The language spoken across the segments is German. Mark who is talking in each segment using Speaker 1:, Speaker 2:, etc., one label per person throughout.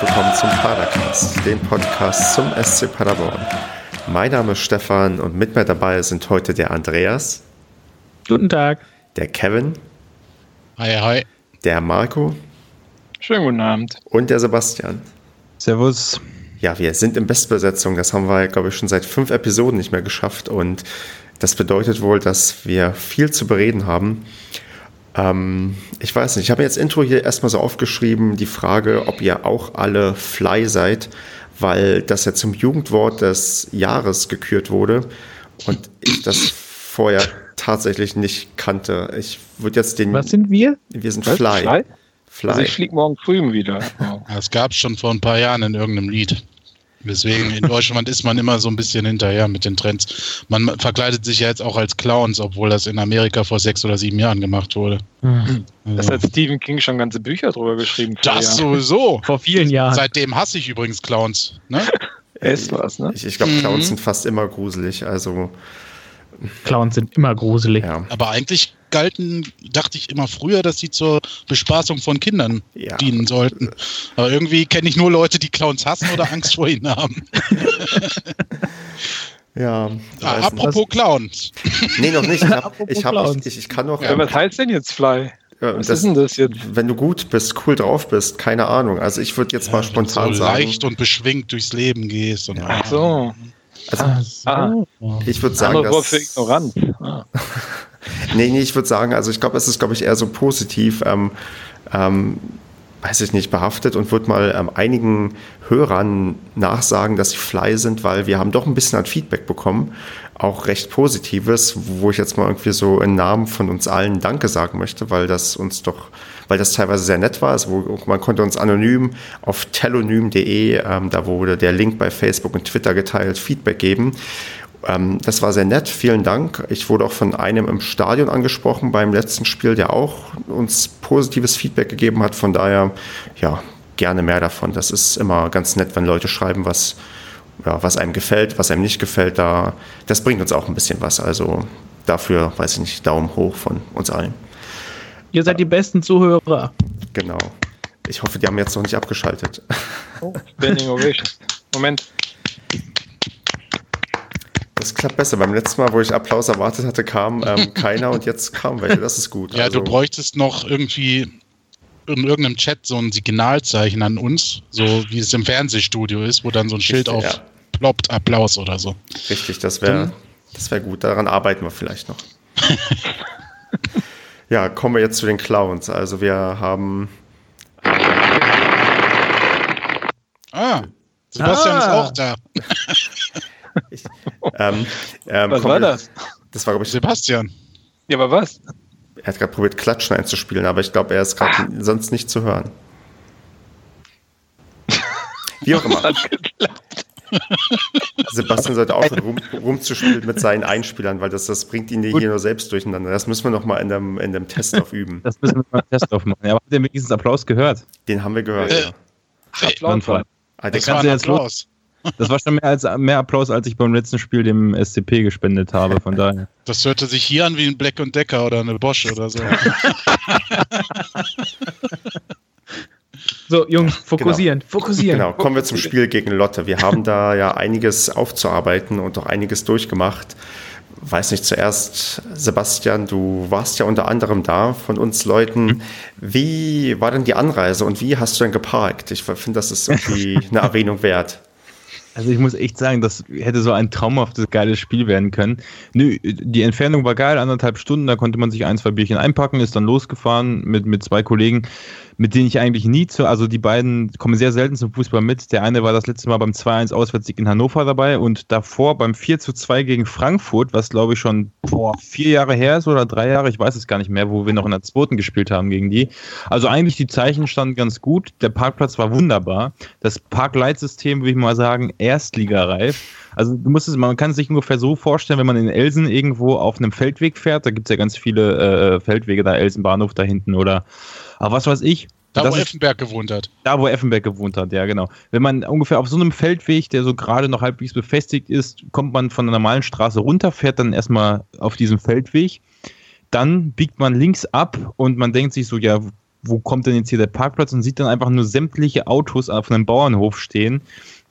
Speaker 1: willkommen zum Padercast, dem Podcast zum SC Paderborn. Mein Name ist Stefan und mit mir dabei sind heute der Andreas.
Speaker 2: Guten Tag.
Speaker 1: Der Kevin.
Speaker 3: Hi, hi.
Speaker 1: Der Marco.
Speaker 4: Schönen guten Abend.
Speaker 1: Und der Sebastian.
Speaker 2: Servus.
Speaker 1: Ja, wir sind in Bestbesetzung. Das haben wir, glaube ich, schon seit fünf Episoden nicht mehr geschafft. Und das bedeutet wohl, dass wir viel zu bereden haben. Ähm, ich weiß nicht, ich habe jetzt Intro hier erstmal so aufgeschrieben, die Frage, ob ihr auch alle Fly seid, weil das ja zum Jugendwort des Jahres gekürt wurde und ich das vorher tatsächlich nicht kannte. Ich würde jetzt den.
Speaker 2: Was sind wir?
Speaker 1: Wir sind
Speaker 4: Was?
Speaker 1: Fly.
Speaker 4: Fly?
Speaker 1: Fly.
Speaker 4: Also ich fliege morgen früh wieder. Oh.
Speaker 3: Das gab es schon vor ein paar Jahren in irgendeinem Lied. Deswegen in Deutschland ist man immer so ein bisschen hinterher mit den Trends. Man verkleidet sich ja jetzt auch als Clowns, obwohl das in Amerika vor sechs oder sieben Jahren gemacht wurde.
Speaker 2: Hm.
Speaker 4: Das
Speaker 3: Also,
Speaker 4: hat Stephen King schon ganze Bücher drüber geschrieben.
Speaker 3: das sowieso.
Speaker 2: Vor vielen Jahren.
Speaker 3: Seitdem hasse ich übrigens Clowns. Ne?
Speaker 4: Ist was, ne?
Speaker 1: Ich, ich glaube,
Speaker 3: Mhm.
Speaker 1: Clowns sind fast immer gruselig. Also,
Speaker 2: Clowns sind immer gruselig.
Speaker 1: ja.
Speaker 3: Aber eigentlich galten, dachte ich immer früher, dass sie zur Bespaßung von Kindern
Speaker 1: Ja.
Speaker 3: dienen sollten. Aber irgendwie kenne ich nur Leute, die Clowns hassen oder Angst vor ihnen haben.
Speaker 1: Ja.
Speaker 3: Ah,
Speaker 1: weiß nicht.
Speaker 3: apropos Clowns.
Speaker 1: Nee, noch nicht. Ich, hab,
Speaker 2: Apropos
Speaker 1: ich, hab, ich, ich kann noch.
Speaker 4: Ja, was heißt denn jetzt Fly?
Speaker 1: Ja,
Speaker 4: Was
Speaker 1: das-
Speaker 4: ist denn das jetzt?
Speaker 1: Wenn du gut bist, cool drauf bist, keine Ahnung. Also ich würde jetzt mal spontan
Speaker 3: so
Speaker 1: sagen,
Speaker 3: leicht und beschwingt durchs Leben gehst. Und
Speaker 4: Ach so.
Speaker 2: Ach so.
Speaker 1: Ich würde sagen,
Speaker 4: Anderes Wort für
Speaker 1: dass,
Speaker 4: ignorant. Ah.
Speaker 1: nee, nee, ich würde sagen, also ich glaube, es ist, glaube ich, eher so positiv, ähm, ähm, weiß ich nicht, behaftet und würde mal ähm, einigen Hörern nachsagen, dass sie fly sind, weil wir haben doch ein bisschen an Feedback bekommen, auch recht positives, wo ich jetzt mal irgendwie so im Namen von uns allen Danke sagen möchte, weil das uns doch, weil das teilweise sehr nett war. Also man konnte uns anonym auf telonym.de, ähm, da wurde der Link bei Facebook und Twitter geteilt, Feedback geben. Ähm, das war sehr nett, vielen Dank. Ich wurde auch von einem im Stadion angesprochen beim letzten Spiel, der auch uns positives Feedback gegeben hat. Von daher, ja, gerne mehr davon. Das ist immer ganz nett, wenn Leute schreiben, was, ja, was einem gefällt, was einem nicht gefällt. Da, das bringt uns auch ein bisschen was. Also dafür, weiß ich nicht, Daumen hoch von uns allen.
Speaker 2: Ihr seid die besten Zuhörer.
Speaker 1: Genau. Ich hoffe, die haben jetzt noch nicht abgeschaltet.
Speaker 4: Standing Ovation. Moment.
Speaker 1: Das klappt besser. Beim letzten Mal, wo ich Applaus erwartet hatte, kam ähm, keiner und jetzt kam welche. Das ist gut.
Speaker 3: Ja,
Speaker 1: Also-
Speaker 3: du bräuchtest noch irgendwie in irgendeinem Chat so ein Signalzeichen an uns, so wie es im Fernsehstudio ist, wo dann so ein Schild
Speaker 1: Richtig,
Speaker 3: aufploppt, Applaus oder so.
Speaker 1: Richtig, das wäre das wär gut. Daran arbeiten wir vielleicht noch. ja, kommen wir jetzt zu den Clowns. Also wir haben,
Speaker 3: Ah, Sebastian
Speaker 2: Ah.
Speaker 3: ist auch da.
Speaker 1: ähm, ähm,
Speaker 4: Was war das?
Speaker 1: Das war, glaube ich,
Speaker 3: Sebastian.
Speaker 4: Ja, aber was?
Speaker 1: er hat gerade probiert, Klatschen einzuspielen, aber ich glaube, er ist gerade sonst nicht zu hören. Wie auch immer. Sebastian sollte aufhören, rum, rumzuspielen mit seinen Einspielern, weil das, das bringt ihn hier
Speaker 2: Gut.
Speaker 1: nur selbst durcheinander. Das müssen wir noch mal in dem, in dem Test üben.
Speaker 2: Das müssen wir mal einen Test aufmachen. Ja, aber habt ihr wenigstens Applaus gehört?
Speaker 1: Den haben wir gehört.
Speaker 3: Äh,
Speaker 1: ja.
Speaker 4: Applaus.
Speaker 1: Ah,
Speaker 3: Das
Speaker 1: der-
Speaker 3: ein
Speaker 2: du jetzt los-
Speaker 3: Applaus.
Speaker 2: Das war schon mehr, als, mehr Applaus, als ich beim letzten Spiel dem SCP gespendet habe. Von daher.
Speaker 3: Das hörte sich hier an wie ein Black und Decker oder eine Bosch oder so.
Speaker 2: So, Jungs, fokussieren, fokussieren.
Speaker 1: Genau, kommen wir zum Spiel gegen Lotte. Wir haben da ja einiges aufzuarbeiten und auch einiges durchgemacht. Weiß nicht, zuerst, Sebastian, du warst ja unter anderem da von uns Leuten. Wie war denn die Anreise und wie hast du denn geparkt? Ich finde, das ist irgendwie eine Erwähnung wert.
Speaker 2: Also ich muss echt sagen, das hätte so ein traumhaftes, geiles Spiel werden können. Nö, die Entfernung war geil, anderthalb Stunden, da konnte man sich ein, zwei Bierchen einpacken, ist dann losgefahren mit, mit zwei Kollegen, mit denen ich eigentlich nie zu, also die beiden kommen sehr selten zum Fußball mit. Der eine war das letzte Mal beim 2-1 Auswärtssieg in Hannover dabei und davor beim 4-2 gegen Frankfurt, was glaube ich schon boah, vier Jahre her ist oder drei Jahre, ich weiß es gar nicht mehr, wo wir noch in der zweiten gespielt haben gegen die. Also eigentlich die Zeichen standen ganz gut, der Parkplatz war wunderbar. Das Parkleitsystem, würde ich mal sagen, erstligareif. Also du musst es, man kann es sich ungefähr so vorstellen, wenn man in Elsen irgendwo auf einem Feldweg fährt, da gibt es ja ganz viele äh, Feldwege, da Elsen Bahnhof da hinten oder aber was weiß ich.
Speaker 3: Da, wo Effenberg gewohnt hat.
Speaker 2: da, wo Effenberg gewohnt hat, ja, genau. Wenn man ungefähr auf so einem Feldweg, der so gerade noch halbwegs befestigt ist, kommt man von der normalen Straße runter, fährt dann erstmal auf diesem Feldweg. Dann biegt man links ab und man denkt sich so, ja, wo kommt denn jetzt hier der Parkplatz und sieht dann einfach nur sämtliche Autos auf einem Bauernhof stehen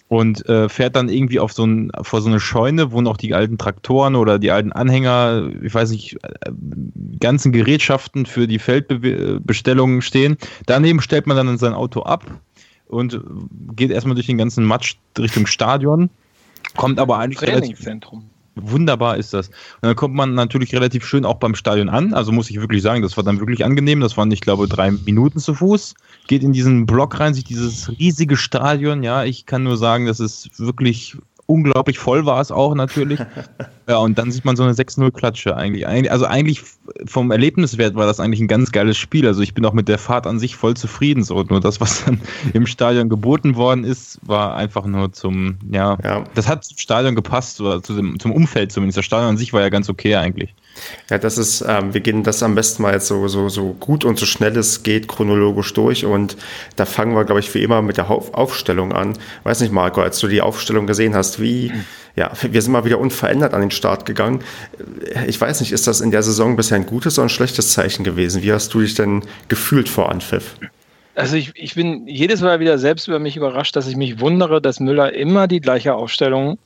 Speaker 2: und äh, fährt dann irgendwie auf so ein, vor so eine Scheune, wo noch die alten Traktoren oder die alten Anhänger, ich weiß nicht, äh, ganzen Gerätschaften für die Feldbestellungen stehen. Daneben stellt man dann sein Auto ab und geht erstmal durch den ganzen Matsch Richtung Stadion, kommt aber eigentlich relativ
Speaker 4: Trainingszentrum.
Speaker 2: Wunderbar ist das. Und dann kommt man natürlich relativ schön auch beim Stadion an. Also muss ich wirklich sagen, das war dann wirklich angenehm. Das waren, ich glaube, drei Minuten zu Fuß. Geht in diesen Block rein, sieht dieses riesige Stadion. Ja, ich kann nur sagen, das ist wirklich unglaublich voll war es auch natürlich. ja, und dann sieht man so eine 6-0-Klatsche eigentlich. Also eigentlich vom Erlebniswert war das eigentlich ein ganz geiles Spiel. Also ich bin auch mit der Fahrt an sich voll zufrieden. So. Nur das, was dann im Stadion geboten worden ist, war einfach nur zum, ja, ja. das hat zum Stadion gepasst, oder zu dem, zum Umfeld zumindest. Das Stadion an sich war ja ganz okay eigentlich.
Speaker 1: Ja, das ist, ähm, wir gehen das am besten mal jetzt so, so, so gut und so schnell es geht chronologisch durch und da fangen wir, glaube ich, wie immer mit der Aufstellung an. Weiß nicht, Marco, als du die Aufstellung gesehen hast, wie, ja, wir sind mal wieder unverändert an den Start gegangen. Ich weiß nicht, ist das in der Saison bisher ein gutes oder ein schlechtes Zeichen gewesen? Wie hast du dich denn gefühlt vor Anpfiff?
Speaker 4: Also ich, ich bin jedes Mal wieder selbst über mich überrascht, dass ich mich wundere, dass Müller immer die gleiche Aufstellung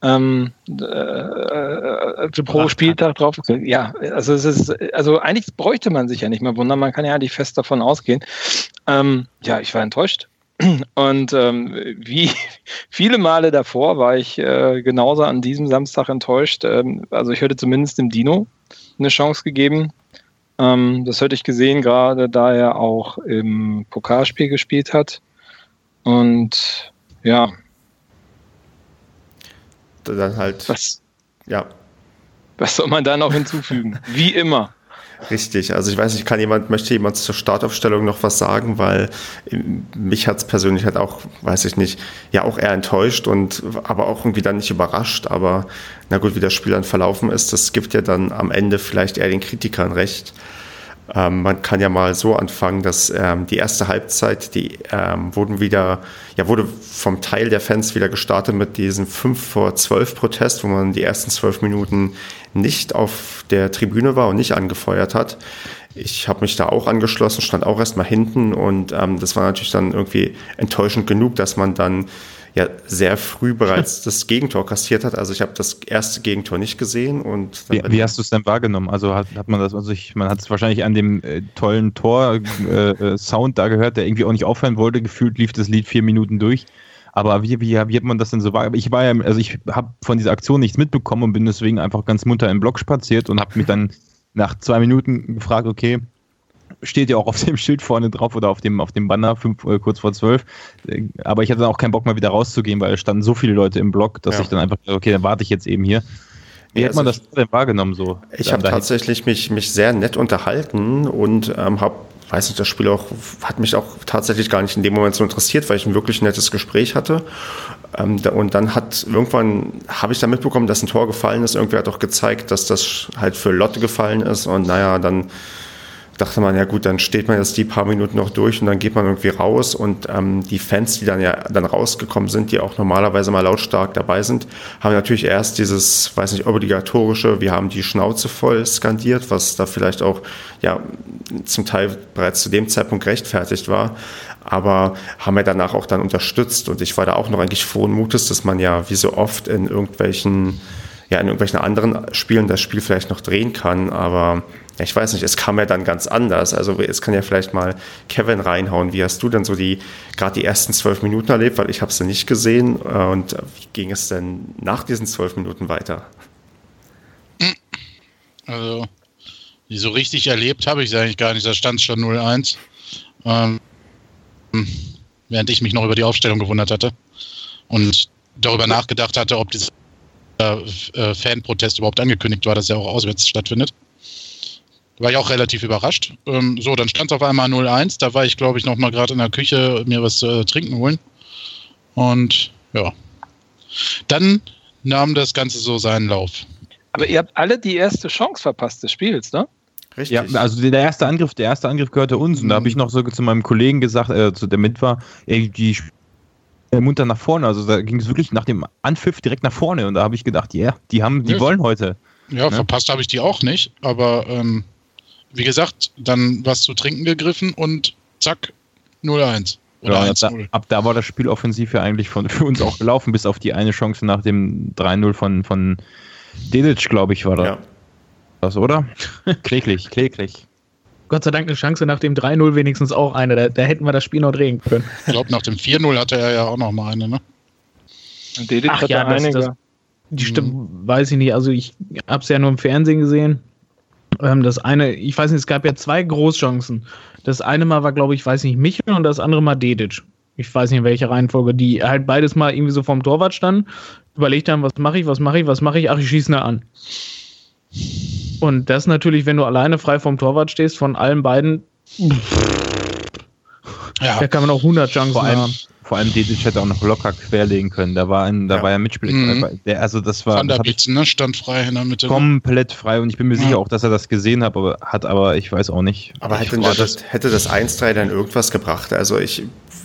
Speaker 4: ähm, äh, äh, pro Spieltag drauf. Ja, also es ist, also eigentlich bräuchte man sich ja nicht mehr wundern, man kann ja eigentlich fest davon ausgehen. Ähm, ja, ich war enttäuscht. Und ähm, wie viele Male davor war ich äh, genauso an diesem Samstag enttäuscht. Ähm, also ich hätte zumindest dem Dino eine Chance gegeben. Ähm, das hätte ich gesehen, gerade da er auch im Pokalspiel gespielt hat. Und ja,
Speaker 1: dann halt.
Speaker 4: Was? Ja. Was soll man da noch hinzufügen? Wie immer.
Speaker 1: Richtig, also ich weiß nicht, kann jemand, möchte jemand zur Startaufstellung noch was sagen, weil mich hat es persönlich halt auch, weiß ich nicht, ja auch eher enttäuscht und aber auch irgendwie dann nicht überrascht, aber na gut, wie das Spiel dann verlaufen ist, das gibt ja dann am Ende vielleicht eher den Kritikern recht. Ähm, man kann ja mal so anfangen, dass ähm, die erste Halbzeit, die ähm, wurden wieder, ja, wurde vom Teil der Fans wieder gestartet mit diesem 5 vor 12 Protest, wo man die ersten zwölf Minuten nicht auf der Tribüne war und nicht angefeuert hat. Ich habe mich da auch angeschlossen, stand auch erstmal hinten und ähm, das war natürlich dann irgendwie enttäuschend genug, dass man dann ja sehr früh bereits das Gegentor kassiert hat. Also ich habe das erste Gegentor nicht gesehen und
Speaker 2: wie, wie hast du es denn wahrgenommen? Also hat, hat man das, also ich, man hat es wahrscheinlich an dem äh, tollen Tor-Sound äh, da gehört, der irgendwie auch nicht aufhören wollte. Gefühlt lief das Lied vier Minuten durch. Aber wie, wie, wie hat man das denn so wahrgenommen? Ich war ja, also ich habe von dieser Aktion nichts mitbekommen und bin deswegen einfach ganz munter im Block spaziert und habe mich dann nach zwei Minuten gefragt, okay, steht ja auch auf dem Schild vorne drauf oder auf dem, auf dem Banner fünf, äh, kurz vor zwölf. Äh, aber ich hatte dann auch keinen Bock mal wieder rauszugehen, weil es standen so viele Leute im Block, dass ja. ich dann einfach, okay, dann warte ich jetzt eben hier. Wie ja, hat man also das denn wahrgenommen so?
Speaker 1: Ich habe tatsächlich mich, mich sehr nett unterhalten und ähm, habe, weiß nicht, das Spiel auch, hat mich auch tatsächlich gar nicht in dem Moment so interessiert, weil ich ein wirklich nettes Gespräch hatte. Ähm, da, und dann hat irgendwann, habe ich da mitbekommen, dass ein Tor gefallen ist. Irgendwer hat auch gezeigt, dass das halt für Lotte gefallen ist. Und naja, dann dachte man, ja gut, dann steht man jetzt die paar Minuten noch durch und dann geht man irgendwie raus und ähm, die Fans, die dann ja dann rausgekommen sind, die auch normalerweise mal lautstark dabei sind, haben natürlich erst dieses, weiß nicht, obligatorische, wir haben die Schnauze voll skandiert, was da vielleicht auch ja zum Teil bereits zu dem Zeitpunkt gerechtfertigt war, aber haben ja danach auch dann unterstützt. Und ich war da auch noch eigentlich frohen Mutes, dass man ja wie so oft in irgendwelchen ja in irgendwelchen anderen Spielen das Spiel vielleicht noch drehen kann, aber ja, ich weiß nicht, es kam ja dann ganz anders. Also jetzt kann ja vielleicht mal Kevin reinhauen. Wie hast du denn so die gerade die ersten zwölf Minuten erlebt? Weil ich habe es nicht gesehen. Und wie ging es denn nach diesen zwölf Minuten weiter?
Speaker 3: Also so richtig erlebt habe ich es eigentlich gar nicht. Da stand schon 0-1. Ähm, während ich mich noch über die Aufstellung gewundert hatte und darüber nachgedacht hatte, ob dieser äh, Fanprotest überhaupt angekündigt war, dass er auch auswärts stattfindet. Da war ich auch relativ überrascht. Ähm, so, dann stand es auf einmal 0-1. Da war ich, glaube ich, noch mal gerade in der Küche mir was zu äh, trinken holen. Und ja. Dann nahm das Ganze so seinen Lauf.
Speaker 4: Aber ihr habt alle die erste Chance verpasst des Spiels, ne?
Speaker 2: Richtig. Ja, also der erste Angriff, der erste Angriff gehörte uns. Und da habe ich noch so zu meinem Kollegen gesagt, äh, zu der mit war, ey, die munter nach vorne. Also da ging es wirklich nach dem Anpfiff direkt nach vorne. Und da habe ich gedacht, ja, yeah, die haben, die ja, wollen heute.
Speaker 3: Ja, ne? verpasst habe ich die auch nicht, aber ähm, wie gesagt, dann was zu trinken gegriffen und zack, 0-1.
Speaker 2: Ja, ab, da, ab, da, war das Spiel offensiv ja eigentlich von, für uns auch gelaufen, bis auf die eine Chance nach dem 3-0 von, von Dedic, glaube ich, war das. Ja. Das, oder? kläglich, kläglich.
Speaker 5: Gott sei Dank eine Chance nach dem 3-0 wenigstens auch eine. Da, da, hätten wir das Spiel noch drehen können.
Speaker 3: Ich glaube, nach dem 4-0 hatte er ja auch noch mal eine, ne?
Speaker 5: Dedic Ach ja, das, das, die stimmt, weiß ich nicht. Also ich habe es ja nur im Fernsehen gesehen. Ähm, das eine, ich weiß nicht, es gab ja zwei Großchancen. Das eine Mal war, glaube ich, weiß nicht, Michel und das andere Mal Dedic. Ich weiß nicht, in welcher Reihenfolge, die halt beides mal irgendwie so vorm Torwart standen, überlegt haben, was mache ich, was mache ich, was mache ich, ach, ich schieße ne an. Und das natürlich, wenn du alleine frei vom Torwart stehst, von allen beiden, ja. da kann man auch 100 Chancen
Speaker 2: haben. Vor allem Dedic hätte auch noch locker querlegen können. Da war ein, da ja. war ja Mitspieler. Mhm. Der, also das war.
Speaker 3: Van der Bitzen, ne? Stand frei in der Mitte.
Speaker 2: Ne? Komplett frei und ich bin mir ja. sicher auch, dass er das gesehen hat, aber hat, aber ich weiß auch nicht.
Speaker 1: Aber hätte das, hätte das 1-3 dann irgendwas gebracht? Also ich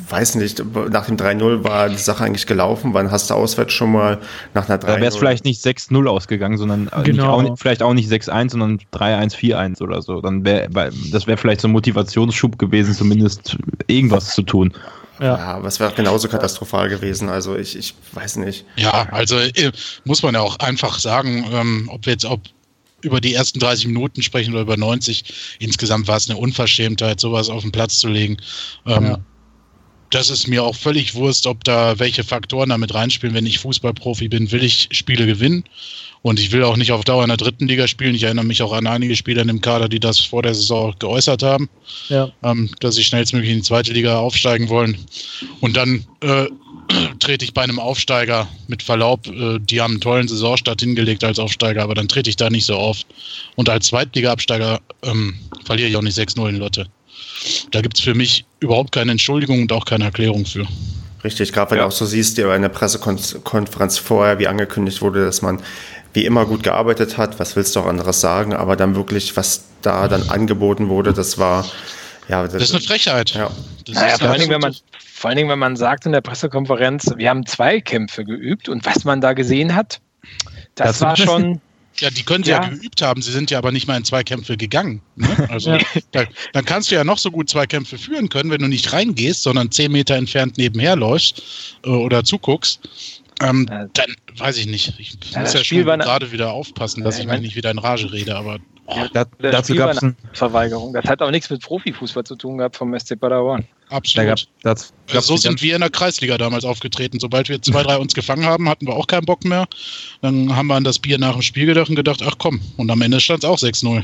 Speaker 1: weiß nicht, nach dem 3-0 war die Sache eigentlich gelaufen. Wann hast du auswärts schon mal nach einer 3
Speaker 2: Da wäre es vielleicht nicht 6-0 ausgegangen, sondern genau. auch, vielleicht auch nicht 6-1, sondern 3-1, 4-1 oder so. Dann wäre das wäre vielleicht so ein Motivationsschub gewesen, zumindest irgendwas zu tun.
Speaker 1: Ja, ja aber es wäre genauso katastrophal gewesen. Also ich, ich weiß nicht.
Speaker 3: Ja, also äh, muss man ja auch einfach sagen, ähm, ob wir jetzt ob über die ersten 30 Minuten sprechen oder über 90. Insgesamt war es eine Unverschämtheit, sowas auf den Platz zu legen. Ähm, ja. Das ist mir auch völlig Wurst, ob da welche Faktoren damit reinspielen. Wenn ich Fußballprofi bin, will ich Spiele gewinnen. Und ich will auch nicht auf Dauer in der dritten Liga spielen. Ich erinnere mich auch an einige Spieler in dem Kader, die das vor der Saison geäußert haben, ja. ähm, dass sie schnellstmöglich in die zweite Liga aufsteigen wollen. Und dann äh, trete ich bei einem Aufsteiger mit Verlaub, äh, die haben einen tollen Saisonstart hingelegt als Aufsteiger, aber dann trete ich da nicht so auf. Und als Zweitliga-Absteiger ähm, verliere ich auch nicht 6-0 in Lotte. Da gibt es für mich überhaupt keine Entschuldigung und auch keine Erklärung für.
Speaker 1: Richtig, gerade wenn ja. du auch so siehst, ja, in der Pressekonferenz vorher, wie angekündigt wurde, dass man wie immer gut gearbeitet hat, was willst du auch anderes sagen, aber dann wirklich, was da dann angeboten wurde, das war ja.
Speaker 3: Das, das ist eine Frechheit.
Speaker 4: Ja. Naja, vor, allen Dingen, wenn man, vor allen Dingen, wenn man sagt in der Pressekonferenz, wir haben zwei Kämpfe geübt und was man da gesehen hat, das, das war schon.
Speaker 3: Ja, die können sie ja. ja. geübt haben, sie sind ja aber nicht mal in Zweikämpfe gegangen. Ne? Also ja. da, dann kannst du ja noch so gut Zweikämpfe führen können, wenn du nicht reingehst, sondern zehn Meter entfernt nebenher läufst äh, oder zuguckst. Ähm, ja. Dann weiß ich nicht. Ich ja, muss ja schon gerade wieder aufpassen, dass ich mich nicht wieder in Rage rede, aber.
Speaker 4: Ja, da, dazu gab es eine Verweigerung. Das hat auch nichts mit Profifußball zu tun gehabt vom SC Paderborn.
Speaker 3: Absolut. Da gab, ja, so sind wir in der Kreisliga damals aufgetreten. Sobald wir zwei, drei uns gefangen haben, hatten wir auch keinen Bock mehr. Dann haben wir an das Bier nach dem Spiel gedacht und gedacht, ach komm. Und am Ende stand es auch 6-0.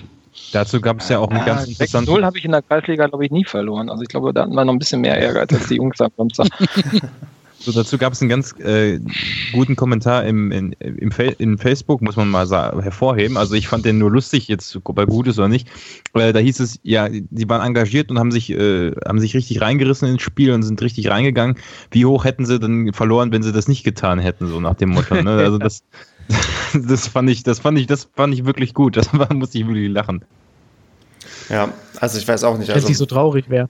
Speaker 2: Dazu gab es ja auch eine ganz interessante. 6-0
Speaker 4: habe ich in der Kreisliga, glaube ich, nie verloren. Also ich glaube, da hatten wir noch ein bisschen mehr Ehrgeiz als die Jungs am Samstag.
Speaker 2: So, dazu gab es einen ganz äh, guten Kommentar im, in, im Fa in Facebook, muss man mal hervorheben. Also ich fand den nur lustig, jetzt ob er gut ist oder nicht. Äh, da hieß es, ja, sie waren engagiert und haben sich, äh, haben sich richtig reingerissen ins Spiel und sind richtig reingegangen. Wie hoch hätten sie denn verloren, wenn sie das nicht getan hätten, so nach dem Motto. Ne? Also das, das fand ich, das fand ich, das fand ich wirklich gut. Das war, musste ich wirklich lachen.
Speaker 1: Ja, also ich weiß auch nicht.
Speaker 5: Wenn es
Speaker 1: also,
Speaker 5: nicht so traurig wäre.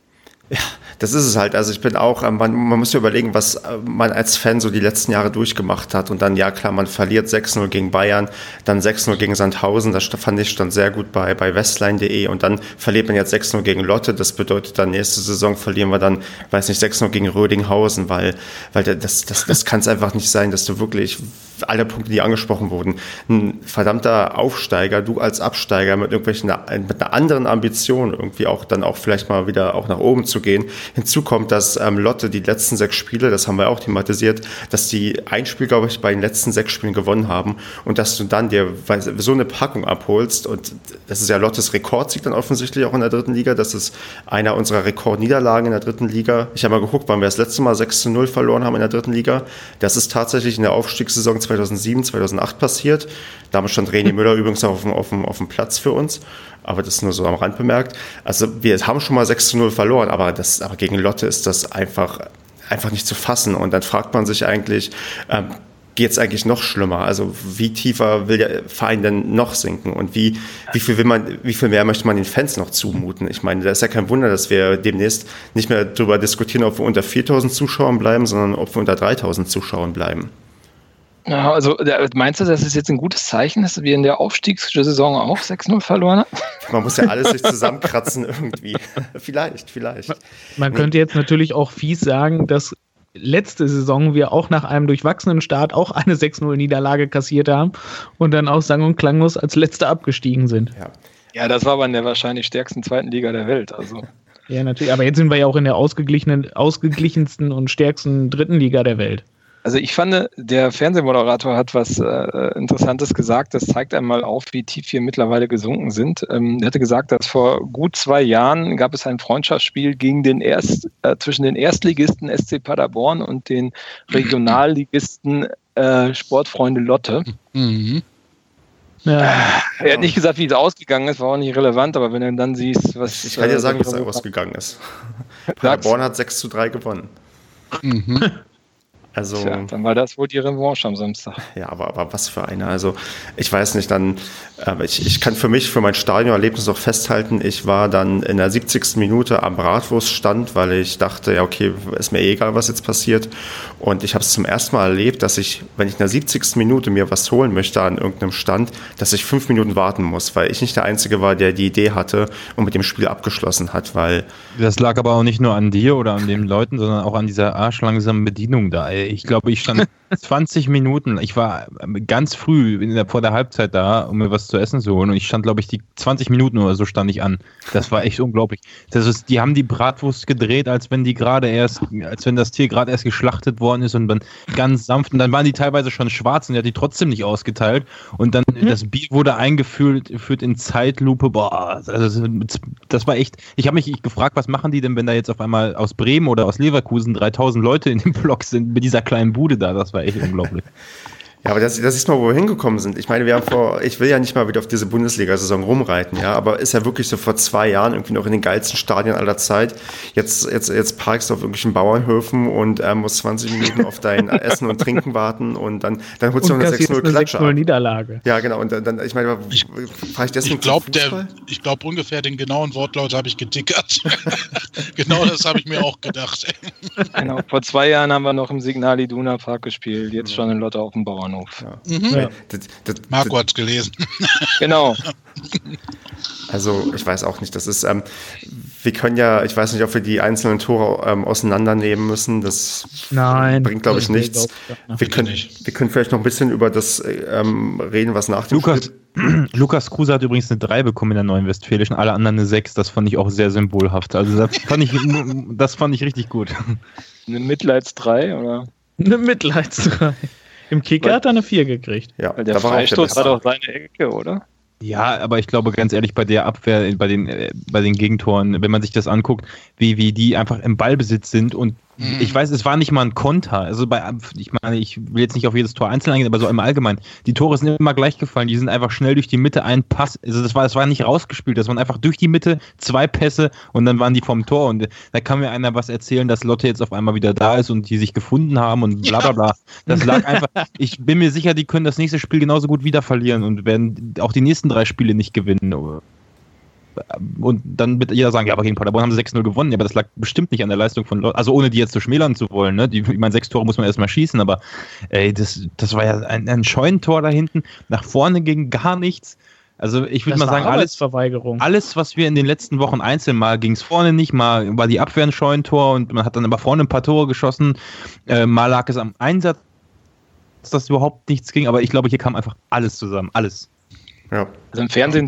Speaker 1: Ja, das ist es halt. Also ich bin auch, ähm, man, man muss ja überlegen, was äh, man als Fan so die letzten Jahre durchgemacht hat. Und dann, ja klar, man verliert 6-0 gegen Bayern, dann 6-0 gegen Sandhausen. Das fand ich stand sehr gut bei, bei westline.de. Und dann verliert man jetzt 6-0 gegen Lotte. Das bedeutet dann, nächste Saison verlieren wir dann, weiß nicht, 6-0 gegen Rödinghausen, weil, weil das, das, das kann es einfach nicht sein, dass du wirklich alle Punkte, die angesprochen wurden. Ein verdammter Aufsteiger, du als Absteiger mit irgendwelchen, mit einer anderen Ambition irgendwie auch dann auch vielleicht mal wieder auch nach oben zu gehen. Hinzu kommt, dass ähm, Lotte die letzten sechs Spiele, das haben wir auch thematisiert, dass die ein Spiel, glaube ich, bei den letzten sechs Spielen gewonnen haben und dass du dann dir so eine Packung abholst und das ist ja Lottes Rekordsieg dann offensichtlich auch in der dritten Liga. Das ist einer unserer Rekordniederlagen in der dritten Liga. Ich habe mal geguckt, wann wir das letzte Mal 6 zu 0 verloren haben in der dritten Liga. Das ist tatsächlich in der Aufstiegssaison 2007, 2008 passiert. Damals stand René Müller übrigens auf dem, auf, dem, auf dem Platz für uns. Aber das nur so am Rand bemerkt. Also wir haben schon mal 6 zu 0 verloren, aber, das, aber gegen Lotte ist das einfach, einfach nicht zu fassen. Und dann fragt man sich eigentlich, ähm, geht es eigentlich noch schlimmer? Also wie tiefer will der Verein denn noch sinken? Und wie, wie viel will man, wie viel mehr möchte man den Fans noch zumuten? Ich meine, da ist ja kein Wunder, dass wir demnächst nicht mehr darüber diskutieren, ob wir unter 4000 Zuschauern bleiben, sondern ob wir unter 3000 Zuschauern bleiben.
Speaker 4: Ja, also meinst du, das ist jetzt ein gutes Zeichen, dass wir in der Aufstiegssaison auch 6-0 verloren haben?
Speaker 1: man muss ja alles sich zusammenkratzen irgendwie. vielleicht, vielleicht.
Speaker 5: Man, könnte jetzt natürlich auch fies sagen, dass letzte Saison wir auch nach einem durchwachsenen Start auch eine 6-0-Niederlage kassiert haben und dann auch sang- und klanglos als Letzter abgestiegen sind.
Speaker 4: Ja. ja, das war aber in der wahrscheinlich stärksten zweiten Liga der Welt. Also.
Speaker 5: Ja, natürlich. Aber jetzt sind wir ja auch in der ausgeglichenen, ausgeglichensten und stärksten dritten Liga der Welt.
Speaker 4: Also ich fand, der Fernsehmoderator hat was äh, Interessantes gesagt. Das zeigt einmal auf, wie tief wir mittlerweile gesunken sind. Ähm, er hatte gesagt, dass vor gut zwei Jahren gab es ein Freundschaftsspiel gegen den Erst, äh, zwischen den Erstligisten SC Paderborn und den Regionalligisten äh, Sportfreunde Lotte. Mhm. Ja. Er hat nicht gesagt, wie es ausgegangen ist, war auch nicht relevant, aber wenn du dann siehst, was.
Speaker 1: Ich kann dir sagen, wie es ausgegangen ist. Paderborn hat 6 zu 3 gewonnen. Mhm.
Speaker 4: Also, Tja, dann war das wohl die Revanche am Samstag.
Speaker 1: Ja, aber, aber was für eine. Also ich weiß nicht, dann, äh, ich, ich kann für mich, für mein Stadionerlebnis auch festhalten, ich war dann in der 70. Minute am Bratwurststand, weil ich dachte, ja okay, ist mir eh egal, was jetzt passiert. Und ich habe es zum ersten Mal erlebt, dass ich, wenn ich in der 70. Minute mir was holen möchte an irgendeinem Stand, dass ich fünf Minuten warten muss, weil ich nicht der Einzige war, der die Idee hatte und mit dem Spiel abgeschlossen hat, weil...
Speaker 2: Das lag aber auch nicht nur an dir oder an den Leuten, sondern auch an dieser arschlangsamen Bedienung da ich glaube, ich stand 20 Minuten. Ich war ganz früh der, vor der Halbzeit da, um mir was zu essen zu holen. Und ich stand, glaube ich, die 20 Minuten oder so stand ich an. Das war echt unglaublich. Das ist, die haben die Bratwurst gedreht, als wenn die gerade erst, als wenn das Tier gerade erst geschlachtet worden ist und dann ganz sanft. Und dann waren die teilweise schon schwarz und der hat die trotzdem nicht ausgeteilt. Und dann mhm. das Bier wurde eingeführt führt in Zeitlupe. Boah, also das war echt. Ich habe mich gefragt, was machen die denn, wenn da jetzt auf einmal aus Bremen oder aus Leverkusen 3000 Leute in dem Block sind mit dieser kleinen Bude da. Das war echt unglaublich.
Speaker 1: Ja, aber das, das ist mal, wo wir hingekommen sind. Ich meine, wir haben vor, ich will ja nicht mal wieder auf diese Bundesliga-Saison rumreiten, ja, aber ist ja wirklich so vor zwei Jahren irgendwie noch in den geilsten Stadien aller Zeit. Jetzt, jetzt, jetzt parkst du auf irgendwelchen Bauernhöfen und äh, musst 20 Minuten auf dein Essen und Trinken warten und dann, dann holst du noch eine 6-0 Klatsche. 6
Speaker 5: Niederlage.
Speaker 1: Ja, genau. Und dann, ich meine,
Speaker 3: ich, fahre ich deswegen Ich glaube, ich glaube ungefähr den genauen Wortlaut habe ich getickert. genau das habe ich mir auch gedacht.
Speaker 4: genau. Vor zwei Jahren haben wir noch im Signal Iduna Park gespielt, jetzt schon in Lotte auf dem Bauern. Bahnhof. Ja. Mhm. Ja.
Speaker 3: Das, das, Marco hat es gelesen.
Speaker 4: Genau.
Speaker 1: Also ich weiß auch nicht, das ist, ähm, wir können ja, ich weiß nicht, ob wir die einzelnen Tore ähm, auseinandernehmen müssen. Das
Speaker 5: Nein,
Speaker 1: bringt, glaube ich, nichts. wir, können, wir können vielleicht noch ein bisschen über das ähm, reden, was nach dem
Speaker 2: Lukas, Spiel Lukas Kruse hat übrigens eine 3 bekommen in der neuen Westfälischen, alle anderen eine 6. Das fand ich auch sehr symbolhaft. Also das fand ich, das fand ich richtig gut.
Speaker 4: Eine Mitleids 3 oder?
Speaker 5: Eine Mitleids 3. Im Kicker hat er eine 4 gekriegt.
Speaker 4: Ja, Weil der Freistoß war doch seine Ecke, oder?
Speaker 2: Ja, aber ich glaube ganz ehrlich, bei der Abwehr, bei den, äh, bei den Gegentoren, wenn man sich das anguckt, wie, wie die einfach im Ballbesitz sind und Mhm. Ich weiß, es war nicht mal ein Konter. Also bei, ich meine, ich will jetzt nicht auf jedes Tor einzeln eingehen, aber so im Allgemeinen. Die Tore sind immer gleich gefallen. Die sind einfach schnell durch die Mitte ein Pass. Also das war, das war nicht rausgespielt. Das waren einfach durch die Mitte zwei Pässe und dann waren die vom Tor. Und da kann mir einer was erzählen, dass Lotte jetzt auf einmal wieder da ist und die sich gefunden haben und bla bla bla. Das lag einfach. Ich bin mir sicher, die können das nächste Spiel genauso gut wieder verlieren und werden auch die nächsten drei Spiele nicht gewinnen und dann wird jeder sagen, ja, aber gegen Paderborn haben sie 6-0 gewonnen. Ja, aber das lag bestimmt nicht an der Leistung von Leuten, also ohne die jetzt zu schmälern zu wollen. Ne? Die, ich meine, sechs Tore muss man erstmal schießen, aber ey, das, das war ja ein, ein Scheunentor da hinten. Nach vorne ging gar nichts. Also ich würde mal sagen, alles, alles, was wir in den letzten Wochen einzeln mal ging es vorne nicht, mal war die Abwehr ein Scheunentor und man hat dann aber vorne ein paar Tore geschossen, äh, mal lag es am Einsatz, dass überhaupt nichts ging, aber ich glaube, hier kam einfach alles zusammen, alles.
Speaker 4: Ja. Also im Fernsehen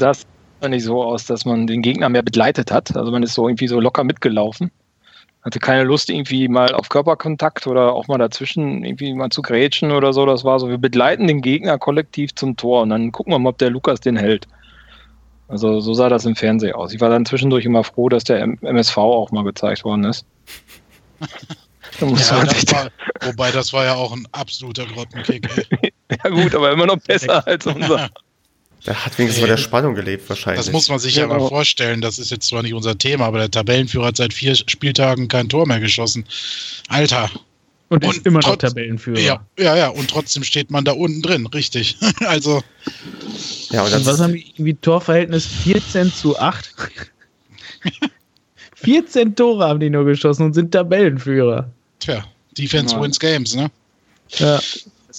Speaker 4: das nicht so aus, dass man den Gegner mehr begleitet hat. Also man ist so irgendwie so locker mitgelaufen. Hatte keine Lust, irgendwie mal auf Körperkontakt oder auch mal dazwischen irgendwie mal zu grätschen oder so. Das war so, wir begleiten den Gegner kollektiv zum Tor und dann gucken wir mal, ob der Lukas den hält. Also so sah das im Fernsehen aus. Ich war dann zwischendurch immer froh, dass der MSV auch mal gezeigt worden ist.
Speaker 3: ja, das war, wobei das war ja auch ein absoluter Grottenkick.
Speaker 4: ja gut, aber immer noch besser als unser.
Speaker 1: Der hat wenigstens bei der Spannung gelebt, wahrscheinlich.
Speaker 3: Das muss man sich ja, ja mal vorstellen. Das ist jetzt zwar nicht unser Thema, aber der Tabellenführer hat seit vier Spieltagen kein Tor mehr geschossen. Alter.
Speaker 5: Und, und ist immer noch Tabellenführer.
Speaker 3: Ja, ja, ja, und trotzdem steht man da unten drin, richtig. also.
Speaker 5: Ja, und, und was haben wir irgendwie Torverhältnis 14 zu 8? 14 Tore haben die nur geschossen und sind Tabellenführer.
Speaker 3: Tja, Defense ja. wins Games, ne?
Speaker 4: Ja.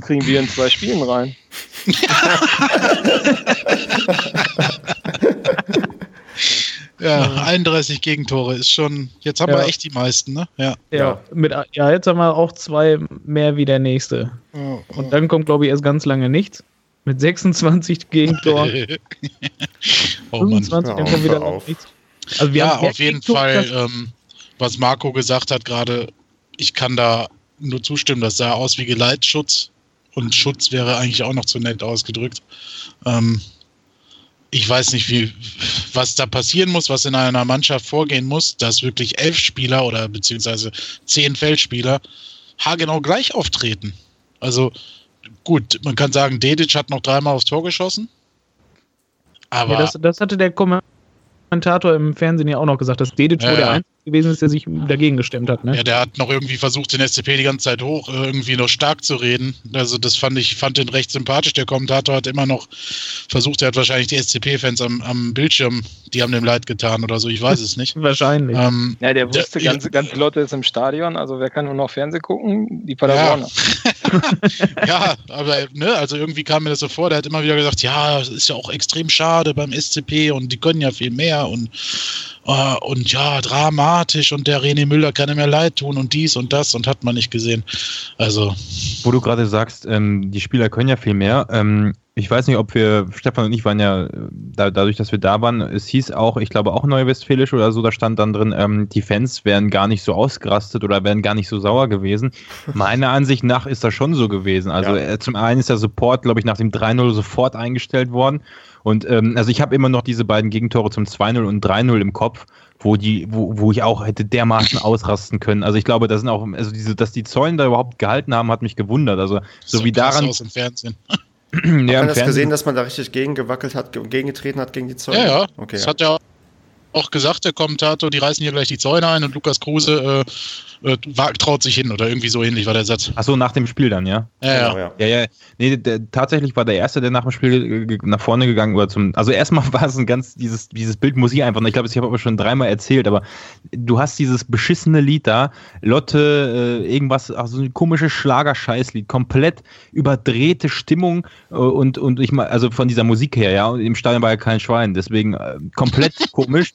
Speaker 4: Kriegen wir in zwei Spielen rein.
Speaker 3: Ja, 31 Gegentore ist schon. Jetzt haben ja. wir echt die meisten, ne?
Speaker 5: Ja. Ja, mit, ja, jetzt haben wir auch zwei mehr wie der nächste. Oh, oh. Und dann kommt, glaube ich, erst ganz lange nichts. Mit 26 Gegentoren.
Speaker 3: oh, 25, dann kommt wieder auf. nichts. Also ja, auf jeden Fall, ähm, was Marco gesagt hat gerade, ich kann da nur zustimmen, das sah aus wie Geleitschutz und Schutz wäre eigentlich auch noch zu nett ausgedrückt. Ähm, ich weiß nicht, wie, was da passieren muss, was in einer Mannschaft vorgehen muss, dass wirklich elf Spieler oder beziehungsweise zehn Feldspieler haargenau gleich auftreten. Also gut, man kann sagen, Dedic hat noch dreimal aufs Tor geschossen.
Speaker 5: Aber ja, das, das hatte der Kommentator im Fernsehen ja auch noch gesagt, dass Dedic ja, wohl der Einzige gewesen ist, der sich dagegen gestemmt hat. Ne?
Speaker 3: Ja, der hat noch irgendwie versucht, den SCP die ganze Zeit hoch, äh, irgendwie noch stark zu reden. Also das fand ich, fand den recht sympathisch. Der Kommentator hat immer noch versucht, er hat wahrscheinlich die SCP-Fans am, am Bildschirm, die haben dem leid getan oder so, ich weiß es nicht.
Speaker 5: wahrscheinlich. Ähm,
Speaker 4: ja, der wusste, der, ganz, ganz Lotte ist im Stadion, also wer kann nur noch Fernsehen gucken? Die Paderborner.
Speaker 3: Ja. ja, aber ne, also irgendwie kam mir das so vor, der hat immer wieder gesagt, ja, es ist ja auch extrem schade beim SCP und die können ja viel mehr und Uh, und ja, dramatisch und der René Müller kann ihm ja leid tun und dies und das und hat man nicht gesehen. Also.
Speaker 2: Wo du gerade sagst, ähm, die Spieler können ja viel mehr. Ähm, ich weiß nicht, ob wir, Stefan und ich waren ja, da, dadurch, dass wir da waren, es hieß auch, ich glaube auch Neuwestfälisch oder so, da stand dann drin, ähm, die Fans wären gar nicht so ausgerastet oder wären gar nicht so sauer gewesen. Meiner Ansicht nach ist das schon so gewesen. Also ja. Äh, zum einen ist der Support, glaube ich, nach dem 3-0 sofort eingestellt worden. Und ähm, also ich habe immer noch diese beiden Gegentore zum 2-0 und 3-0 im Kopf, wo die, wo, wo ich auch hätte dermaßen ausrasten können. Also ich glaube, da sind auch, also diese, dass die Zäune da überhaupt gehalten haben, hat mich gewundert. Also so, so wie daran. Aus
Speaker 3: im Fernsehen.
Speaker 1: ja, hat man das Fernsehen. gesehen, dass man da richtig gegengewackelt hat, gegengetreten hat gegen die Zäune?
Speaker 3: Ja, ja. Okay, das ja. hat ja auch gesagt, der Kommentator, die reißen hier gleich die Zäune ein und Lukas Kruse äh, äh, traut sich hin oder irgendwie so ähnlich war der Satz.
Speaker 2: Achso, nach dem Spiel dann, ja?
Speaker 3: Ja, ja. Genau, ja.
Speaker 2: ja, ja. Nee, der, tatsächlich war der Erste, der nach dem Spiel nach vorne gegangen oder zum. Also erstmal war es ein ganz, dieses, dieses Bild muss ich einfach, ich glaube, ich habe aber schon dreimal erzählt, aber du hast dieses beschissene Lied da, Lotte, äh, irgendwas, also ein komisches Schlagerscheißlied, komplett überdrehte Stimmung äh, und, und ich mal, also von dieser Musik her, ja, und im Stadion war ja kein Schwein, deswegen äh, komplett komisch.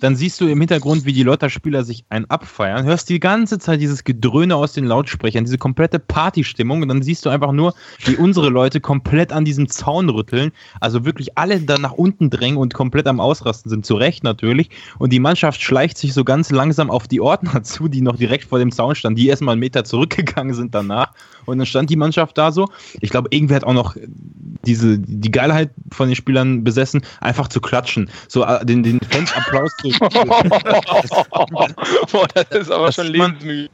Speaker 2: Dann siehst du im Hintergrund, wie die Lotterspieler sich ein abfeiern, hörst die ganze Zeit dieses Gedröhne aus den Lautsprechern, diese komplette Partystimmung und dann siehst du einfach nur, wie unsere Leute komplett an diesem Zaun rütteln, also wirklich alle da nach unten drängen und komplett am Ausrasten sind, zu Recht natürlich. Und die Mannschaft schleicht sich so ganz langsam auf die Ordner zu, die noch direkt vor dem Zaun standen, die erstmal einen Meter zurückgegangen sind danach. Und dann stand die Mannschaft da so. Ich glaube, irgendwer hat auch noch diese, die Geilheit von den Spielern besessen, einfach zu klatschen. So äh, den, den Fans Applaus zu.
Speaker 4: Boah, das ist aber das schon lebensmüde.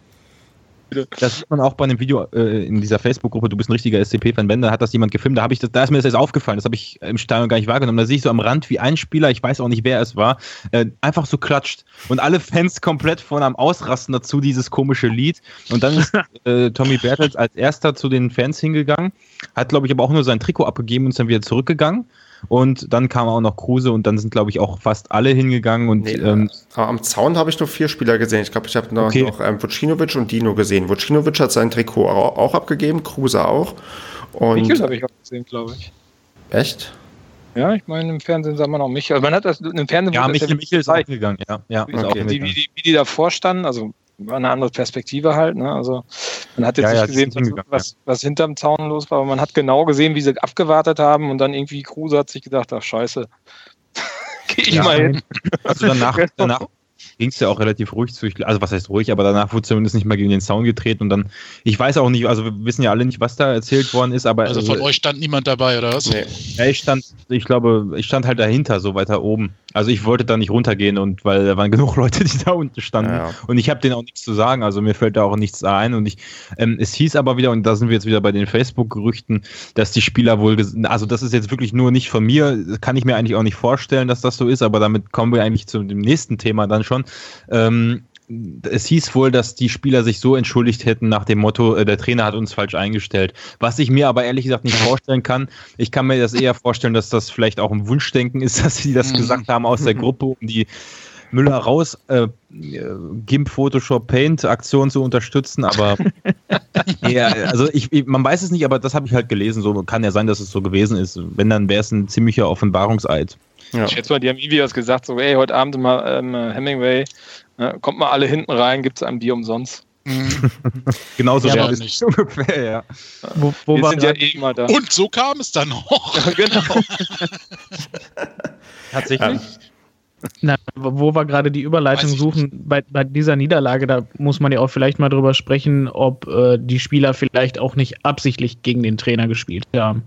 Speaker 2: Das sieht man auch bei einem Video äh, in dieser Facebook-Gruppe, du bist ein richtiger SCP-Fan, wenn, da hat das jemand gefilmt, da habe ich das, da ist mir das jetzt aufgefallen, das habe ich im Stadion gar nicht wahrgenommen. Da sehe ich so am Rand, wie ein Spieler, ich weiß auch nicht, wer es war, äh, einfach so klatscht. Und alle Fans komplett von am Ausrasten dazu, dieses komische Lied. Und dann ist äh, Tommy Bertels als erster zu den Fans hingegangen, hat, glaube ich, aber auch nur sein Trikot abgegeben und ist dann wieder zurückgegangen. Und dann kam auch noch Kruse und dann sind, glaube ich, auch fast alle hingegangen. Und, nee, ähm,
Speaker 1: am Zaun habe ich nur vier Spieler gesehen. Ich glaube, ich habe noch, okay. noch ähm, Vucinovic und Dino gesehen. Vucinovic hat sein Trikot auch abgegeben, Kruse auch. Und
Speaker 4: Michel habe ich auch gesehen, glaube ich.
Speaker 1: Echt?
Speaker 4: Ja, ich meine, im Fernsehen sah man auch Michel. Man hat das im Fernsehen.
Speaker 2: Ja, Michel, Michel ist auch gegangen, ja. ja
Speaker 4: wie, okay. wie, wie, wie, die davor standen, also eine andere Perspektive halt. Ne? Also man hat jetzt ja, nicht ja, gesehen, was, was, was, hinterm Zaun los war, aber man hat genau gesehen, wie sie abgewartet haben und dann irgendwie Kruse hat sich gedacht, ach scheiße,
Speaker 2: geh ich ja, mal hin. Also danach, danach ging es ja auch relativ ruhig zu. Also was heißt ruhig, aber danach wurde zumindest nicht mehr gegen den Zaun getreten und dann, ich weiß auch nicht, also wir wissen ja alle nicht, was da erzählt worden ist, aber.
Speaker 3: Also von also, euch stand niemand dabei, oder was?
Speaker 2: Nee. Ja, ich stand, ich glaube, ich stand halt dahinter, so weiter oben. Also ich wollte da nicht runtergehen und weil da waren genug Leute, die da unten standen. Ja. Und ich habe denen auch nichts zu sagen. Also mir fällt da auch nichts ein. Und ich, ähm, es hieß aber wieder, und da sind wir jetzt wieder bei den Facebook-Gerüchten, dass die Spieler wohl, also das ist jetzt wirklich nur nicht von mir, kann ich mir eigentlich auch nicht vorstellen, dass das so ist, aber damit kommen wir eigentlich zu dem nächsten Thema dann schon. Ähm, es hieß wohl, dass die Spieler sich so entschuldigt hätten nach dem Motto, äh, der Trainer hat uns falsch eingestellt. Was ich mir aber ehrlich gesagt nicht vorstellen kann. Ich kann mir das eher vorstellen, dass das vielleicht auch ein Wunschdenken ist, dass sie das mhm. gesagt haben aus der Gruppe, um die Müller raus äh, GIMP Photoshop Paint Aktion zu unterstützen, aber ja, also ich, man weiß es nicht, aber das habe ich halt gelesen. So kann ja sein, dass es so gewesen ist. Wenn dann wäre es ein ziemlicher Offenbarungseid.
Speaker 4: Ja. Ich schätze mal, die haben irgendwie was gesagt, so, ey, heute Abend mal ähm, Hemingway, äh, kommt mal alle hinten rein, gibt es ein Bier umsonst.
Speaker 2: Mhm. Genauso
Speaker 3: ja, ist nicht. ungefähr,
Speaker 4: ja. Wo, wo wir sind ja eh immer da.
Speaker 3: Und so kam es dann auch. Ja, genau.
Speaker 5: Tatsächlich? Na, wo wir gerade die Überleitung suchen, bei, bei, dieser Niederlage, da muss man ja auch vielleicht mal drüber sprechen, ob äh, die Spieler vielleicht auch nicht absichtlich gegen den Trainer gespielt haben.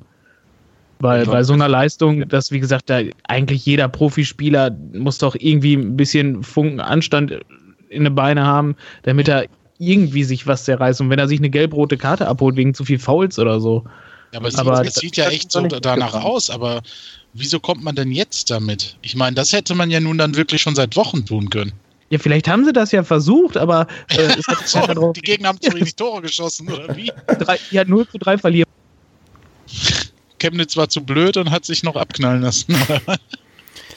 Speaker 5: Weil bei so einer Leistung, dass wie gesagt, da eigentlich jeder Profispieler muss doch irgendwie ein bisschen Funken Anstand in den Beine haben, damit er irgendwie sich was zerreißt. Und wenn er sich eine gelb-rote Karte abholt wegen zu viel Fouls oder so.
Speaker 3: Ja, aber es aber sieht, sieht ja echt so danach aus, aber wieso kommt man denn jetzt damit? Ich meine, das hätte man ja nun dann wirklich schon seit Wochen tun können.
Speaker 5: Ja, vielleicht haben sie das ja versucht, aber
Speaker 3: äh, es hat so, ja die Gegner haben zu wenig Tore geschossen, oder wie?
Speaker 5: Drei, die hat 0 zu 3 verlieren.
Speaker 3: Chemnitz war zu blöd und hat sich noch abknallen lassen.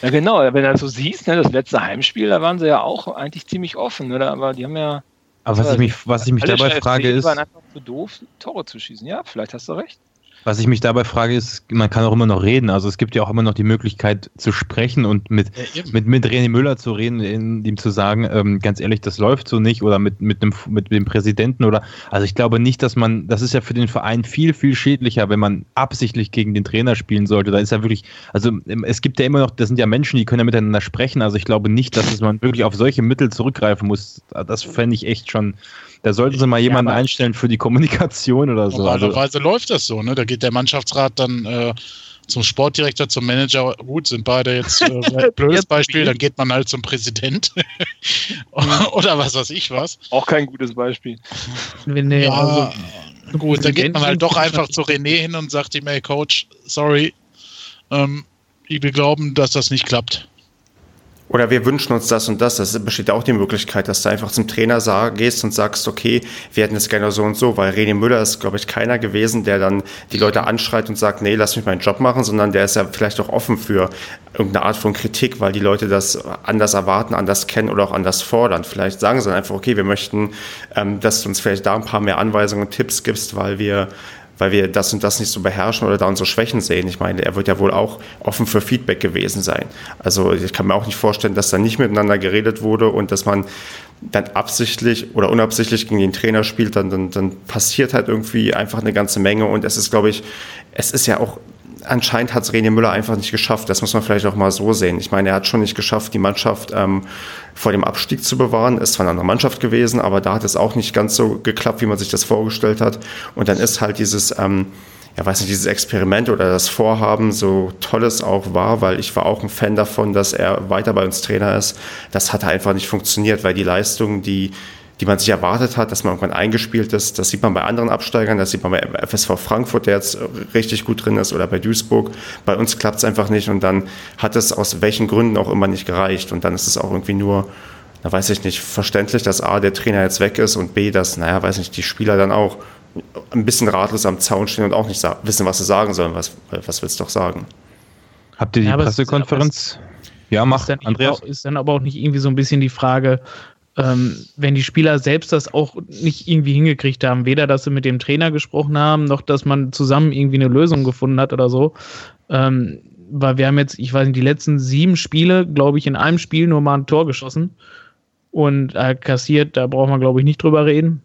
Speaker 4: ja, genau, wenn du das so siehst, ne, das letzte Heimspiel, da waren sie ja auch eigentlich ziemlich offen, oder? Aber die haben ja.
Speaker 2: Aber was ich mich, was ich mich dabei frage ist. Die
Speaker 4: waren einfach zu doof, Tore zu schießen. Ja, vielleicht hast du recht.
Speaker 2: Was ich mich dabei frage, ist, man kann auch immer noch reden. Also es gibt ja auch immer noch die Möglichkeit zu sprechen und mit, ja, mit, mit René Müller zu reden, in, ihm zu sagen, ähm, ganz ehrlich, das läuft so nicht oder mit, mit, dem, mit dem Präsidenten oder also ich glaube nicht, dass man, das ist ja für den Verein viel, viel schädlicher, wenn man absichtlich gegen den Trainer spielen sollte. Da ist ja wirklich, also ähm, es gibt ja immer noch, das sind ja Menschen, die können ja miteinander sprechen. Also ich glaube nicht, dass man wirklich auf solche Mittel zurückgreifen muss. Das fände ich echt schon da sollten sie mal jemanden ja, einstellen für die Kommunikation oder so.
Speaker 3: Normalerweise also, läuft das so, ne? Da geht der Mannschaftsrat dann äh, zum Sportdirektor, zum Manager. Gut, sind beide jetzt äh, blödes Beispiel, dann geht man halt zum Präsident. oder was weiß ich was.
Speaker 4: Auch kein gutes Beispiel.
Speaker 3: Nee, ja, also, gut, dann geht man halt doch einfach zu René hin und sagt ihm, ey Coach, sorry, ähm, wir glauben, dass das nicht klappt.
Speaker 1: Oder wir wünschen uns das und das. Das besteht auch die Möglichkeit, dass du einfach zum Trainer sag, gehst und sagst, okay, wir hätten es gerne so und so, weil René Müller ist, glaube ich, keiner gewesen, der dann die Leute anschreit und sagt, nee, lass mich meinen Job machen, sondern der ist ja vielleicht auch offen für irgendeine Art von Kritik, weil die Leute das anders erwarten, anders kennen oder auch anders fordern. Vielleicht sagen sie dann einfach, okay, wir möchten, ähm, dass du uns vielleicht da ein paar mehr Anweisungen und Tipps gibst, weil wir weil wir das und das nicht so beherrschen oder da unsere Schwächen sehen. Ich meine, er wird ja wohl auch offen für Feedback gewesen sein. Also ich kann mir auch nicht vorstellen, dass da nicht miteinander geredet wurde und dass man dann absichtlich oder unabsichtlich gegen den Trainer spielt, dann, dann, dann passiert halt irgendwie einfach eine ganze Menge und es ist, glaube ich, es ist ja auch anscheinend hat es René Müller einfach nicht geschafft. Das muss man vielleicht auch mal so sehen. Ich meine, er hat schon nicht geschafft, die Mannschaft ähm, vor dem Abstieg zu bewahren. Ist zwar eine andere Mannschaft gewesen, aber da hat es auch nicht ganz so geklappt, wie man sich das vorgestellt hat. Und dann ist halt dieses, ähm, ja, weiß nicht, dieses Experiment oder das Vorhaben, so toll es auch war, weil ich war auch ein Fan davon, dass er weiter bei uns Trainer ist. Das hat einfach nicht funktioniert, weil die Leistungen, die die man sich erwartet hat, dass man irgendwann eingespielt ist. Das sieht man bei anderen Absteigern, das sieht man bei FSV Frankfurt, der jetzt richtig gut drin ist, oder bei Duisburg. Bei uns klappt es einfach nicht und dann hat es aus welchen Gründen auch immer nicht gereicht. Und dann ist es auch irgendwie nur, da weiß ich nicht, verständlich, dass A, der Trainer jetzt weg ist und B, dass, naja, weiß nicht, die Spieler dann auch ein bisschen ratlos am Zaun stehen und auch nicht wissen, was sie sagen sollen. Was, was willst du doch sagen?
Speaker 2: Habt ihr die ja, Pressekonferenz? Ja, macht Andreas.
Speaker 5: Ist dann aber auch nicht irgendwie so ein bisschen die Frage, ähm, wenn die Spieler selbst das auch nicht irgendwie hingekriegt haben, weder dass sie mit dem Trainer gesprochen haben, noch dass man zusammen irgendwie eine Lösung gefunden hat oder so. Ähm, weil wir haben jetzt, ich weiß nicht, die letzten sieben Spiele, glaube ich, in einem Spiel nur mal ein Tor geschossen und äh, kassiert, da braucht man, glaube ich, nicht drüber reden.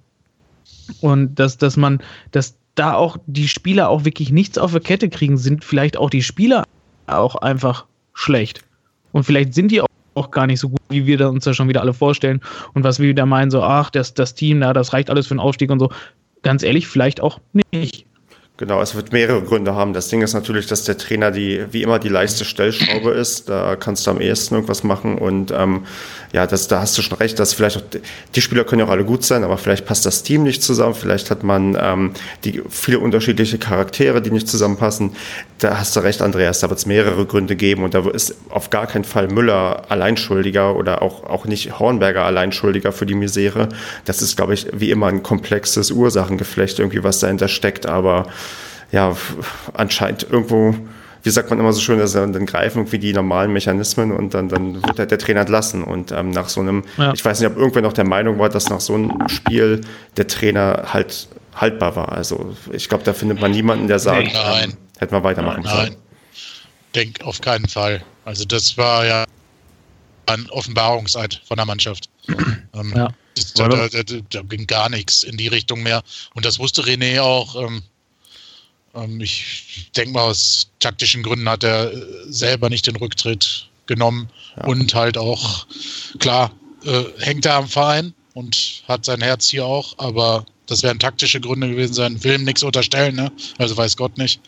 Speaker 5: Und dass, dass man, dass da auch die Spieler auch wirklich nichts auf der Kette kriegen, sind vielleicht auch die Spieler auch einfach schlecht. Und vielleicht sind die auch auch gar nicht so gut, wie wir uns da schon wieder alle vorstellen. Und was wir wieder meinen, so, ach, das, das Team da, das reicht alles für einen Aufstieg und so. Ganz ehrlich, vielleicht auch nicht.
Speaker 1: Genau, es wird mehrere Gründe haben. Das Ding ist natürlich, dass der Trainer die, wie immer, die leichte Stellschraube ist. Da kannst du am ehesten irgendwas machen. Und ähm, ja, das, da hast du schon recht, dass vielleicht auch, die Spieler können ja auch alle gut sein, aber vielleicht passt das Team nicht zusammen. Vielleicht hat man ähm, die viele unterschiedliche Charaktere, die nicht zusammenpassen. Da hast du recht, Andreas, da wird es mehrere Gründe geben. Und da ist auf gar keinen Fall Müller Alleinschuldiger oder auch, auch nicht Hornberger Alleinschuldiger für die Misere. Das ist, glaube ich, wie immer ein komplexes Ursachengeflecht, irgendwie, was dahinter steckt. Aber ja, anscheinend irgendwo, wie sagt man immer so schön, dass dann greifen irgendwie die normalen Mechanismen und dann, dann wird halt der Trainer entlassen. Und ähm, nach so einem, ja. ich weiß nicht, ob irgendwer noch der Meinung war, dass nach so einem Spiel der Trainer halt haltbar war. Also ich glaube, da findet man niemanden, der sagt,
Speaker 3: nein.
Speaker 1: Ähm, hätten wir weitemachen
Speaker 3: nein, sollen. Nein, denk auf keinen Fall. Also das war ja ein Offenbarungseid von der Mannschaft. ähm, ja. da, da, da, da, ging gar nichts in die Richtung mehr. Und das wusste René auch. Ähm, ich denke mal, aus taktischen Gründen hat er äh, selber nicht den Rücktritt genommen ja. und halt auch, klar, äh, hängt er am Verein und hat sein Herz hier auch, aber das wären taktische Gründe gewesen sein. Will ihm nichts unterstellen, ne? Also weiß Gott nicht.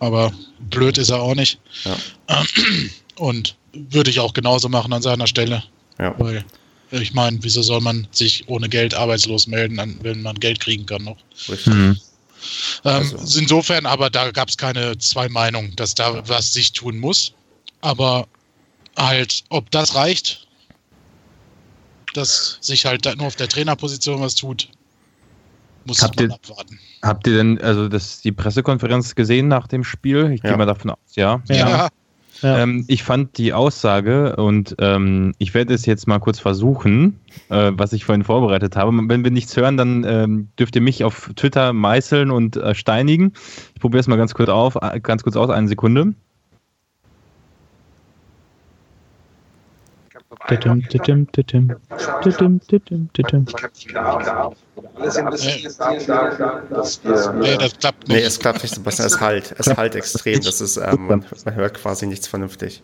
Speaker 3: Aber blöd ist er auch nicht. Ja. Und würde ich auch genauso machen an seiner Stelle. Ja. Weil ich meine, wieso soll man sich ohne Geld arbeitslos melden, wenn man Geld kriegen kann noch? Mhm. Ähm, also. Insofern, aber da gab es keine zwei Meinungen, dass da was sich tun muss. Aber halt, ob das reicht, dass sich halt nur auf der Trainerposition was tut, muss
Speaker 2: habt man ihr, abwarten. Habt ihr denn also das, die Pressekonferenz gesehen nach dem Spiel? Ich ja. gehe mal davon aus, ja.
Speaker 3: Ja. ja.
Speaker 2: Ähm, ich fand die Aussage und ähm, ich werde es jetzt mal kurz versuchen, äh, was ich vorhin vorbereitet habe. Wenn wir nichts hören, dann ähm, dürft ihr mich auf Twitter meißeln und äh, steinigen. Ich probiere es mal ganz kurz auf, äh, ganz kurz aus, eine Sekunde. Nee,
Speaker 1: das klappt nicht. Nee, es klappt nicht, Sebastian. Es halt. Es halt extrem. Das ist, ähm, man, man hört quasi nichts vernünftig.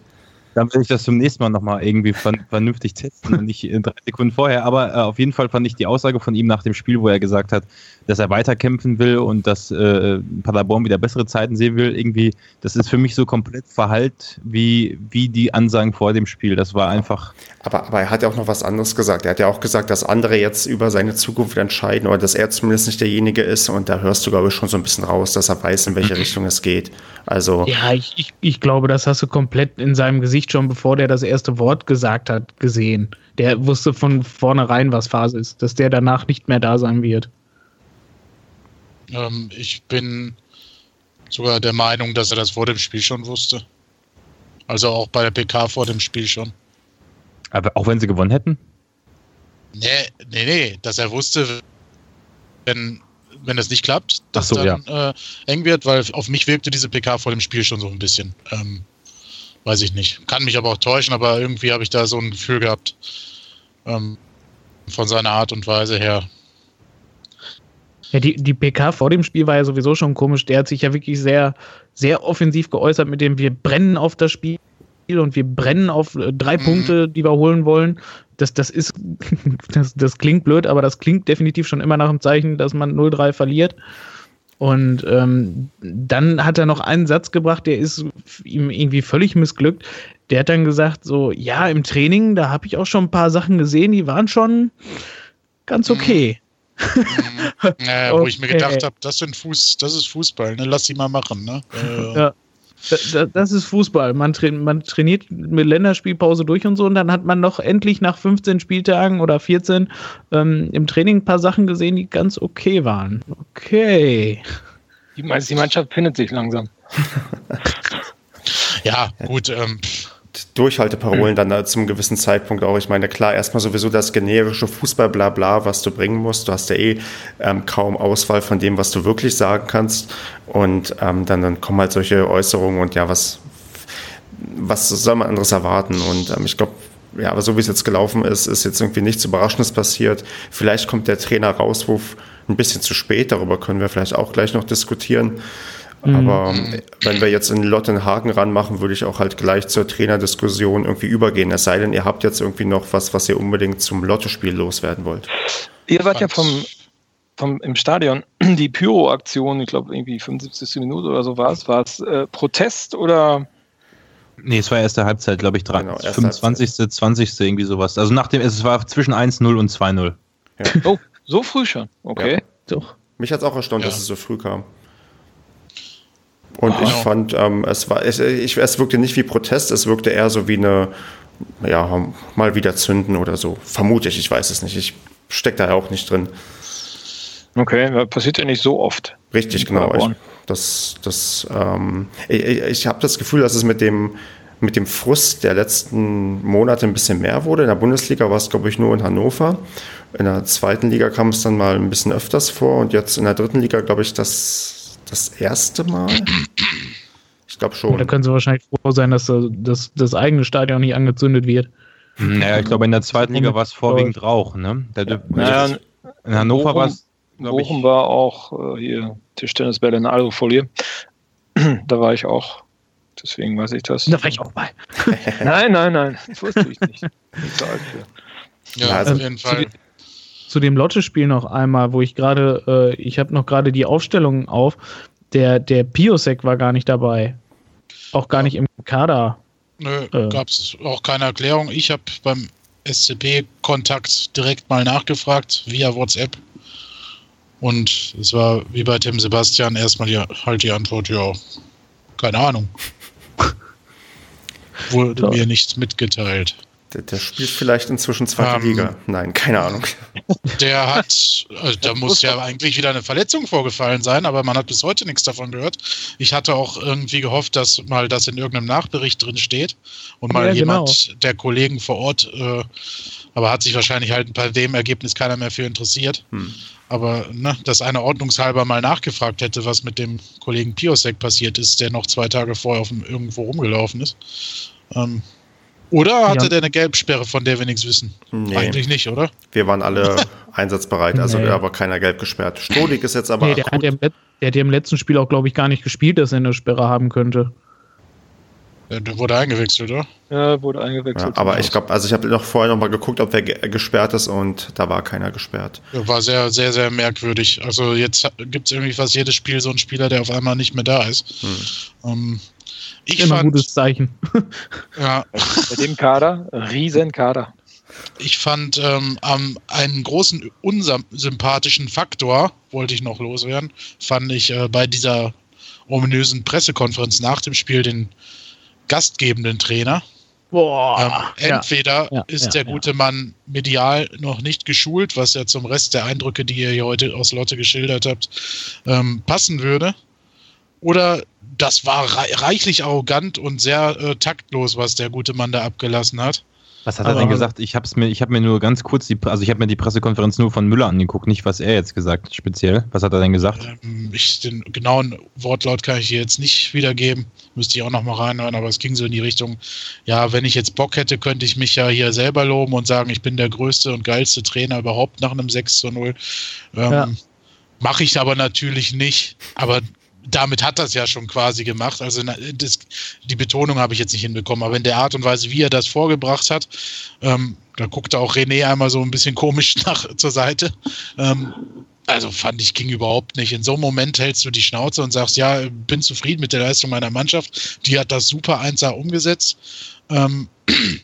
Speaker 2: Dann will ich das zum nächsten Mal nochmal irgendwie vernünftig testen und nicht in drei Sekunden vorher. Aber äh, auf jeden Fall fand ich die Aussage von ihm nach dem Spiel, wo er gesagt hat, dass er weiterkämpfen will und dass äh, Paderborn wieder bessere Zeiten sehen will, irgendwie, das ist für mich so komplett verhallt wie, wie die Ansagen vor dem Spiel. Das war einfach.
Speaker 1: Aber, aber er hat ja auch noch was anderes gesagt. Er hat ja auch gesagt, dass andere jetzt über seine Zukunft entscheiden oder dass er zumindest nicht derjenige ist. Und da hörst du, glaube ich, schon so ein bisschen raus, dass er weiß, in welche mhm. Richtung es geht. Also.
Speaker 5: Ja, ich, ich, ich glaube, das hast du komplett in seinem Gesicht schon, bevor der das erste Wort gesagt hat, gesehen. Der wusste von vornherein, was Phase ist, dass der danach nicht mehr da sein wird.
Speaker 3: Ähm, ich bin sogar der Meinung, dass er das vor dem Spiel schon wusste. Also auch bei der PK vor dem Spiel schon.
Speaker 2: Aber auch wenn sie gewonnen hätten?
Speaker 3: Nee, nee, nee, dass er wusste, wenn, wenn es nicht klappt, dass
Speaker 2: so,
Speaker 3: dann
Speaker 2: ja.
Speaker 3: äh, eng wird, weil auf mich wirkte diese PK vor dem Spiel schon so ein bisschen. Ähm, weiß ich nicht. Kann mich aber auch täuschen, aber irgendwie habe ich da so ein Gefühl gehabt ähm, von seiner Art und Weise her.
Speaker 5: Ja, die, die PK vor dem Spiel war ja sowieso schon komisch. Der hat sich ja wirklich sehr, sehr offensiv geäußert mit dem, wir brennen auf das Spiel und wir brennen auf äh, drei mhm. Punkte, die wir holen wollen. Das, das ist, das, das klingt blöd, aber das klingt definitiv schon immer nach dem Zeichen, dass man 0-3 verliert. Und ähm, dann hat er noch einen Satz gebracht, der ist ihm irgendwie völlig missglückt. Der hat dann gesagt, so, ja, im Training, da habe ich auch schon ein paar Sachen gesehen, die waren schon ganz mhm. okay.
Speaker 3: Mhm. Naja, okay. Wo ich mir gedacht habe, das, Fuß, das ist Fußball, ne? lass sie mal machen. Ne?
Speaker 5: Äh, ja. Das ist Fußball. Man, tra man, trainiert mit Länderspielpause durch und so und dann hat man noch endlich nach 15 Spieltagen oder 14 ähm, im Training ein paar Sachen gesehen, die ganz okay waren. Okay.
Speaker 4: Die, die Mannschaft findet sich langsam.
Speaker 3: ja, gut. Ähm,
Speaker 1: Durchhalteparolen mhm. dann zum gewissen Zeitpunkt auch. Ich meine, klar, erstmal sowieso das generische Fußball-Blabla, was du bringen musst. Du hast ja eh ähm, kaum Auswahl von dem, was du wirklich sagen kannst. Und ähm, dann, dann kommen halt solche Äußerungen und ja, was, was soll man anderes erwarten? Und ähm, ich glaube, ja, aber so wie es jetzt gelaufen ist, ist jetzt irgendwie nichts Überraschendes passiert. Vielleicht kommt der Trainer-Rauswurf ein bisschen zu spät, darüber können wir vielleicht auch gleich noch diskutieren. Aber mhm. wenn wir jetzt in Lotte einen Haken ranmachen, würde ich auch halt gleich zur Trainerdiskussion irgendwie übergehen. Es sei denn, ihr habt jetzt irgendwie noch was, was ihr unbedingt zum Lottospiel loswerden wollt.
Speaker 4: Ihr wart ja vom, vom, im Stadion. Die Pyro-Aktion, ich glaube irgendwie 75. Minute oder so war es. War es äh, Protest oder?
Speaker 2: Nee, es war erste Halbzeit, glaube ich, drei, genau, 25., Halbzeit. 20. irgendwie sowas. Also nachdem, es war zwischen 1-0 und 2-0.
Speaker 4: Ja. Oh, so früh schon. Okay. Ja.
Speaker 1: Doch. Mich hat es auch erstaunt, ja. dass es so früh kam. Und wow. ich fand, ähm, es war, es, ich, es wirkte nicht wie Protest, es wirkte eher so wie eine, ja, mal wieder zünden oder so. Vermute ich, ich weiß es nicht. Ich stecke da ja auch nicht drin.
Speaker 4: Okay, passiert ja nicht so oft.
Speaker 1: Richtig, genau. Ich, das, das, ähm, ich, ich habe das Gefühl, dass es mit dem, mit dem Frust der letzten Monate ein bisschen mehr wurde. In der Bundesliga war es, glaube ich, nur in Hannover. In der zweiten Liga kam es dann mal ein bisschen öfters vor und jetzt in der dritten Liga, glaube ich, das das erste Mal. Ich glaube schon.
Speaker 5: Da können sie wahrscheinlich froh sein, dass das, das eigene Stadion nicht angezündet wird.
Speaker 2: Naja, ich glaube, in der zweiten Liga war es vorwiegend Rauch, ne?
Speaker 4: Der, naja, in Hannover war es. Bochum war auch äh, hier Tischtennisbälle in Alufolie. da war ich auch. Deswegen weiß ich das.
Speaker 5: Da war ich auch bei.
Speaker 4: nein, nein, nein. Das wusste ich nicht.
Speaker 3: Ja, also auf jeden Fall.
Speaker 5: Zu dem Lotte-Spiel noch einmal, wo ich gerade, äh, ich habe noch gerade die Aufstellung auf. Der, der Piosek war gar nicht dabei. Auch gar nicht im Kader.
Speaker 3: Nö, äh. gab es auch keine Erklärung. Ich habe beim SCP-Kontakt direkt mal nachgefragt via WhatsApp. Und es war wie bei Tim Sebastian erstmal die, halt die Antwort, ja, keine Ahnung. Wurde so. mir nichts mitgeteilt.
Speaker 1: Der, der, spielt vielleicht inzwischen zweite ähm, Liga. Nein, keine Ahnung.
Speaker 3: Der hat, also da muss ja eigentlich wieder eine Verletzung vorgefallen sein, aber man hat bis heute nichts davon gehört. Ich hatte auch irgendwie gehofft, dass mal das in irgendeinem Nachbericht drin steht und mal ja, jemand genau. der Kollegen vor Ort, äh, aber hat sich wahrscheinlich halt bei dem Ergebnis keiner mehr für interessiert. Hm. Aber ne, dass einer ordnungshalber mal nachgefragt hätte, was mit dem Kollegen Piosek passiert ist, der noch zwei Tage vorher auf dem, irgendwo rumgelaufen ist. Ähm, oder hatte ja. der eine Gelbsperre, von der wir nichts wissen? Nee. Eigentlich nicht, oder?
Speaker 1: Wir waren alle einsatzbereit, also nee. da war keiner gelb gesperrt. Stolik ist jetzt aber. Nee,
Speaker 5: der, hat ja, der hat ja im letzten Spiel auch, glaube ich, gar nicht gespielt, dass er eine Sperre haben könnte.
Speaker 3: Der wurde eingewechselt, oder?
Speaker 4: Ja, wurde eingewechselt.
Speaker 1: Ja, aber ich glaube, also ich habe noch vorher noch mal geguckt, ob wer gesperrt ist und da war keiner gesperrt.
Speaker 3: Ja, war sehr, sehr, sehr merkwürdig. Also jetzt gibt es irgendwie fast jedes Spiel so einen Spieler, der auf einmal nicht mehr da ist. Hm. Ähm,
Speaker 5: ich Immer fand, gutes Zeichen.
Speaker 4: Ja. Bei dem Kader, riesen Kader.
Speaker 3: Ich fand ähm, einen großen unsympathischen Faktor, wollte ich noch loswerden, fand ich äh, bei dieser ominösen Pressekonferenz nach dem Spiel den gastgebenden Trainer.
Speaker 5: Boah,
Speaker 3: ähm, entweder ja, ja, ist der gute Mann medial noch nicht geschult, was ja zum Rest der Eindrücke, die ihr hier heute aus Lotte geschildert habt, ähm, passen würde. Oder das war reichlich arrogant und sehr äh, taktlos, was der gute Mann da abgelassen hat.
Speaker 2: Was hat er denn gesagt? Ich habe mir, ich habe mir nur ganz kurz die, also ich habe mir die Pressekonferenz nur von Müller angeguckt, nicht was er jetzt gesagt hat speziell. Was hat er denn gesagt?
Speaker 3: Ähm, ich, den genauen Wortlaut kann ich hier jetzt nicht wiedergeben. Müsste ich auch noch mal reinhören, aber es ging so in die Richtung, ja, wenn ich jetzt Bock hätte, könnte ich mich ja hier selber loben und sagen, ich bin der größte und geilste Trainer überhaupt nach einem 6 zu 0. Ähm, ja. Mache ich aber natürlich nicht. Aber damit hat das ja schon quasi gemacht. Also das, die Betonung habe ich jetzt nicht hinbekommen, aber in der Art und Weise, wie er das vorgebracht hat, ähm, da guckte auch René einmal so ein bisschen komisch nach zur Seite. Ähm, also fand ich ging überhaupt nicht. In so einem Moment hältst du die Schnauze und sagst, ja, bin zufrieden mit der Leistung meiner Mannschaft. Die hat das super 1A umgesetzt. Ähm,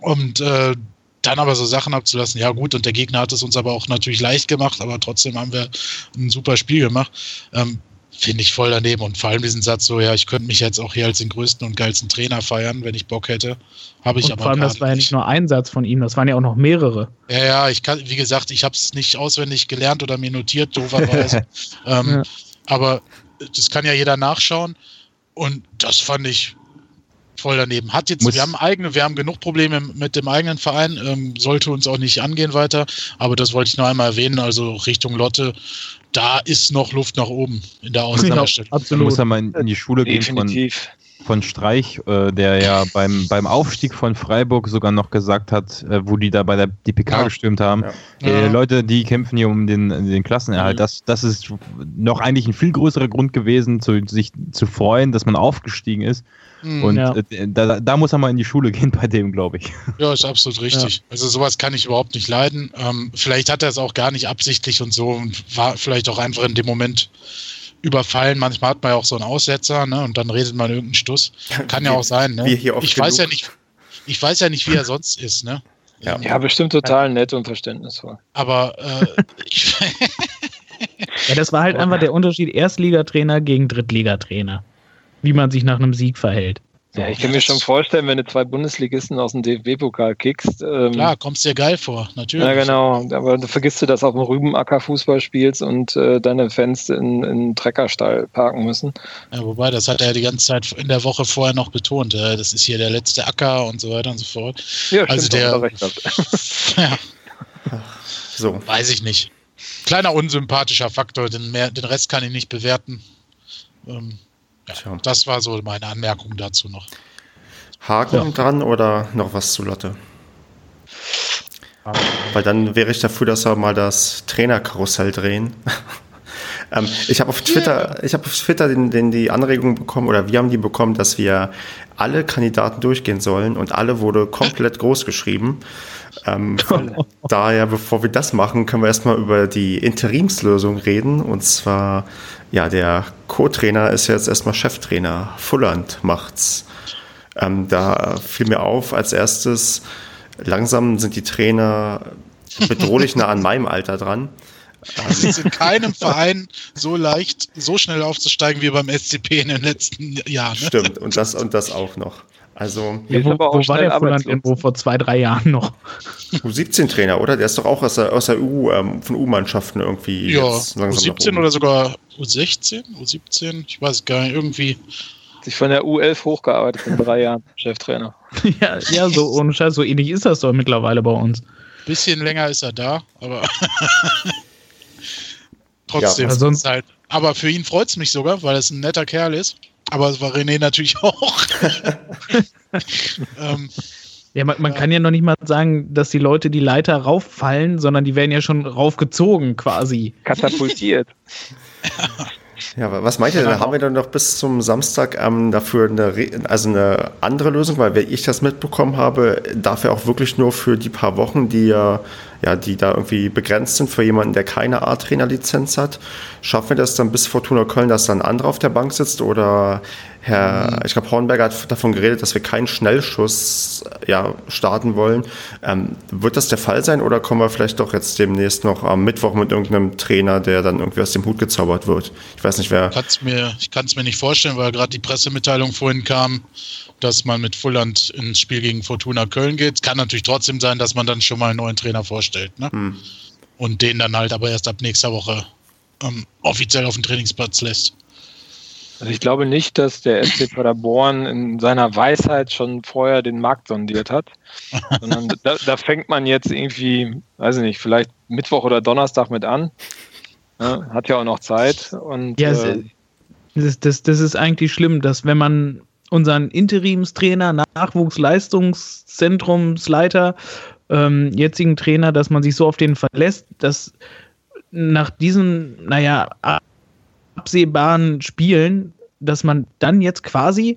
Speaker 3: und äh, dann aber so Sachen abzulassen, ja gut, und der Gegner hat es uns aber auch natürlich leicht gemacht, aber trotzdem haben wir ein super Spiel gemacht. Ähm, finde ich voll daneben. Und vor allem diesen Satz so, ja, ich könnte mich jetzt auch hier als den größten und geilsten Trainer feiern, wenn ich Bock hätte. Habe ich und aber
Speaker 5: Vor allem, das war ja nicht nur ein Satz von ihm, das waren ja auch noch mehrere.
Speaker 3: Ja, ja, ich kann, wie gesagt, ich habe es nicht auswendig gelernt oder mir notiert, dooferweise. ähm, ja. Aber das kann ja jeder nachschauen. Und das fand ich voll daneben. Hat jetzt, Muss wir haben eigene, wir haben genug Probleme mit dem eigenen Verein, ähm, sollte uns auch nicht angehen weiter, aber das wollte ich noch einmal erwähnen, also Richtung Lotte, da ist noch Luft nach oben in der Ausnahmestellung.
Speaker 2: Ja, absolut. Muss er mal in, in die Schule Definitiv. gehen von, von Streich, äh, der ja beim, beim Aufstieg von Freiburg sogar noch gesagt hat, äh, wo die da bei der DPK ja. gestürmt haben, ja. äh, Leute, die kämpfen hier um den, den Klassenerhalt. Mhm. Das, das ist noch eigentlich ein viel größerer Grund gewesen, zu, sich zu freuen, dass man aufgestiegen ist. Mhm. Und ja. Äh, da, da, muss er mal in die Schule gehen bei dem, glaube ich.
Speaker 3: Ja, ist absolut richtig. Ja. Also sowas kann ich überhaupt nicht leiden. Ähm, vielleicht hat er es auch gar nicht absichtlich und so und war vielleicht auch einfach in dem Moment überfallen. Manchmal hat man ja auch so einen Aussetzer, ne? Und dann redet man irgendeinen Stuss. Kann ja auch sein, ne? ich genug. weiß ja nicht, ich weiß ja nicht, wie er sonst ist, ne?
Speaker 4: Ja, ja bestimmt total nett und verständnisvoll.
Speaker 3: Aber äh, ich
Speaker 5: ja, das war halt einfach der Unterschied Erstligatrainer gegen Drittligatrainer wie man sich nach einem Sieg verhält.
Speaker 4: So. Ja, ich kann mir schon vorstellen, wenn du zwei Bundesligisten aus dem DFB-Pokal kickst.
Speaker 3: Ähm, Klar, kommst dir geil vor, natürlich.
Speaker 4: Ja, genau. Aber du vergisst du, dass auf dem Rübenacker Fußball spielst und äh, deine Fans in, in Treckerstall parken müssen.
Speaker 3: Ja, wobei, das hat er die ganze Zeit in der Woche vorher noch betont. Äh, das ist hier der letzte Acker und so weiter und so fort.
Speaker 4: Ja, stimmt, also der. Recht
Speaker 3: ja. So. Weiß ich nicht. Kleiner unsympathischer Faktor, den, mehr, den Rest kann ich nicht bewerten. Ähm, Ja, das war so meine Anmerkung dazu noch.
Speaker 1: Haken ja. dran oder noch was zu Lotte? Weil dann wäre ich dafür, dass wir mal das Trainerkarussell drehen. ähm, ich habe auf Twitter, yeah. ich habe auf Twitter den, den, die Anregung bekommen oder wir haben die bekommen, dass wir alle Kandidaten durchgehen sollen und alle wurde komplett groß geschrieben. Ähm, daher, bevor wir das machen, können wir erstmal über die Interimslösung reden. Und zwar, ja, der Co-Trainer ist jetzt erstmal Cheftrainer. Fulland macht's. Ähm, da fiel mir auf, als erstes, langsam sind die Trainer bedrohlich nah an meinem Alter dran.
Speaker 3: Es ist in keinem Verein so leicht, so schnell aufzusteigen wie beim SCP in den letzten Jahren.
Speaker 1: Stimmt, und das, und das auch noch. Also,
Speaker 5: ja, wo, wo war der Volland irgendwo vor zwei, drei Jahren noch?
Speaker 1: U17-Trainer, oder? Der ist doch auch aus der, aus der U, ähm, von U-Mannschaften irgendwie.
Speaker 3: Ja, U17 oder sogar U16, U17, ich weiß gar nicht, irgendwie.
Speaker 4: Sich von der U11 hochgearbeitet in drei Jahren, Cheftrainer.
Speaker 5: ja, ja, so ohne Scheiß, so ähnlich ist das doch mittlerweile bei uns.
Speaker 3: Bisschen länger ist er da, aber trotzdem.
Speaker 5: Ja, sonst
Speaker 3: halt, aber für ihn freut es mich sogar, weil er ein netter Kerl ist. Aber es war René natürlich auch.
Speaker 5: ähm, ja, man, man ja. kann ja noch nicht mal sagen, dass die Leute die Leiter rauffallen, sondern die werden ja schon raufgezogen quasi.
Speaker 4: Katapultiert.
Speaker 1: Ja, was meint ihr denn? Haben wir dann noch bis zum Samstag ähm, dafür eine, also eine andere Lösung? Weil, wenn ich das mitbekommen habe, darf er auch wirklich nur für die paar Wochen, die ja, die da irgendwie begrenzt sind für jemanden, der keine A-Trainer-Lizenz hat. Schaffen wir das dann bis Fortuna Köln, dass dann ein anderer auf der Bank sitzt? Oder Herr, mhm. ich glaube, Hornberger hat davon geredet, dass wir keinen Schnellschuss ja, starten wollen. Ähm, wird das der Fall sein oder kommen wir vielleicht doch jetzt demnächst noch am Mittwoch mit irgendeinem Trainer, der dann irgendwie aus dem Hut gezaubert wird? Ich weiß nicht, wer.
Speaker 3: Kann's mir, ich kann es mir nicht vorstellen, weil gerade die Pressemitteilung vorhin kam, dass man mit Fulland ins Spiel gegen Fortuna Köln geht. Es kann natürlich trotzdem sein, dass man dann schon mal einen neuen Trainer vorstellt. Ne? Hm. Und den dann halt aber erst ab nächster Woche ähm, offiziell auf den Trainingsplatz lässt.
Speaker 4: Also ich glaube nicht, dass der SC Paderborn in seiner Weisheit schon vorher den Markt sondiert hat, sondern da, da, fängt man jetzt irgendwie, weiß ich nicht, vielleicht Mittwoch oder Donnerstag mit an. Ja, hat ja auch noch Zeit. Und,
Speaker 5: ja, äh, das, das, das ist eigentlich schlimm, dass wenn man unseren Interimstrainer, Nachwuchsleistungszentrumsleiter, ähm, jetzigen Trainer, dass man sich so auf den verlässt, dass nach diesen, naja, absehbaren Spielen, dass man dann jetzt quasi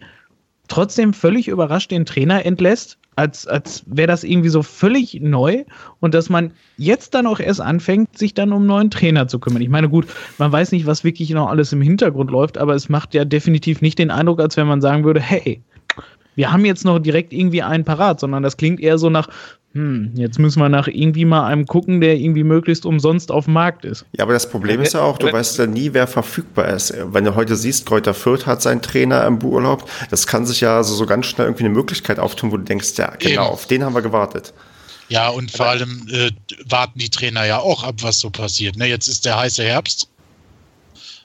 Speaker 5: trotzdem völlig überrascht den Trainer entlässt als, als wäre das irgendwie so völlig neu und dass man jetzt dann auch erst anfängt, sich dann um neuen Trainer zu kümmern. Ich meine, gut, man weiß nicht, was wirklich noch alles im Hintergrund läuft, aber es macht ja definitiv nicht den Eindruck, als wenn man sagen würde, hey, wir haben jetzt noch direkt irgendwie einen parat, sondern das klingt eher so nach, hm, jetzt müssen wir nach irgendwie mal einem gucken, der irgendwie möglichst umsonst auf dem Markt ist.
Speaker 1: Ja, aber das Problem ist ja auch, du weißt ja nie, wer verfügbar ist. Wenn du heute siehst, Kräuter Fürth hat seinen Trainer im Urlaub, das kann sich ja so, so ganz schnell irgendwie eine Möglichkeit auftun, wo du denkst, ja, genau, Eben. auf den haben wir gewartet.
Speaker 3: Ja, und vor allem äh, warten die Trainer ja auch ab, was so passiert. Ne? Jetzt ist der heiße Herbst.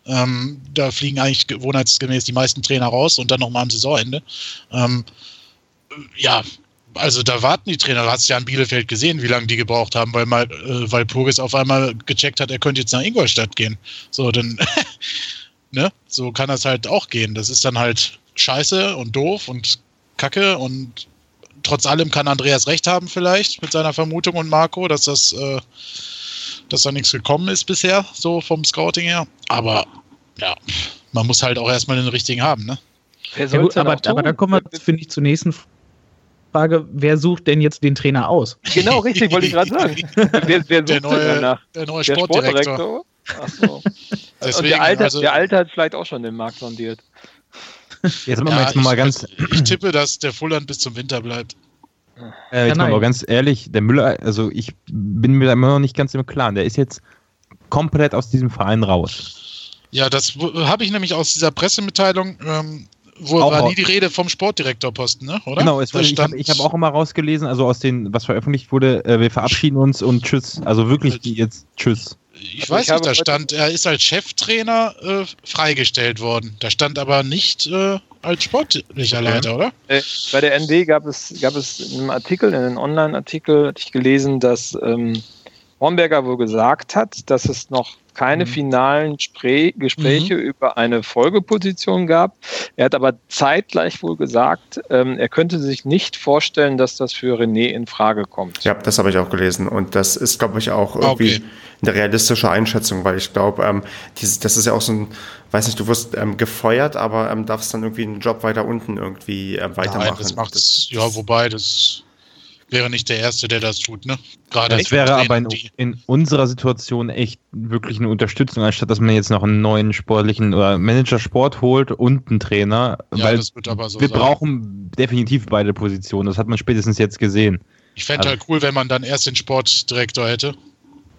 Speaker 3: Ähm, da fliegen eigentlich gewohnheitsgemäß die meisten Trainer raus und dann nochmal am Saisonende. Ähm, ja, also da warten die Trainer. Du hast ja an Bielefeld gesehen, wie lange die gebraucht haben, weil mal, äh, weil Purgis auf einmal gecheckt hat, er könnte jetzt nach Ingolstadt gehen. So, dann, ne, so kann das halt auch gehen. Das ist dann halt scheiße und doof und kacke und trotz allem kann Andreas recht haben vielleicht mit seiner Vermutung und Marco, dass das, äh, dass da nichts gekommen ist bisher, so vom Scouting her. Aber ja, man muss halt auch erstmal den richtigen haben, ne?
Speaker 5: Ja, gut, aber, aber da kommen wir, finde ich, zur nächsten Frage, wer sucht denn jetzt den Trainer aus?
Speaker 4: Genau, richtig, wollte ich gerade sagen.
Speaker 3: Wer, wer der, neue, der neue der Sportdirektor.
Speaker 4: Achso. Und der Alte, also, der Alte hat vielleicht auch schon den Markt sondiert.
Speaker 2: Jetzt machen wir ja, jetzt mal ganz.
Speaker 3: Ich tippe, dass der Fulland bis zum Winter bleibt.
Speaker 2: Äh, jetzt ja, mal ganz ehrlich, der Müller, also ich bin mir da immer noch nicht ganz im Klaren. Der ist jetzt komplett aus diesem Verein raus.
Speaker 3: Ja, das habe ich nämlich aus dieser Pressemitteilung ähm, wo auch war nie die Rede vom Sportdirektorposten, ne? oder?
Speaker 2: Genau, es, ich habe hab auch immer rausgelesen, also aus den, was veröffentlicht wurde, äh, wir verabschieden uns und tschüss. Also wirklich die jetzt tschüss.
Speaker 3: Ich also weiß ich nicht, da stand, er ist als Cheftrainer äh, freigestellt worden. Da stand aber nicht äh, als sportlicher Leiter, oder?
Speaker 4: Äh, bei der ND gab es, gab es in einem Artikel, in einem Online-Artikel, hatte ich gelesen, dass ähm, Hornberger wohl gesagt hat, dass es noch keine mhm. finalen Spre Gespräche mhm. über eine Folgeposition gab. Er hat aber zeitgleich wohl gesagt, ähm, er könnte sich nicht vorstellen, dass das für René in Frage kommt.
Speaker 1: Ja, das habe ich auch gelesen. Und das ist, glaube ich, auch irgendwie okay. eine realistische Einschätzung, weil ich glaube, ähm, das ist ja auch so ein, weiß nicht, du wirst ähm, gefeuert, aber ähm, darfst dann irgendwie einen Job weiter unten irgendwie äh, weitermachen. Nein,
Speaker 3: das macht's, ja, wobei, das wäre nicht der Erste, der das tut, ne?
Speaker 2: Gerade das wäre aber in, in, unserer Situation echt wirklich eine Unterstützung, anstatt dass man jetzt noch einen neuen sportlichen oder Manager Sport holt und einen Trainer. Ja, weil das wird aber so wir sein. brauchen definitiv beide Positionen. Das hat man spätestens jetzt gesehen.
Speaker 3: Ich fände also. halt cool, wenn man dann erst den Sportdirektor hätte.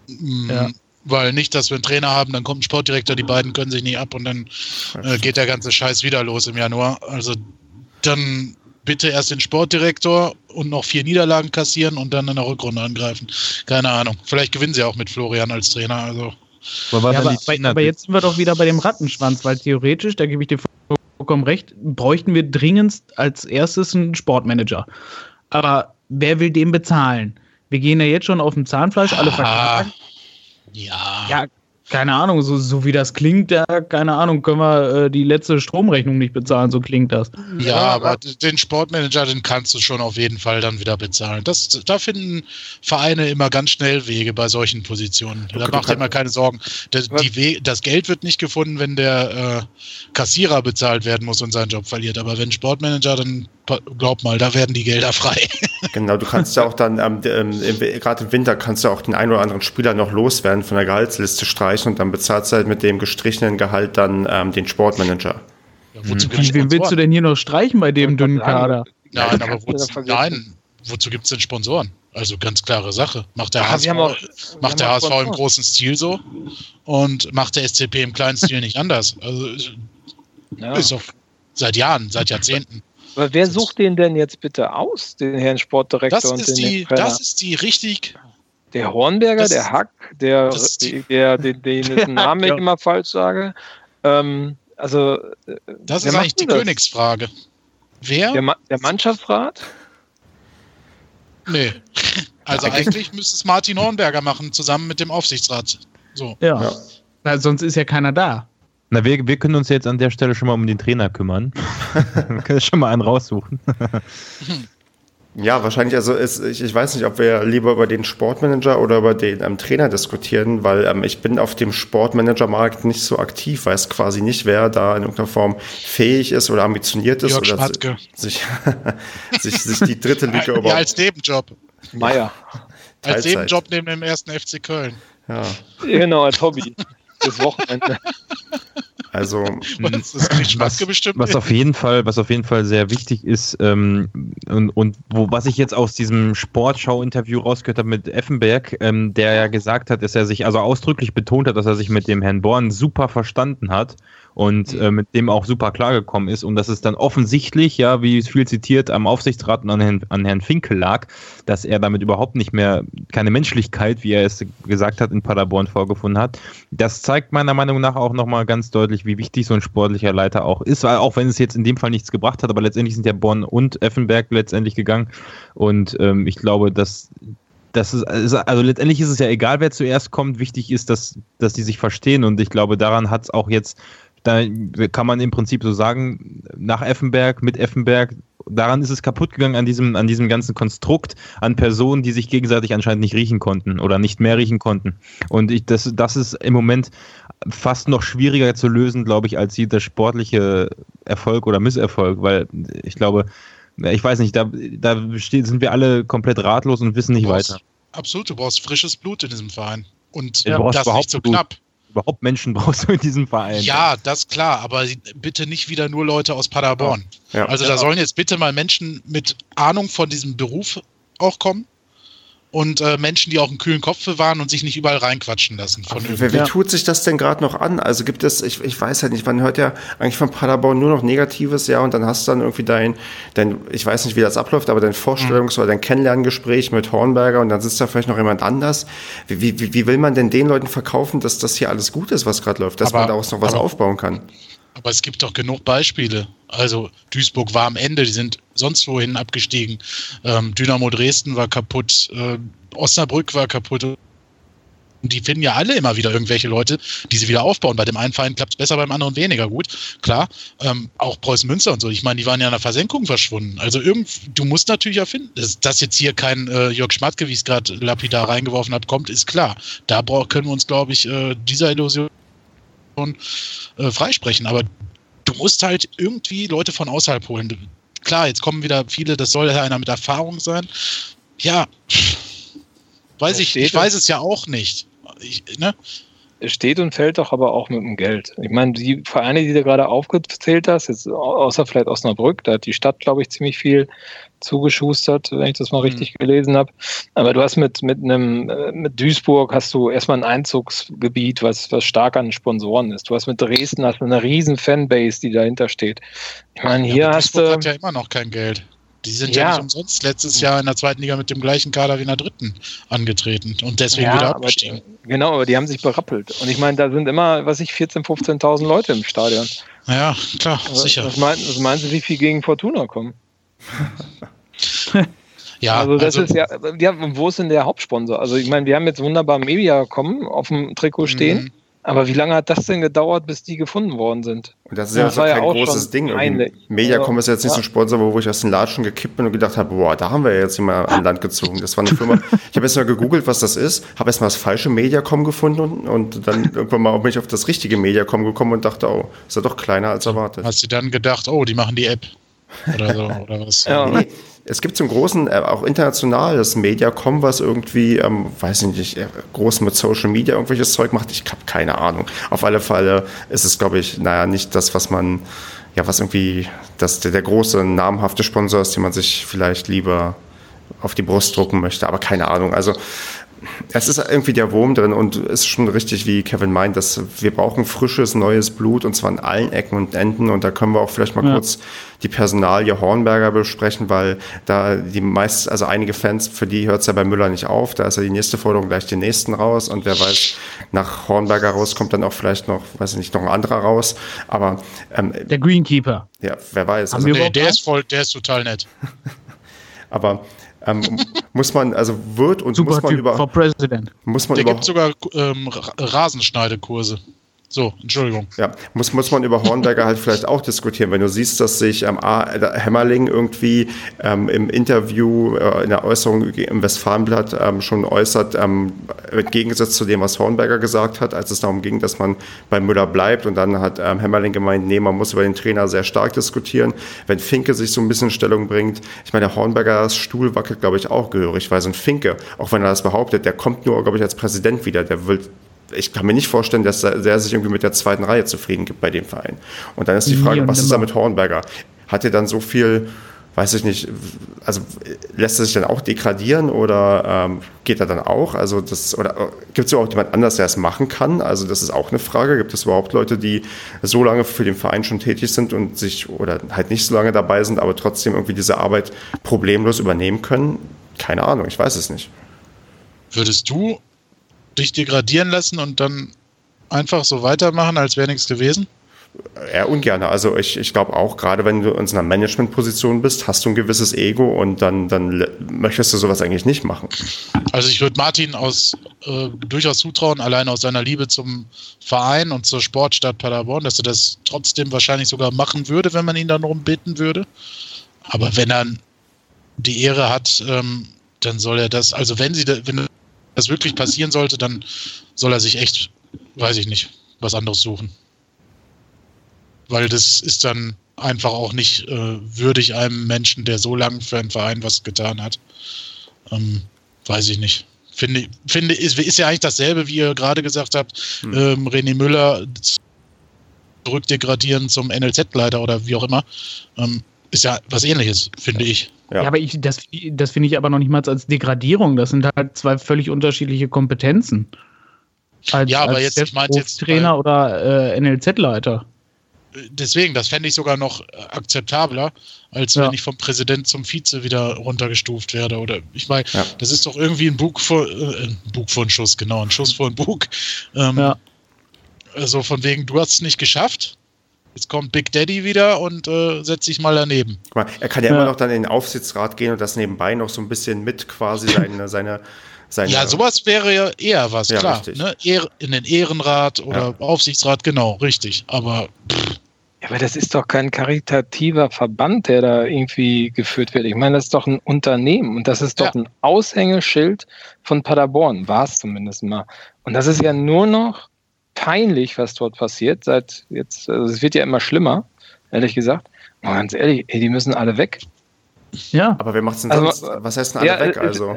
Speaker 3: Mhm. Ja. Weil nicht, dass wir einen Trainer haben, dann kommt ein Sportdirektor, die beiden können sich nicht ab und dann äh, geht der ganze Scheiß wieder los im Januar. Also dann bitte erst den Sportdirektor und noch vier Niederlagen kassieren und dann in der Rückrunde angreifen. Keine Ahnung. Vielleicht gewinnen sie auch mit Florian als Trainer. Also.
Speaker 5: Aber, ja, aber, aber, jetzt sind wir doch wieder bei dem Rattenschwanz, weil theoretisch, da gebe ich dir vollkommen recht, bräuchten wir dringend als erstes einen Sportmanager. Aber wer will den bezahlen? Wir gehen ja jetzt schon auf dem Zahnfleisch, alle ah, verklagen.
Speaker 3: Ja.
Speaker 5: Ja, keine Ahnung, so, so wie das klingt, ja, keine Ahnung, können wir äh, die letzte Stromrechnung nicht bezahlen, so klingt das.
Speaker 3: Ja, aber den Sportmanager, den kannst du schon auf jeden Fall dann wieder bezahlen. Das, da finden Vereine immer ganz schnell Wege bei solchen Positionen. Da macht ihr immer keine Sorgen. Das, die das Geld wird nicht gefunden, wenn der äh, Kassierer bezahlt werden muss und seinen Job verliert. Aber wenn Sportmanager, dann glaub mal, da werden die Gelder frei.
Speaker 1: Genau, du kannst ja auch dann, ähm, gerade im Winter kannst du auch den einen oder anderen Spieler noch loswerden, von der Gehaltsliste streichen und dann bezahlst du halt mit dem gestrichenen Gehalt dann ähm, den Sportmanager.
Speaker 5: Ja, wozu hm. Wen willst du denn hier noch streichen bei dem dünnen Kader?
Speaker 3: Nein, aber wozu, nein, wozu gibt es denn Sponsoren? Also ganz klare Sache. Macht der HSV, auch, macht der HSV im großen Stil so und macht der SCP im kleinen Stil nicht anders. Also ja. ist doch seit Jahren, seit Jahrzehnten.
Speaker 4: Aber wer sucht den denn jetzt bitte aus, den Herrn Sportdirektor
Speaker 3: das und den die, Das ist die richtig.
Speaker 4: Der Hornberger, das, der Hack, der, der, den, den Namen ich immer falsch sage. Ähm, also,
Speaker 3: äh, das ist eigentlich die das? Königsfrage. Wer?
Speaker 4: Der, Ma der Mannschaftsrat?
Speaker 3: Nee. Also eigentlich müsste es Martin Hornberger machen, zusammen mit dem Aufsichtsrat. So.
Speaker 5: Ja. ja. Na, sonst ist ja keiner da.
Speaker 2: Na, wir, wir können uns jetzt an der Stelle schon mal um den Trainer kümmern. wir können schon mal einen raussuchen.
Speaker 1: Ja, wahrscheinlich, also ist, ich, ich weiß nicht, ob wir lieber über den Sportmanager oder über den ähm, Trainer diskutieren, weil ähm, ich bin auf dem Sportmanager-Markt nicht so aktiv, weiß quasi nicht, wer da in irgendeiner Form fähig ist oder ambitioniert ist
Speaker 3: Jörg
Speaker 1: oder sich, sich, sich die dritte Liga
Speaker 3: überhaupt. Ja, als Nebenjob.
Speaker 4: Meier.
Speaker 3: Als Nebenjob neben dem ersten FC Köln.
Speaker 4: Ja. Genau, als Hobby. Das Wochenende.
Speaker 1: Also
Speaker 2: was, was, auf jeden Fall, was auf jeden Fall sehr wichtig ist ähm, und, und wo, was ich jetzt aus diesem Sportschau-Interview rausgehört habe mit Effenberg, ähm, der ja gesagt hat, dass er sich also ausdrücklich betont hat, dass er sich mit dem Herrn Born super verstanden hat und äh, mit dem auch super klargekommen ist und dass es dann offensichtlich, ja, wie viel zitiert, am Aufsichtsrat und an Herrn, an Herrn Finkel lag, dass er damit überhaupt nicht mehr keine Menschlichkeit, wie er es gesagt hat, in Paderborn vorgefunden hat. Das zeigt meiner Meinung nach auch nochmal ganz deutlich, wie wichtig so ein sportlicher Leiter auch ist, weil auch wenn es jetzt in dem Fall nichts gebracht hat, aber letztendlich sind ja Bonn und Effenberg letztendlich gegangen und ähm, ich glaube, dass das ist, also letztendlich ist es ja egal, wer zuerst kommt. Wichtig ist, dass, dass die sich verstehen. Und ich glaube, daran hat es auch jetzt da kann man im Prinzip so sagen, nach Effenberg, mit Effenberg, daran ist es kaputt gegangen an diesem, an diesem ganzen Konstrukt, an Personen, die sich gegenseitig anscheinend nicht riechen konnten oder nicht mehr riechen konnten. Und ich, das, das ist im Moment fast noch schwieriger zu lösen, glaube ich, als der sportliche Erfolg oder Misserfolg, weil ich glaube, ich weiß nicht, da, da sind wir alle komplett ratlos und wissen nicht
Speaker 3: brauchst,
Speaker 2: weiter.
Speaker 3: Absolut, du brauchst frisches Blut in diesem Verein. Und
Speaker 2: ja, das nicht so knapp überhaupt Menschen brauchst du in diesem Verein.
Speaker 3: Ja, das klar, aber bitte nicht wieder nur Leute aus Paderborn. Ja. Also da sollen jetzt bitte mal Menschen mit Ahnung von diesem Beruf auch kommen und äh, Menschen, die auch einen kühlen Kopf bewahren und sich nicht überall reinquatschen lassen.
Speaker 1: wie, wie tut sich das denn gerade noch an? Also gibt es, ich, ich weiß ja nicht, man hört ja eigentlich von Paderborn nur noch Negatives, ja, und dann hast du dann irgendwie dein, dein ich weiß nicht, wie das abläuft, aber dein Vorstellungs- mhm. oder dein Kennenlerngespräch mit Hornberger und dann sitzt da vielleicht noch jemand anders. Wie, wie, wie will man denn den Leuten verkaufen, dass das hier alles gut ist, was gerade läuft, dass aber, man daraus noch was aber, aufbauen kann?
Speaker 3: Aber es gibt doch genug Beispiele. Also Duisburg war am Ende, die sind sonst wohin abgestiegen. Ähm, Dynamo Dresden war kaputt, äh, Osnabrück war kaputt die finden ja alle immer wieder irgendwelche Leute, die sie wieder aufbauen. Bei dem einen Verein klappt es besser, beim anderen weniger gut. Klar, ähm, auch Preußen Münster und so. Ich meine, die waren ja in der Versenkung verschwunden. Also irgend, du musst natürlich erfinden, dass, dass jetzt hier kein äh, Jörg Schmatke, wie es gerade lapidar reingeworfen hat, kommt, ist klar. Da können wir uns, glaube ich, äh, dieser Illusion äh, freisprechen. Aber du musst halt irgendwie Leute von außerhalb holen. Klar, jetzt kommen wieder viele, das soll ja einer mit Erfahrung sein. Ja, weiß ich, ich weiß es ja auch nicht. Ich, ne?
Speaker 4: Es steht und fällt doch aber auch mit dem Geld. Ich meine, die Vereine, die du gerade aufgezählt hast, jetzt außer vielleicht Osnabrück, da hat die Stadt, glaube ich, ziemlich viel zugeschustert, wenn ich das mal mhm. richtig gelesen habe. Aber du hast mit, mit einem, äh, mit Duisburg hast du erstmal ein Einzugsgebiet, was, was stark an Sponsoren ist. Du hast mit Dresden hast eine riesen Fanbase, die dahinter steht. Ich meine, hier ja, hast Duisburg
Speaker 3: du. hat ja immer noch kein Geld. Die sind ja. ja. nicht umsonst letztes Jahr in der zweiten Liga mit dem gleichen Kader wie in der dritten angetreten und deswegen ja, wieder abgestiegen.
Speaker 4: Aber, genau, aber die haben sich berappelt. Und ich meine, da sind immer, was ich, 14.000, 15.000 Leute im Stadion.
Speaker 3: Ja, klar,
Speaker 4: was,
Speaker 3: sicher.
Speaker 4: Was, mein, was meinst du, wie viel gegen Fortuna kommen? Ja, also das also, ist ja, ja, wo ist denn der Hauptsponsor? Also ich meine, wir haben jetzt wunderbar Mediacom auf dem Trikot stehen. Mhm. Aber wie lange hat das denn gedauert, bis die gefunden worden sind?
Speaker 1: Und das ist ja, das kein ja großes Ding. Mediacom ist jetzt nicht ja. so ein Sponsor, wo ich aus den Latschen gekippt bin und gedacht habe, boah, da haben wir jetzt immer an Land gezogen. Das war eine Firma. ich habe jetzt mal gegoogelt, was das ist, habe erst mal das falsche Mediacom gefunden und, und dann irgendwann mal bin ich auf das richtige Mediacom gekommen und dachte, oh, ist ja doch kleiner als erwartet.
Speaker 3: Hast du dann gedacht, oh, die machen die App? Oder so, oder was?
Speaker 1: Ja. Nee, es gibt zum großen, äh, auch international, das Mediacom, was irgendwie, ähm, weiß ich nicht, äh, groß mit Social Media irgendwelches Zeug macht. Ich habe keine Ahnung. Auf alle Fälle ist es, glaube ich, naja, nicht das, was man, ja, was irgendwie, das, der, der große, namhafte Sponsor ist, den man sich vielleicht lieber auf die Brust drucken möchte, aber keine Ahnung. Also es ist irgendwie der Wurm drin und es ist schon richtig, wie Kevin meint, dass wir brauchen frisches, neues Blut und zwar an allen Ecken und Enden und da können wir auch vielleicht mal ja. kurz die Personalie Hornberger besprechen, weil da die meist, also einige Fans, für die hört es ja bei Müller nicht auf, da ist ja die nächste Forderung gleich den nächsten raus und wer weiß, nach Hornberger raus kommt dann auch vielleicht noch, weiß ich nicht, noch ein anderer raus, aber
Speaker 5: ähm, der Greenkeeper.
Speaker 1: Ja, wer weiß.
Speaker 3: Also, nee, der ist voll, der ist total nett.
Speaker 1: aber ähm, muss man, also wird und Super muss man typ über. Muss man
Speaker 3: Der gibt sogar ähm, Rasenschneidekurse. So, Entschuldigung.
Speaker 1: Ja, muss, muss man über Hornberger halt vielleicht auch diskutieren. Wenn du siehst, dass sich ähm, Hämmerling irgendwie ähm, im Interview, äh, in der Äußerung im Westfalenblatt ähm, schon äußert, ähm, im Gegensatz zu dem, was Hornberger gesagt hat, als es darum ging, dass man bei Müller bleibt. Und dann hat ähm, Hämmerling gemeint, nee, man muss über den Trainer sehr stark diskutieren. Wenn Finke sich so ein bisschen Stellung bringt, ich meine, der Hornbergers Stuhl wackelt, glaube ich, auch gehörig, weil so ein Finke, auch wenn er das behauptet, der kommt nur, glaube ich, als Präsident wieder. Der will ich kann mir nicht vorstellen, dass er sich irgendwie mit der zweiten Reihe zufrieden gibt bei dem Verein. Und dann ist die Frage, was ist da mit Hornberger? Hat er dann so viel, weiß ich nicht, also lässt er sich dann auch degradieren oder ähm, geht er dann auch? Also das, oder gibt es überhaupt jemand anders, der es machen kann? Also das ist auch eine Frage. Gibt es überhaupt Leute, die so lange für den Verein schon tätig sind und sich oder halt nicht so lange dabei sind, aber trotzdem irgendwie diese Arbeit problemlos übernehmen können? Keine Ahnung, ich weiß es nicht.
Speaker 3: Würdest du dich degradieren lassen und dann einfach so weitermachen, als wäre nichts gewesen?
Speaker 1: Eher ungern. Also ich, ich glaube auch, gerade wenn du in einer Managementposition bist, hast du ein gewisses Ego und dann, dann möchtest du sowas eigentlich nicht machen.
Speaker 3: Also ich würde Martin aus äh, durchaus zutrauen, allein aus seiner Liebe zum Verein und zur Sportstadt Paderborn, dass er das trotzdem wahrscheinlich sogar machen würde, wenn man ihn dann darum bitten würde. Aber wenn er die Ehre hat, ähm, dann soll er das, also wenn sie, wenn das wirklich passieren sollte, dann soll er sich echt, weiß ich nicht, was anderes suchen. Weil das ist dann einfach auch nicht äh, würdig einem Menschen, der so lange für einen Verein was getan hat. Ähm, weiß ich nicht. Finde, finde ist, ist ja eigentlich dasselbe, wie ihr gerade gesagt habt, hm. ähm, René Müller zurückdegradieren zum NLZ-Leiter oder wie auch immer. Ähm, ist ja was ähnliches, finde ich.
Speaker 5: Ja, ja aber ich, das, das finde ich aber noch nicht mal als Degradierung. Das sind halt zwei völlig unterschiedliche Kompetenzen. Als,
Speaker 3: ja, aber jetzt,
Speaker 5: ich meinte jetzt. Trainer oder äh, NLZ-Leiter.
Speaker 3: Deswegen, das fände ich sogar noch akzeptabler, als ja. wenn ich vom Präsident zum Vize wieder runtergestuft werde. Oder ich meine, ja. das ist doch irgendwie ein Bug vor, äh, ein Bug vor einen Schuss, genau, ein Schuss vor einen Bug. Ähm, ja. Also von wegen, du hast es nicht geschafft, Jetzt kommt Big Daddy wieder und äh, setzt sich mal daneben.
Speaker 1: Mal, er kann ja, ja, immer noch dann in den Aufsichtsrat gehen und das nebenbei noch so ein bisschen mit quasi seine, seine, seine
Speaker 3: Ja, sowas wäre ja eher was, ja, klar. Ne? In den Ehrenrat oder ja. Aufsichtsrat, genau, richtig. Aber pff,
Speaker 4: ja, aber das ist doch kein karitativer Verband, der da irgendwie geführt wird. Ich meine, das ist doch ein Unternehmen und das ist doch ja. ein Aushängeschild von Paderborn, war es zumindest mal. Und das ist ja nur noch peinlich, was dort passiert. Seit jetzt, also es wird ja immer schlimmer, ehrlich gesagt. Und ganz ehrlich, ey, die müssen alle weg.
Speaker 1: Ja. Aber wer macht es denn also, sonst? Was heißt denn alle ja, weg? Also,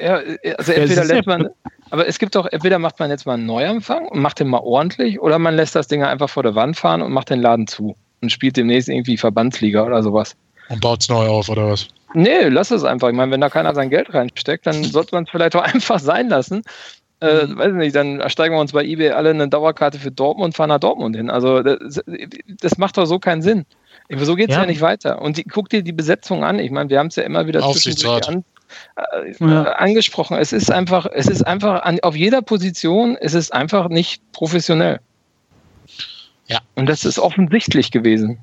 Speaker 4: ja, also entweder lässt man, aber es gibt doch, entweder macht man jetzt mal einen Neuanfang und macht den mal ordentlich, oder man lässt das Ding einfach vor der Wand fahren und macht den Laden zu und spielt demnächst irgendwie Verbandsliga oder sowas.
Speaker 3: Und baut es neu auf, oder was?
Speaker 4: Nee, lass es einfach. Ich meine, wenn da keiner sein Geld reinsteckt, dann sollte man es vielleicht auch einfach sein lassen. Äh, mhm. weiß nicht, dann steigen wir uns bei eBay alle eine Dauerkarte für Dortmund und fahren nach Dortmund hin. Also das, das macht doch so keinen Sinn. So geht es ja. ja. nicht weiter. Und die, guck dir die Besetzung an. Ich meine, wir haben es ja immer wieder
Speaker 3: an,
Speaker 4: äh, ja. angesprochen. Es ist einfach, es ist einfach an, auf jeder Position, es ist einfach nicht professionell.
Speaker 3: Ja.
Speaker 4: Und das ist offensichtlich gewesen.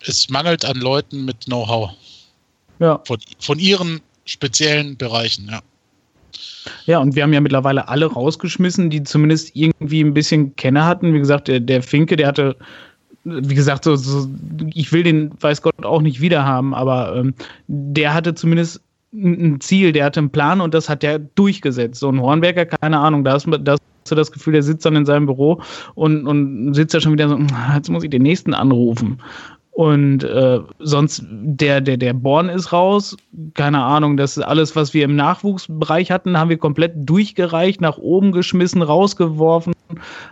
Speaker 3: Es mangelt an Leuten mit Know-how.
Speaker 5: Ja.
Speaker 3: Von, von ihren speziellen Bereichen, ja.
Speaker 5: Ja, und wir haben ja mittlerweile alle rausgeschmissen, die zumindest irgendwie ein bisschen Kenner hatten. Wie gesagt, der, der Finke, der hatte wie gesagt, so, so, ich will den, weiß Gott, auch nicht wiederhaben, aber ähm, der hatte zumindest ein Ziel, der hatte einen Plan und das hat er durchgesetzt. So ein Hornberger, keine Ahnung, da, ist, da hast du das Gefühl, der sitzt dann in seinem Büro und, und sitzt ja schon wieder so, hm, jetzt muss ich den nächsten anrufen. Und äh, sonst, der, der, der Born ist raus. Keine Ahnung, das ist alles, was wir im Nachwuchsbereich hatten, haben wir komplett durchgereicht, nach oben geschmissen, rausgeworfen.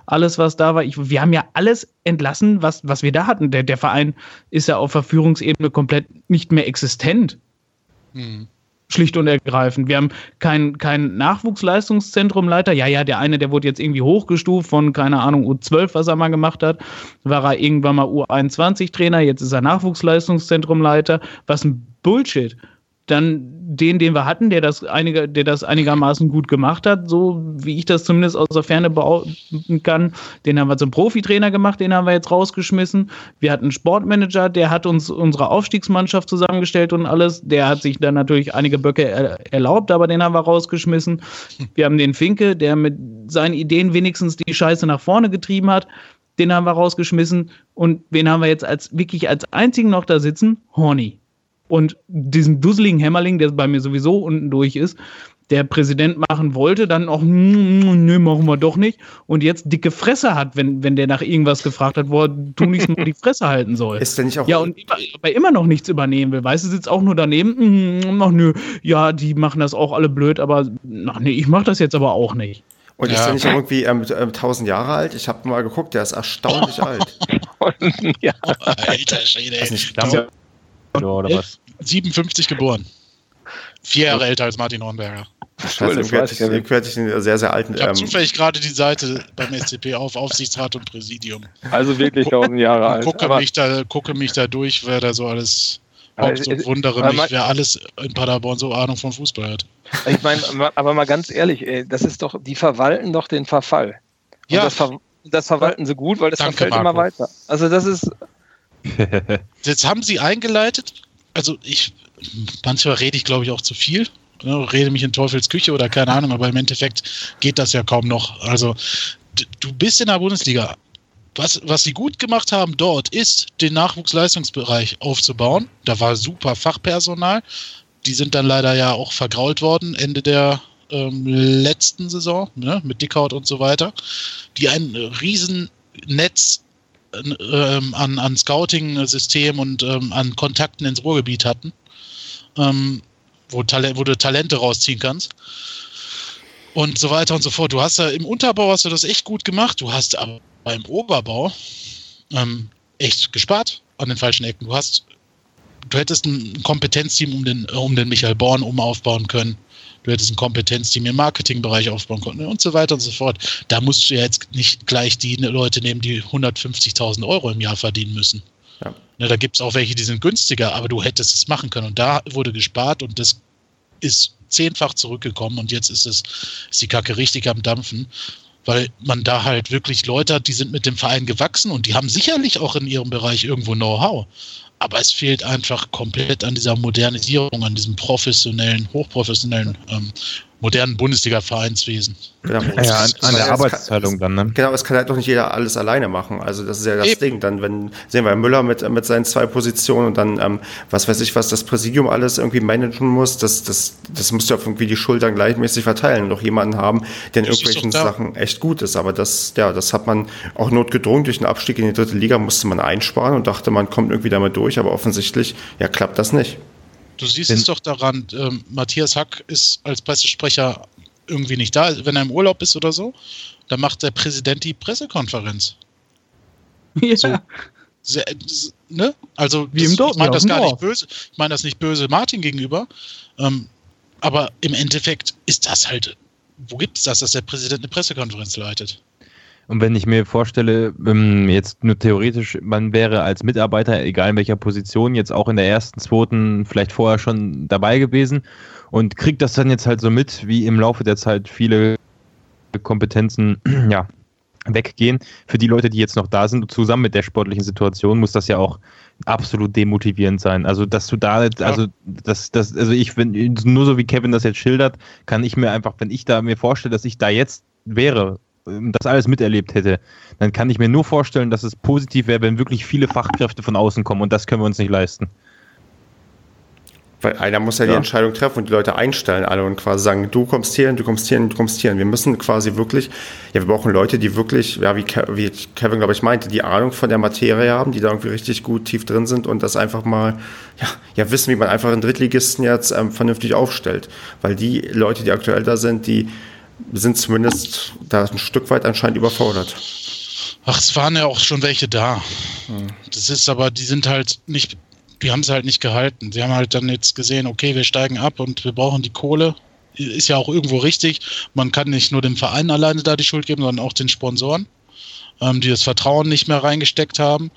Speaker 5: Alles, was da war. Ich, wir haben ja alles entlassen, was, was wir da hatten. Der, der Verein ist ja auf Verführungsebene komplett nicht mehr existent. Hm. Schlicht und ergreifend. Wir haben kein, kein Nachwuchsleistungszentrumleiter. Ja, ja, der eine, der wurde jetzt irgendwie hochgestuft von, keine Ahnung, U12, was er mal gemacht hat. War er irgendwann mal U21-Trainer, jetzt ist er Nachwuchsleistungszentrumleiter. Was ein Bullshit dann den, den wir hatten, der das, einige, der das einigermaßen gut gemacht hat, so wie ich das zumindest aus der Ferne behaupten kann, den haben wir zum Profitrainer gemacht, den haben wir jetzt rausgeschmissen. Wir hatten einen Sportmanager, der hat uns unsere Aufstiegsmannschaft zusammengestellt und alles. Der hat sich dann natürlich einige Böcke erlaubt, aber den haben wir rausgeschmissen. Wir haben den Finke, der mit seinen Ideen wenigstens die Scheiße nach vorne getrieben hat. Den haben wir rausgeschmissen. Und wen haben wir jetzt als wirklich als einzigen noch da sitzen? Horny und diesen dusseligen Hämmerling, der bei mir sowieso unten durch ist, der Präsident machen wollte, dann auch, nö, machen wir doch nicht. Und jetzt dicke Fresse hat, wenn, wenn der nach irgendwas gefragt hat, wo er tunlichst nur die Fresse halten soll.
Speaker 1: Ist der nicht auch.
Speaker 5: Ja, und aber immer noch nichts übernehmen will. Weißt du, sitzt auch nur daneben, ach nö, ja, die machen das auch alle blöd, aber ach nee, ich mach das jetzt aber auch nicht.
Speaker 1: Und ja. ist der nicht irgendwie ähm, 1000 Jahre alt? Ich habe mal geguckt, der ist erstaunlich alt.
Speaker 3: ja. Alter Schwede.
Speaker 2: Ist nicht, oder was?
Speaker 3: 57 geboren. Vier Jahre älter als Martin Hornberger.
Speaker 1: Scheiße, irgendwie hatte ich, einen sehr, sehr alten.
Speaker 3: Ich habe ähm, zufällig gerade die Seite beim SCP auf, Aufsichtsrat und Präsidium.
Speaker 4: Also wirklich 1000 Jahre alt.
Speaker 3: Gucke mich, da, gucke mich da durch, wer da so alles hockt und wundere mich, wer alles in Paderborn so Ahnung vom Fußball hat.
Speaker 4: Ich meine, aber mal ganz ehrlich, ey, das ist doch, die verwalten doch den Verfall. Und ja. Das, ver das, verwalten sie gut, weil das Danke, verfällt Marco. immer weiter. Also das ist,
Speaker 3: Jetzt haben sie eingeleitet, also ich, manchmal rede ich glaube ich auch zu viel, ne, rede mich in Teufels Küche oder keine Ahnung, aber im Endeffekt geht das ja kaum noch. Also du bist in der Bundesliga. Was, was sie gut gemacht haben dort, ist, den Nachwuchsleistungsbereich aufzubauen. Da war super Fachpersonal. Die sind dann leider ja auch vergrault worden, Ende der ähm, letzten Saison, ne, mit Dickhaut und so weiter, die ein Riesennetz ähm, an, an Scouting-System und ähm, an Kontakten ins Ruhrgebiet hatten, ähm, wo, wo du Talente rausziehen kannst. Und so weiter und so fort. Du hast ja im Unterbau hast du das echt gut gemacht. Du hast aber beim Oberbau ähm, echt gespart an den falschen Ecken. Du hast, du hättest ein Kompetenzteam um den, um den Michael Born um aufbauen können du hättest ein Kompetenzteam im Marketingbereich aufbauen können und so weiter und so fort. Da musst du ja jetzt nicht gleich die Leute nehmen, die 150.000 Euro im Jahr verdienen müssen. Ja. Ne, da gibt es auch welche, die sind günstiger, aber du hättest es machen können. Und da wurde gespart und das ist zehnfach zurückgekommen und jetzt ist es ist die Kacke richtig am Dampfen. Weil man da halt wirklich Leute hat, die sind mit dem Verein gewachsen und die haben sicherlich auch in ihrem Bereich irgendwo Know-how. Aber es fehlt einfach komplett an dieser Modernisierung, an diesem professionellen, hochprofessionellen ähm, modernen Bundesliga-Vereinswesen.
Speaker 2: Genau. Ja, an, an der Arbeitsteilung dann, ne?
Speaker 1: Genau, es kann halt doch nicht jeder alles alleine machen. Also das ist ja das Eben. Ding. Dann, wenn, sehen wir Müller mit, mit seinen zwei Positionen und dann, ähm, was weiß ich, was das Präsidium alles irgendwie managen muss, das, das, das musst du auf irgendwie die Schultern gleichmäßig verteilen und doch jemanden haben, der in das irgendwelchen Sachen echt gut ist. Aber das, ja, das hat man auch notgedrungen durch den Abstieg in die dritte Liga musste man einsparen und dachte, man kommt irgendwie damit durch, aber offensichtlich, ja, klappt das nicht.
Speaker 3: Du siehst es doch daran, äh, Matthias Hack ist als Pressesprecher irgendwie nicht da, wenn er im Urlaub ist oder so, dann macht der Präsident die Pressekonferenz. Ja. So, sehr, ne? Also
Speaker 5: Wie im Dorf,
Speaker 3: ich meine das gar nicht böse, ich meine das nicht böse Martin gegenüber, ähm, aber im Endeffekt ist das halt, wo gibt es das, dass der Präsident eine Pressekonferenz leitet?
Speaker 2: Und wenn ich mir vorstelle, ähm, jetzt nur theoretisch, man wäre als Mitarbeiter, egal in welcher Position, jetzt auch in der ersten, zweiten, vielleicht vorher schon dabei gewesen und kriegt das dann jetzt halt so mit, wie im Laufe der Zeit viele Kompetenzen, ja, weggehen. Für die Leute, die jetzt noch da sind, zusammen mit der sportlichen Situation, muss das ja auch absolut demotivierend sein. Also, dass du da, also, das, das, also ich, wenn, nur so wie Kevin das jetzt schildert, kann ich mir einfach, wenn ich da mir vorstelle, dass ich da jetzt wäre das alles miterlebt hätte, dann kann ich mir nur vorstellen, dass es positiv wäre, wenn wirklich viele Fachkräfte von außen kommen und das können wir uns nicht leisten.
Speaker 1: Weil einer muss ja, ja, die Entscheidung treffen und die Leute einstellen alle und quasi sagen, du kommst hierhin, du kommst hierhin, du kommst hierhin. Wir müssen quasi wirklich, ja, wir brauchen Leute, die wirklich, ja, wie, wie Kevin, glaube ich, meinte, die Ahnung von der Materie haben, die da irgendwie richtig gut tief drin sind und das einfach mal, ja, ja wissen, wie man einfach einen Drittligisten jetzt ähm, vernünftig aufstellt. Weil die Leute, die aktuell da sind, die, sind zumindest da ein Stück weit anscheinend überfordert.
Speaker 3: Ach, es waren ja auch schon welche da. Hm. Das ist aber, die sind halt nicht, die haben es halt nicht gehalten. Sie haben halt dann jetzt gesehen, okay, wir steigen ab und wir brauchen die Kohle. Ist ja auch irgendwo richtig. Man kann nicht nur dem Verein alleine da die Schuld geben, sondern auch den Sponsoren, ähm, die das Vertrauen nicht mehr reingesteckt haben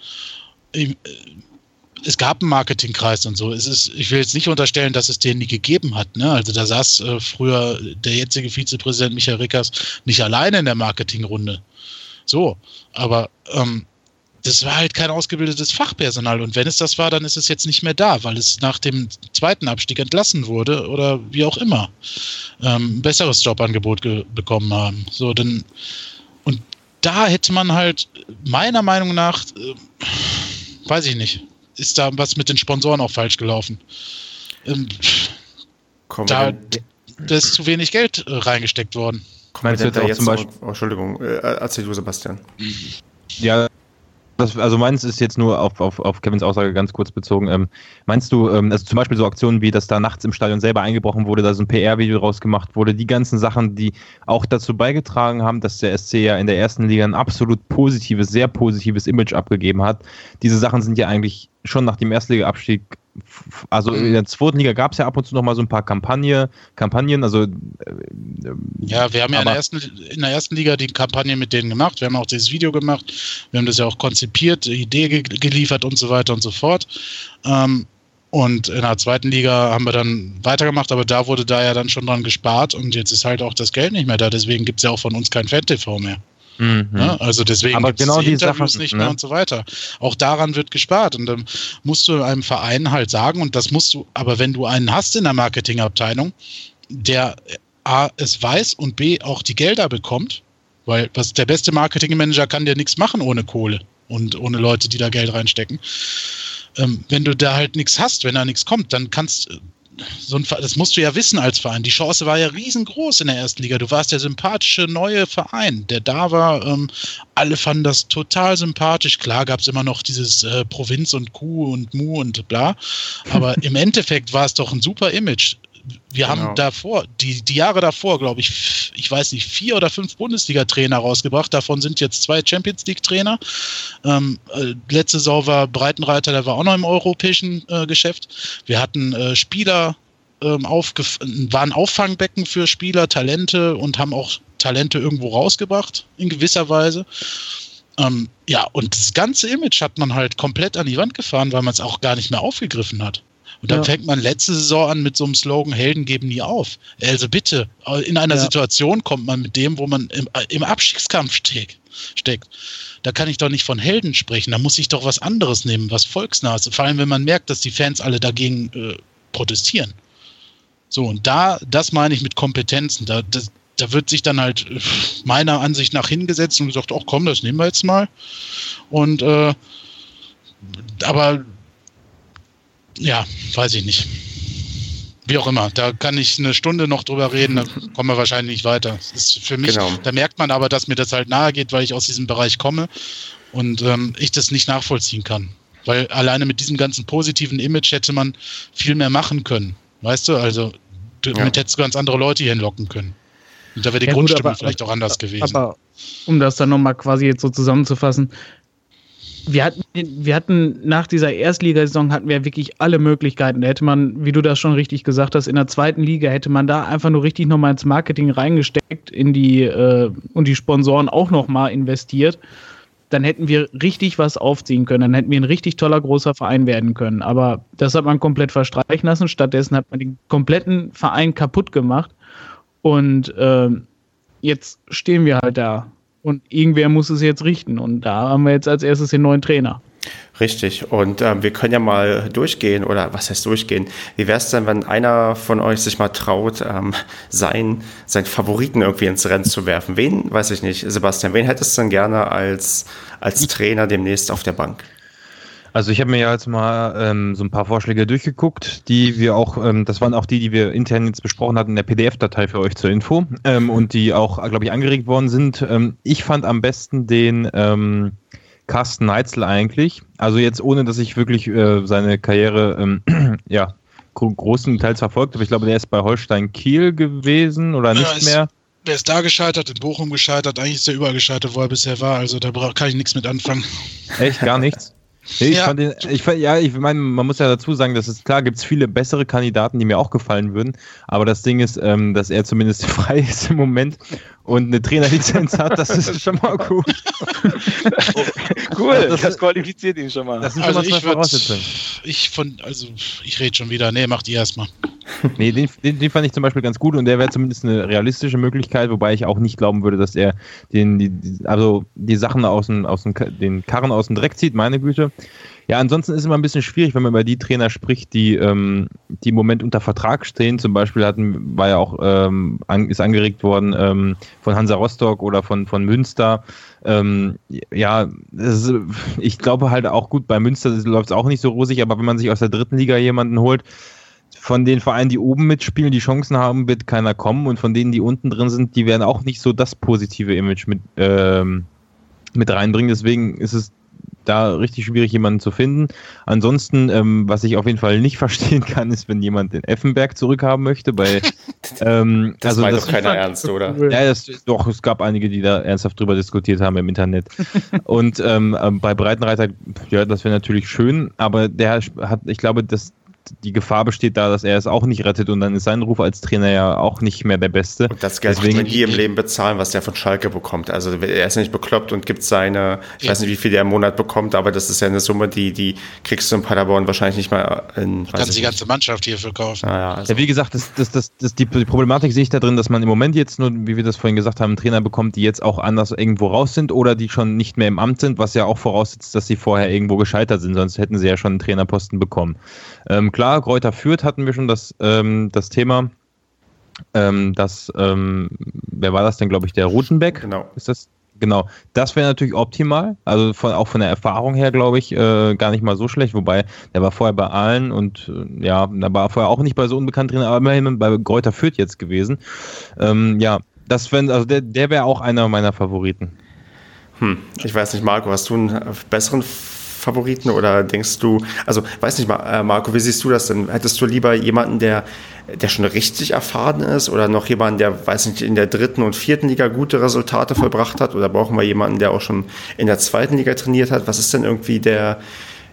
Speaker 3: es gab einen Marketingkreis und so. Es ist, ich will jetzt nicht unterstellen, dass es den nie gegeben hat. Ne? Also da saß äh, früher der jetzige Vizepräsident Michael Rickers nicht alleine in der Marketingrunde. So, aber ähm, das war halt kein ausgebildetes Fachpersonal. Und wenn es das war, dann ist es jetzt nicht mehr da, weil es nach dem zweiten Abstieg entlassen wurde oder wie auch immer ähm, ein besseres Jobangebot bekommen haben. So, denn und da hätte man halt meiner Meinung nach, äh, weiß ich nicht, ist da was mit den Sponsoren auch falsch gelaufen. Ähm, da, da ist zu wenig Geld äh, reingesteckt worden.
Speaker 1: Meinst du jetzt zum Beispiel? Oh, Entschuldigung, äh, erzähl du, Sebastian.
Speaker 2: Ja, das, also meins ist jetzt nur auf, auf, auf Kevins Aussage ganz kurz bezogen. Ähm, meinst du, ähm, also zum Beispiel so Aktionen wie, dass da nachts im Stadion selber eingebrochen wurde, da so ein PR-Video rausgemacht wurde, die ganzen Sachen, die auch dazu beigetragen haben, dass der SC ja in der ersten Liga ein absolut positives, sehr positives Image abgegeben hat. Diese Sachen sind ja eigentlich schon nach dem Erstliga-Abstieg also in der zweiten Liga gab es ja ab und zu noch mal so ein paar Kampagne, Kampagnen, also äh,
Speaker 3: ja, wir haben ja in der, ersten, in der ersten Liga die Kampagne mit denen gemacht, wir haben auch dieses Video gemacht, wir haben das ja auch konzipiert, Idee ge geliefert und so weiter und so fort. Ähm, und in der zweiten Liga haben wir dann weitergemacht, aber da wurde da ja dann schon dran gespart und jetzt ist halt auch das Geld nicht mehr da, deswegen gibt es ja auch von uns kein Fan-TV mehr. Mhm. Ja, also deswegen
Speaker 2: aber genau die Interviews
Speaker 3: Sachen, nicht mehr ne? und so weiter. Auch daran wird gespart und dann musst du einem Verein halt sagen und das musst du, aber wenn du einen hast in der Marketingabteilung, der A es weiß und B auch die Gelder bekommt, weil was der beste Marketingmanager kann dir nichts machen ohne Kohle und ohne Leute, die da Geld reinstecken. Ähm, wenn du da halt nichts hast, wenn da nichts kommt, dann kannst so ein, das musst du ja wissen als Verein. Die Chance war ja riesengroß in der ersten Liga. Du warst der sympathische neue Verein, der da war. Ähm, alle fanden das total sympathisch. Klar gab es immer noch dieses äh, Provinz und Kuh und Mu und bla. Aber im Endeffekt war es doch ein super Image wir genau. haben davor, die, die Jahre davor, glaube ich, ich weiß nicht, vier oder fünf Bundesliga-Trainer rausgebracht. Davon sind jetzt zwei Champions League-Trainer. Ähm, äh, letzte Saison war Breitenreiter, der war auch noch im europäischen äh, Geschäft. Wir hatten äh, Spieler, ähm, waren Auffangbecken für Spieler, Talente und haben auch Talente irgendwo rausgebracht, in gewisser Weise. Ähm, ja, und das ganze Image hat man halt komplett an die Wand gefahren, weil man es auch gar nicht mehr aufgegriffen hat. Und dann ja. fängt man letzte Saison an mit so einem Slogan, Helden geben nie auf. Also bitte, in einer ja. Situation kommt man mit dem, wo man im, im Abstiegskampf steckt. steckt. Da kann ich doch nicht von Helden sprechen. Da muss ich doch was anderes nehmen, was volksnah ist. Vor allem, wenn man merkt, dass die Fans alle dagegen äh, protestieren. So, und da, das meine ich mit Kompetenzen. Da, das, da wird sich dann halt äh, meiner Ansicht nach hingesetzt und gesagt, ach komm, das nehmen wir jetzt mal. Und äh, aber ja, weiß ich nicht. Wie auch immer, da kann ich eine Stunde noch drüber reden, da kommen wir wahrscheinlich nicht weiter. Das ist für mich, genau. da merkt man aber, dass mir das halt nahe geht, weil ich aus diesem Bereich komme und ähm, ich das nicht nachvollziehen kann. Weil alleine mit diesem ganzen positiven Image hätte man viel mehr machen können. Weißt du, also damit ja. hättest du ganz andere Leute hier hinlocken können. Und da wäre die ja, Grundstimmung gut, aber, vielleicht auch anders gewesen. Aber
Speaker 5: um das dann nochmal quasi jetzt so zusammenzufassen, wir hatten, wir hatten nach dieser Erstligasaison hatten wir wirklich alle Möglichkeiten. Da hätte man, wie du das schon richtig gesagt hast, in der zweiten Liga hätte man da einfach nur richtig nochmal ins Marketing reingesteckt, in die äh, und die Sponsoren auch nochmal investiert. Dann hätten wir richtig was aufziehen können. Dann hätten wir ein richtig toller großer Verein werden können. Aber das hat man komplett verstreichen lassen. Stattdessen hat man den kompletten Verein kaputt gemacht. Und äh, jetzt stehen wir halt da und irgendwer muss es jetzt richten. Und da haben wir jetzt als erstes den neuen Trainer.
Speaker 1: Richtig. Und ähm, wir können ja mal durchgehen, oder was heißt durchgehen? Wie wäre es denn, wenn einer von euch sich mal traut, ähm, sein, seinen Favoriten irgendwie ins Rennen zu werfen? Wen, weiß ich nicht, Sebastian, wen hättest du denn gerne als, als Trainer demnächst auf der Bank?
Speaker 2: Also ich habe mir ja jetzt mal ähm, so ein paar Vorschläge durchgeguckt, die wir auch, ähm, das waren auch die, die wir intern jetzt besprochen hatten in der PDF-Datei für euch zur Info ähm, und die auch, glaube ich, angeregt worden sind. Ähm, ich fand am besten den ähm, Carsten Neitzel eigentlich. Also jetzt ohne, dass ich wirklich äh, seine Karriere ähm, ja großen Teils verfolgt habe. Ich glaube, der ist bei Holstein Kiel gewesen oder nicht ja, mehr.
Speaker 3: Der ist da gescheitert, in Bochum gescheitert, eigentlich ist er überall gescheitert, wo er bisher war. Also da kann ich nichts mit anfangen.
Speaker 2: Echt, gar nichts? Nee, ich ja. fand den, ich fand, ja, ich meine, man muss ja dazu sagen, dass es klar gibt es viele bessere Kandidaten, die mir auch gefallen würden. Aber das Ding ist, ähm, dass er zumindest frei ist im Moment und eine Trainerlizenz hat, das ist schon mal gut.
Speaker 4: cool, also das, das, qualifiziert ihn schon mal.
Speaker 3: Das sind also schon mal zwei Voraussetzungen. Ich von, also ich rede schon wieder. Nee, macht ihr erstmal.
Speaker 2: nee, den, den, den, fand ich zum Beispiel ganz gut und der wäre zumindest eine realistische Möglichkeit, wobei ich auch nicht glauben würde, dass er den, die, also die Sachen aus dem, aus dem, den Karren aus dem Dreck zieht, meine Güte. Ja, ansonsten ist immer ein bisschen schwierig, wenn man über die Trainer spricht, die, ähm, die im Moment unter Vertrag stehen. Zum Beispiel hatten, war ja auch, ähm, an, ist angeregt worden ähm, von Hansa Rostock oder von, von Münster. Ähm, ja, ist, ich glaube halt auch gut, bei Münster läuft es auch nicht so rosig, aber wenn man sich aus der dritten Liga jemanden holt, von den Vereinen, die oben mitspielen, die Chancen haben, wird keiner kommen und von denen, die unten drin sind, die werden auch nicht so das positive Image mit, ähm, mit reinbringen. Deswegen ist es da richtig schwierig, jemanden zu finden. Ansonsten, ähm, was ich auf jeden Fall nicht verstehen kann, ist, wenn jemand den Effenberg zurückhaben möchte. Bei,
Speaker 1: ähm, das also meint das doch keiner ernst, oder?
Speaker 2: Ja, das, doch, es gab einige, die da ernsthaft drüber diskutiert haben im Internet. Und ähm, äh, bei Breitenreiter, ja, das wäre natürlich schön, aber der hat, ich glaube, das, die Gefahr besteht da, dass er es auch nicht rettet und dann ist sein Ruf als Trainer ja auch nicht mehr der beste.
Speaker 1: Und das Geld Deswegen, wird nie im Leben bezahlen, was der von Schalke bekommt. Also er ist nicht bekloppt und gibt seine, ich ja. weiß nicht, wie viel der im Monat bekommt, aber das ist ja eine Summe, die, die kriegst du in Paderborn wahrscheinlich nicht mal in.
Speaker 3: Du kannst die ganze Mannschaft hier verkaufen.
Speaker 2: Ah, ja, also. ja, wie gesagt, das, das, das, das, die Problematik sehe ich da drin, dass man im Moment jetzt nur, wie wir das vorhin gesagt haben, einen Trainer bekommt, die jetzt auch anders irgendwo raus sind oder die schon nicht mehr im Amt sind, was ja auch voraussetzt, dass sie vorher irgendwo gescheitert sind, sonst hätten sie ja schon einen Trainerposten bekommen. Ähm, klar, Kräuter führt hatten wir schon das, ähm, das Thema. Ähm, das, ähm, wer war das denn, glaube ich, der Rutenbeck?
Speaker 1: Genau.
Speaker 2: Ist das? Genau. Das wäre natürlich optimal. Also von, auch von der Erfahrung her, glaube ich, äh, gar nicht mal so schlecht. Wobei, der war vorher bei allen und äh, ja, da war vorher auch nicht bei so unbekannt drin, aber immerhin bei Kräuter führt jetzt gewesen. Ähm, ja, das wenn, also der, der wäre auch einer meiner Favoriten.
Speaker 1: Hm, ich weiß nicht, Marco, hast du einen besseren Favoriten oder denkst du, also weiß nicht, äh, Marco, wie siehst du das denn? Hättest du lieber jemanden, der, der schon richtig erfahren ist oder noch jemanden, der, weiß nicht, in der dritten und vierten Liga gute Resultate vollbracht hat oder brauchen wir jemanden, der auch schon in der zweiten Liga trainiert hat? Was ist denn irgendwie der,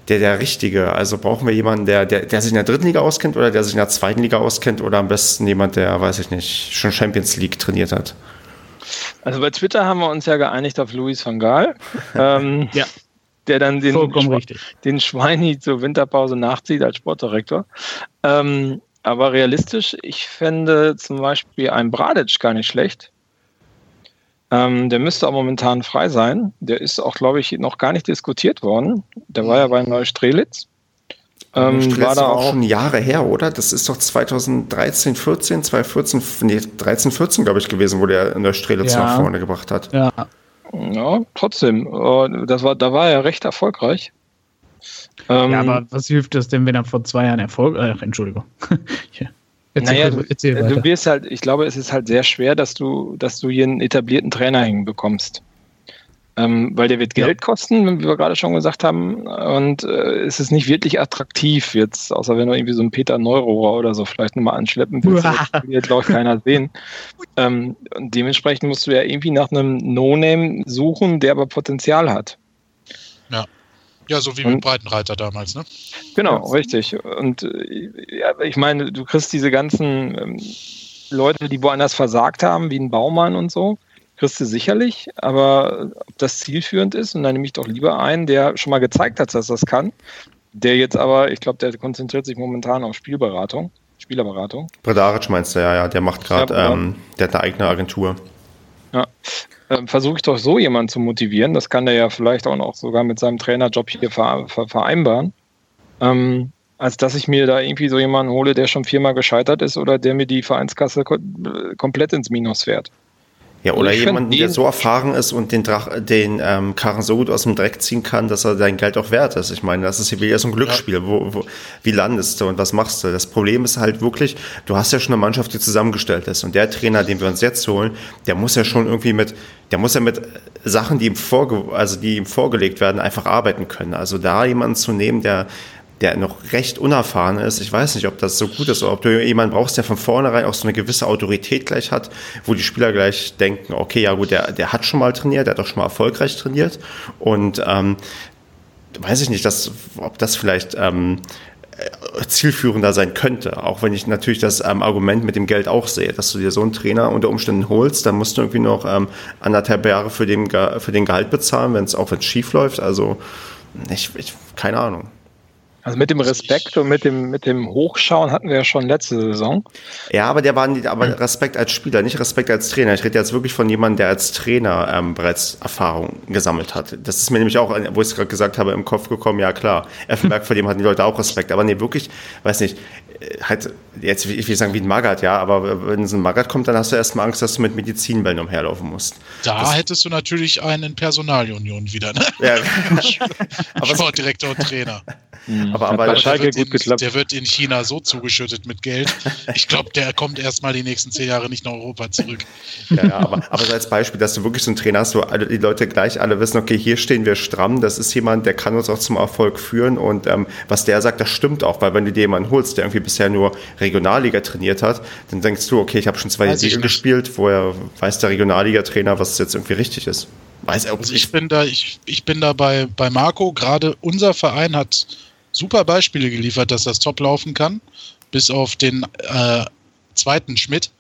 Speaker 1: der, der Richtige? Also brauchen wir jemanden, der, der, der sich in der dritten Liga auskennt oder der sich in der zweiten Liga auskennt oder am besten jemand, der, weiß ich nicht, schon Champions League trainiert hat?
Speaker 4: Also bei Twitter haben wir uns ja geeinigt auf Louis van Gaal. ähm, ja. Der dann den,
Speaker 5: Schwe
Speaker 4: den Schweini zur Winterpause nachzieht als Sportdirektor. Ähm, aber realistisch, ich fände zum Beispiel ein Bradic gar nicht schlecht. Ähm, der müsste auch momentan frei sein. Der ist auch, glaube ich, noch gar nicht diskutiert worden. Der war ja bei Neustrelitz.
Speaker 1: Ähm, war da auch schon Jahre her, oder? Das ist doch 2013, 14, 2014, nee, 13, 14, glaube ich, gewesen, wo der in der Strelitz ja. nach vorne gebracht hat.
Speaker 4: Ja. Ja, trotzdem. Äh, das war, da war er recht erfolgreich.
Speaker 5: Ähm, ja, aber was hilft das denn, wenn er vor zwei Jahren Erfolg. Ach, Entschuldigung.
Speaker 4: ja. Erzähl, naja, du, du wirst halt, ich glaube, es ist halt sehr schwer, dass du, dass du hier einen etablierten Trainer hinbekommst. Ähm, weil der wird Geld ja. kosten, wie wir gerade schon gesagt haben. Und äh, es ist nicht wirklich attraktiv jetzt, außer wenn du irgendwie so einen Peter Neurohrer oder so vielleicht nochmal anschleppen willst. das wird, glaube ich, keiner sehen. Ähm, und dementsprechend musst du ja irgendwie nach einem No-Name suchen, der aber Potenzial hat.
Speaker 3: Ja. Ja, so wie mit Breitenreiter damals, ne?
Speaker 4: Genau, ja. richtig. Und äh, ja, ich meine, du kriegst diese ganzen ähm, Leute, die woanders versagt haben, wie ein Baumann und so kriegst du sicherlich, aber ob das zielführend ist, und dann nehme ich doch lieber einen, der schon mal gezeigt hat, dass das kann, der jetzt aber, ich glaube, der konzentriert sich momentan auf Spielberatung, Spielerberatung.
Speaker 1: Bredaric meinst du, ja, ja, der macht gerade, ja, ähm, der hat eine eigene Agentur.
Speaker 4: Ja, äh, versuche ich doch so jemanden zu motivieren, das kann der ja vielleicht auch noch sogar mit seinem Trainerjob hier vereinbaren. Ähm, als dass ich mir da irgendwie so jemanden hole, der schon viermal gescheitert ist oder der mir die Vereinskasse komplett ins Minus fährt.
Speaker 1: Ja, oder jemand, der so erfahren ist und den, Drach, den ähm, Karren so gut aus dem Dreck ziehen kann, dass er dein Geld auch wert ist. Ich meine, das ist ja so ein Glücksspiel. Ja. Wo, wo, wie landest du und was machst du? Das Problem ist halt wirklich, du hast ja schon eine Mannschaft, die zusammengestellt ist. Und der Trainer, den wir uns jetzt holen, der muss ja schon irgendwie mit, der muss ja mit Sachen, die ihm, vorge also die ihm vorgelegt werden, einfach arbeiten können. Also da jemanden zu nehmen, der der noch recht unerfahren ist. Ich weiß nicht, ob das so gut ist oder ob du jemanden brauchst, der von vornherein auch so eine gewisse Autorität gleich hat, wo die Spieler gleich denken, okay, ja gut, der, der hat schon mal trainiert, der hat auch schon mal erfolgreich trainiert und ähm, weiß ich nicht, dass, ob das vielleicht ähm, zielführender sein könnte. Auch wenn ich natürlich das ähm, Argument mit dem Geld auch sehe, dass du dir so einen Trainer unter Umständen holst, dann musst du irgendwie noch ähm, anderthalb Jahre für den, für den Gehalt bezahlen, wenn es auch wenn es schief läuft. Also ich, ich, keine Ahnung.
Speaker 4: Also mit dem Respekt und mit dem, mit dem Hochschauen hatten wir ja schon letzte Saison.
Speaker 1: Ja, aber der war nicht, aber Respekt als Spieler, nicht Respekt als Trainer. Ich rede jetzt wirklich von jemandem, der als Trainer ähm, bereits Erfahrung gesammelt hat. Das ist mir nämlich auch, wo ich es gerade gesagt habe, im Kopf gekommen, ja klar, Effenberg, vor dem hatten die Leute auch Respekt. Aber nee, wirklich, weiß nicht, äh, halt, jetzt, ich will sagen wie ein Magat, ja, aber wenn so ein Magat kommt, dann hast du erstmal Angst, dass du mit Medizinbällen umherlaufen musst.
Speaker 3: Da das, hättest du natürlich einen Personalunion wieder, ne? Ja. Sportdirektor und Trainer.
Speaker 4: Mhm. Aber, aber
Speaker 3: der, wird in, der wird in China so zugeschüttet mit Geld. Ich glaube, der kommt erstmal die nächsten zehn Jahre nicht nach Europa zurück.
Speaker 1: Ja, ja aber, aber so als Beispiel, dass du wirklich so einen Trainer hast, wo alle, die Leute gleich alle wissen, okay, hier stehen wir stramm, das ist jemand, der kann uns auch zum Erfolg führen und ähm, was der sagt, das stimmt auch, weil wenn du dir jemanden holst, der irgendwie bisher nur Regionalliga trainiert hat, dann denkst du, okay, ich habe schon zwei Ligen gespielt, woher weiß der Regionalliga-Trainer, was jetzt irgendwie richtig ist.
Speaker 3: Weiß er, also ich bin da, ich, ich bin da bei, bei Marco, gerade unser Verein hat super Beispiele geliefert, dass das top laufen kann, bis auf den äh, zweiten Schmidt.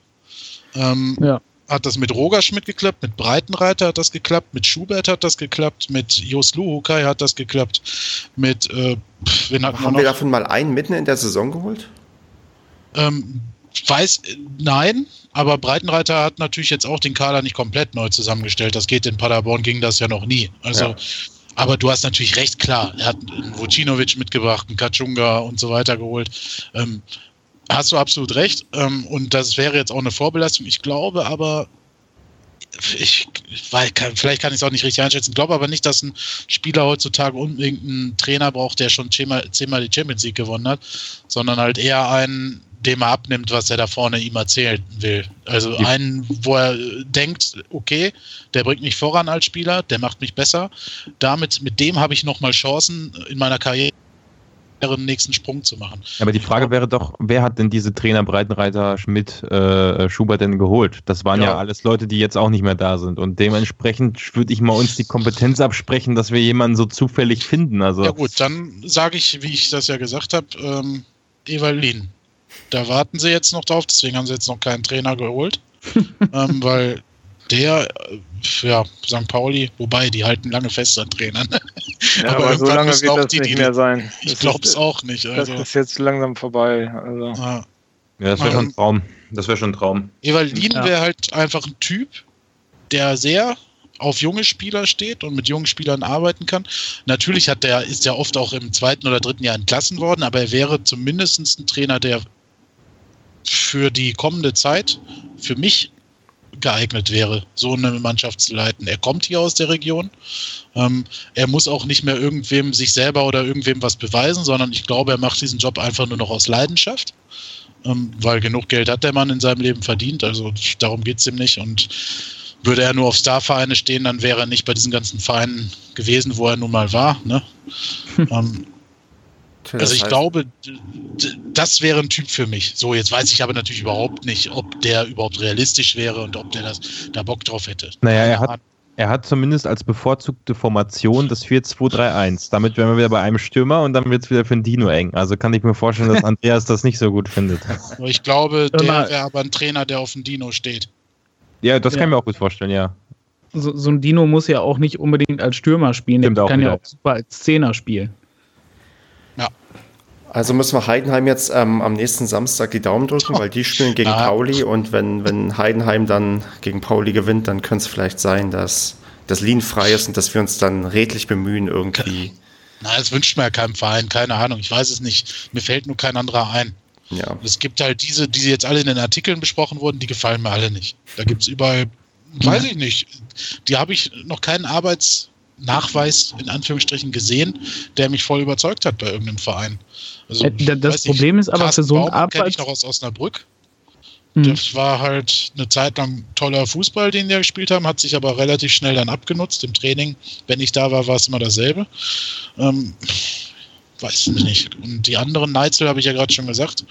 Speaker 3: Ähm, ja. Hat das mit Roger Schmidt geklappt, mit Breitenreiter hat das geklappt, mit Schubert hat das geklappt, mit Jos Luhukai hat das geklappt, mit äh,
Speaker 1: wen hat Haben wir davon mal einen mitten in der Saison geholt?
Speaker 3: Ähm, weiß, nein, aber Breitenreiter hat natürlich jetzt auch den Kader nicht komplett neu zusammengestellt. Das geht in Paderborn, ging das ja noch nie. Also ja. Aber du hast natürlich recht, klar. Er hat einen Vucinovic mitgebracht, einen Kachunga und so weiter geholt. Ähm, hast du absolut recht. Ähm, und das wäre jetzt auch eine Vorbelastung. Ich glaube aber, ich, weil, kann, vielleicht kann ich es auch nicht richtig einschätzen, glaube aber nicht, dass ein Spieler heutzutage unbedingt einen Trainer braucht, der schon zehnmal, zehnmal die Champions League gewonnen hat, sondern halt eher einen, dem er abnimmt, was er da vorne ihm erzählen will. Also ja. einen, wo er denkt, okay, der bringt mich voran als Spieler, der macht mich besser. Damit, mit dem habe ich nochmal Chancen in meiner Karriere einen nächsten Sprung zu machen.
Speaker 2: Aber die Frage wäre doch, wer hat denn diese Trainer Breitenreiter, Schmidt, äh, Schubert denn geholt? Das waren ja. ja. alles Leute, die jetzt auch nicht mehr da sind. Und dementsprechend würde ich mal uns die Kompetenz absprechen, dass wir jemanden so zufällig finden. Also
Speaker 3: ja gut, dann sage ich, wie ich das ja gesagt habe, ähm, Evalin. Da warten sie jetzt noch drauf, deswegen haben sie jetzt noch keinen Trainer geholt. ähm, weil der, äh, ja, St. Pauli, wobei, die halten lange fest an Trainern.
Speaker 4: Ja, aber, aber so lange wird das die, nicht mehr sein.
Speaker 3: Ich glaube es auch nicht.
Speaker 4: Also. Das ist jetzt langsam vorbei. Also.
Speaker 2: Ja. Ja, das wäre schon ein Traum. Das wäre schon ein Traum.
Speaker 3: Evalin ja. wäre halt einfach ein Typ, der sehr auf junge Spieler steht und mit jungen Spielern arbeiten kann. Natürlich hat der, ist er oft auch im zweiten oder dritten Jahr entlassen worden, aber er wäre zumindest ein Trainer, der für die kommende Zeit für mich geeignet wäre, so eine Mannschaft zu leiten. Er kommt hier aus der Region. Ähm, er muss auch nicht mehr irgendwem sich selber oder irgendwem was beweisen, sondern ich glaube, er macht diesen Job einfach nur noch aus Leidenschaft ähm, weil genug Geld hat der Mann in seinem Leben verdient. Also darum geht es ihm nicht. Und würde er nur auf Starvereine stehen, dann wäre er nicht bei diesen ganzen Vereinen gewesen, wo er nun mal war. Ne? ähm, also ich glaube, das wäre ein Typ für mich. So, jetzt weiß ich aber natürlich überhaupt nicht, ob der überhaupt realistisch wäre und ob der das da Bock drauf hätte.
Speaker 2: Naja, er hat, er hat zumindest als bevorzugte Formation das 4-2-3-1. Damit wären wir wieder bei einem Stürmer und dann wird es wieder für den Dino eng. Also kann ich mir vorstellen, dass Andreas das nicht so gut findet.
Speaker 3: Ich glaube, der wäre aber ein Trainer, der auf dem Dino steht.
Speaker 2: Ja, das ja. kann ich mir auch gut vorstellen, ja.
Speaker 5: So, so, ein Dino muss ja auch nicht unbedingt als Stürmer spielen, Stimmt der kann ja auch super als Zehner spielen.
Speaker 1: Also müssen wir Heidenheim jetzt ähm, am nächsten Samstag die Daumen drücken, weil die spielen gegen ah. Pauli und wenn, wenn Heidenheim dann gegen Pauli gewinnt, dann könnte es vielleicht sein, dass das Lean frei ist und dass wir uns dann redlich bemühen, irgendwie.
Speaker 3: Na, das wünscht mir ja keinem Verein, keine Ahnung, ich weiß es nicht. Mir fällt nur kein anderer ein. Ja. Es gibt halt diese, die jetzt alle in den Artikeln besprochen wurden, die gefallen mir alle nicht. Da gibt es überall, weiß ich nicht, die habe ich noch keinen Arbeitsnachweis in Anführungsstrichen gesehen, der mich voll überzeugt hat bei irgendeinem Verein.
Speaker 5: Also, äh, das Problem ist aber für so einen
Speaker 3: Arbeits... ich noch aus Osnabrück. Mhm. Das war halt eine Zeit lang toller Fußball, den wir gespielt haben, hat sich aber relativ schnell dann abgenutzt. Im Training, wenn ich da war, war es immer dasselbe. Ähm, weiß ich nicht. Und die anderen Neitzel habe ich ja gerade schon gesagt.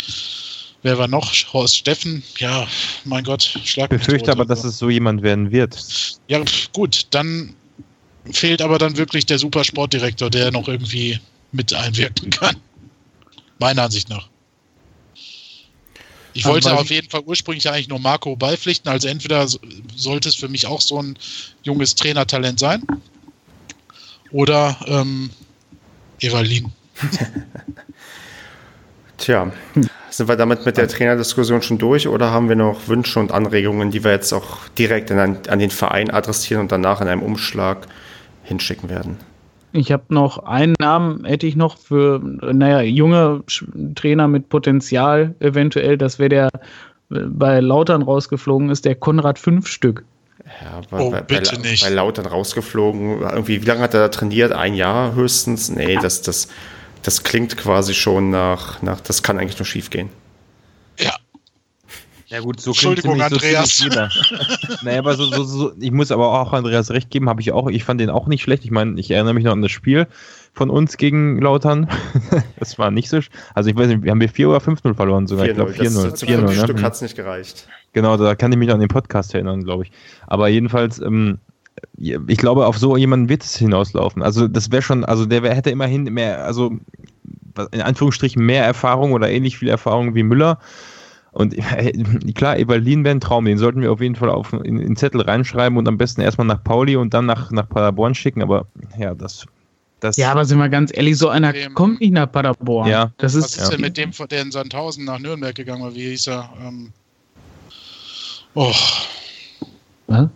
Speaker 3: Wer war noch? Horst Steffen. Ja, mein Gott,
Speaker 2: schlag Ich befürchte aber, dass es so jemand werden wird.
Speaker 3: Ja, gut, dann fehlt aber dann wirklich der Supersportdirektor, der noch irgendwie mit einwirken kann. Meiner Ansicht nach. Ich wollte auf jeden Fall ursprünglich eigentlich nur Marco beipflichten. Also entweder sollte es für mich auch so ein junges Trainertalent sein oder ähm, Evalin.
Speaker 1: Tja, sind wir damit mit der Trainerdiskussion schon durch oder haben wir noch Wünsche und Anregungen, die wir jetzt auch direkt an, an den Verein adressieren und danach in einem Umschlag hinschicken werden?
Speaker 5: Ich habe noch einen Namen, hätte ich noch für, naja, junge Trainer mit Potenzial eventuell. Das wäre der bei Lautern rausgeflogen ist, der Konrad Fünfstück.
Speaker 1: Ja, bei, oh, bei, bitte bei, nicht. Bei Lautern rausgeflogen. Irgendwie, wie lange hat er da trainiert? Ein Jahr höchstens? Nee, das, das, das klingt quasi schon nach, nach das kann eigentlich nur schief gehen.
Speaker 3: Ja,
Speaker 2: gut, so Entschuldigung, so Andreas. naja, aber so, so, so, ich muss aber auch Andreas recht geben, habe ich auch, ich fand den auch nicht schlecht. Ich meine, ich erinnere mich noch an das Spiel von uns gegen Lautern. das war nicht so, also ich weiß nicht, haben wir 4 oder 5-0 verloren sogar. Ich glaube 4-0. Zum 4
Speaker 1: ne? Stück mhm. hat es nicht gereicht.
Speaker 2: Genau, da kann ich mich noch an den Podcast erinnern, glaube ich. Aber jedenfalls, ähm, ich glaube, auf so jemanden wird es hinauslaufen. Also das wäre schon, also der wär, hätte immerhin mehr, also in Anführungsstrichen mehr Erfahrung oder ähnlich viel Erfahrung wie Müller. Und äh, klar, Evalin wäre ein Traum, den sollten wir auf jeden Fall auf in, in Zettel reinschreiben und am besten erstmal nach Pauli und dann nach, nach Paderborn schicken, aber ja, das. Das
Speaker 5: ja, aber sind wir ganz ehrlich, so einer dem, kommt nicht nach Paderborn.
Speaker 2: Ja.
Speaker 3: Das ist, was ist ja. denn mit dem, der in Sandhausen nach Nürnberg gegangen war? Wie hieß er? Ähm, oh. Was?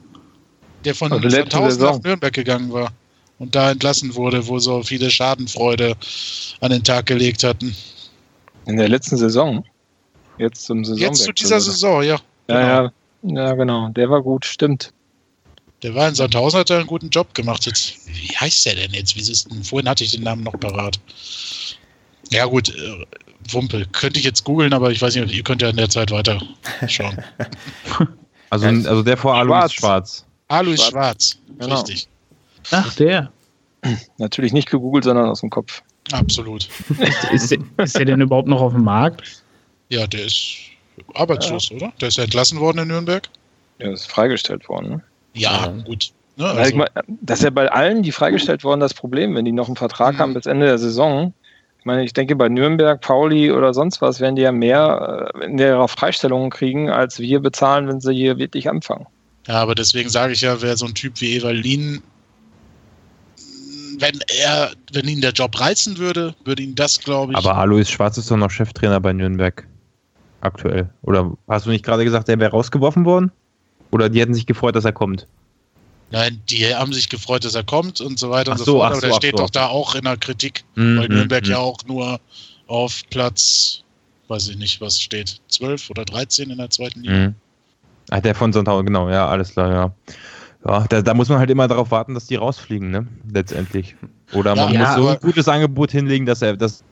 Speaker 3: Der von also Sandhausen nach Nürnberg gegangen war und da entlassen wurde, wo so viele Schadenfreude an den Tag gelegt hatten.
Speaker 4: In der letzten Saison? Jetzt zum Saison.
Speaker 3: Jetzt zu dieser Saison, ja.
Speaker 4: Genau. Ja, ja. Ja, genau. Der war gut, stimmt.
Speaker 3: Der war in Sandhausen, hat er einen guten Job gemacht. Jetzt, wie heißt der denn jetzt? Wie ist denn? Vorhin hatte ich den Namen noch parat. Ja, gut, äh, Wumpel. Könnte ich jetzt googeln, aber ich weiß nicht, ihr könnt ja in der Zeit weiter schauen.
Speaker 2: also, also der vor Alu ist schwarz.
Speaker 3: Alu ist schwarz, genau. richtig.
Speaker 5: Ach, der.
Speaker 4: Natürlich nicht gegoogelt, sondern aus dem Kopf.
Speaker 3: Absolut.
Speaker 5: ist, ist, ist der denn überhaupt noch auf dem Markt?
Speaker 3: Ja, der ist arbeitslos, ja. oder? Der ist ja entlassen worden in Nürnberg.
Speaker 4: Der ist freigestellt worden. Ne?
Speaker 3: Ja, ja, gut.
Speaker 4: Ne, also. Meine, das ist ja bei allen, die freigestellt wurden, das Problem, wenn die noch einen Vertrag mhm. haben bis Ende der Saison. Ich meine, ich denke, bei Nürnberg, Pauli oder sonst was werden die ja mehr äh, in ihrer Freistellungen kriegen, als wir bezahlen, wenn sie hier wirklich anfangen.
Speaker 3: Ja, aber deswegen sage ich ja, wer so ein Typ wie Evalin, wenn er, wenn ihn der Job reizen würde, würde ihn das, glaube ich.
Speaker 2: Aber Alois Schwarz ist doch noch Cheftrainer bei Nürnberg. Aktuell. Oder hast du nicht gerade gesagt, der wäre rausgeworfen worden? Oder die hätten sich gefreut, dass er kommt?
Speaker 3: Nein, die haben sich gefreut, dass er kommt und so weiter
Speaker 2: Ach
Speaker 3: und
Speaker 2: so,
Speaker 3: so fort.
Speaker 2: ach
Speaker 3: Aber
Speaker 2: so,
Speaker 3: der
Speaker 2: ach
Speaker 3: steht
Speaker 2: so.
Speaker 3: doch da auch in der Kritik,
Speaker 2: Mhm,
Speaker 3: weil Nürnberg
Speaker 2: mhm.
Speaker 3: ja auch nur auf Platz, weiß ich nicht, was steht, 12 oder 13 in der zweiten Liga.
Speaker 2: Mhm. Ah, der von Sandhausen, genau, ja, alles klar, ja. Ja, da, da muss man halt immer darauf warten, dass die rausfliegen, ne? Letztendlich. Oder man
Speaker 3: Ja,
Speaker 2: muss so
Speaker 3: aber-
Speaker 2: ein gutes Angebot hinlegen, dass er dass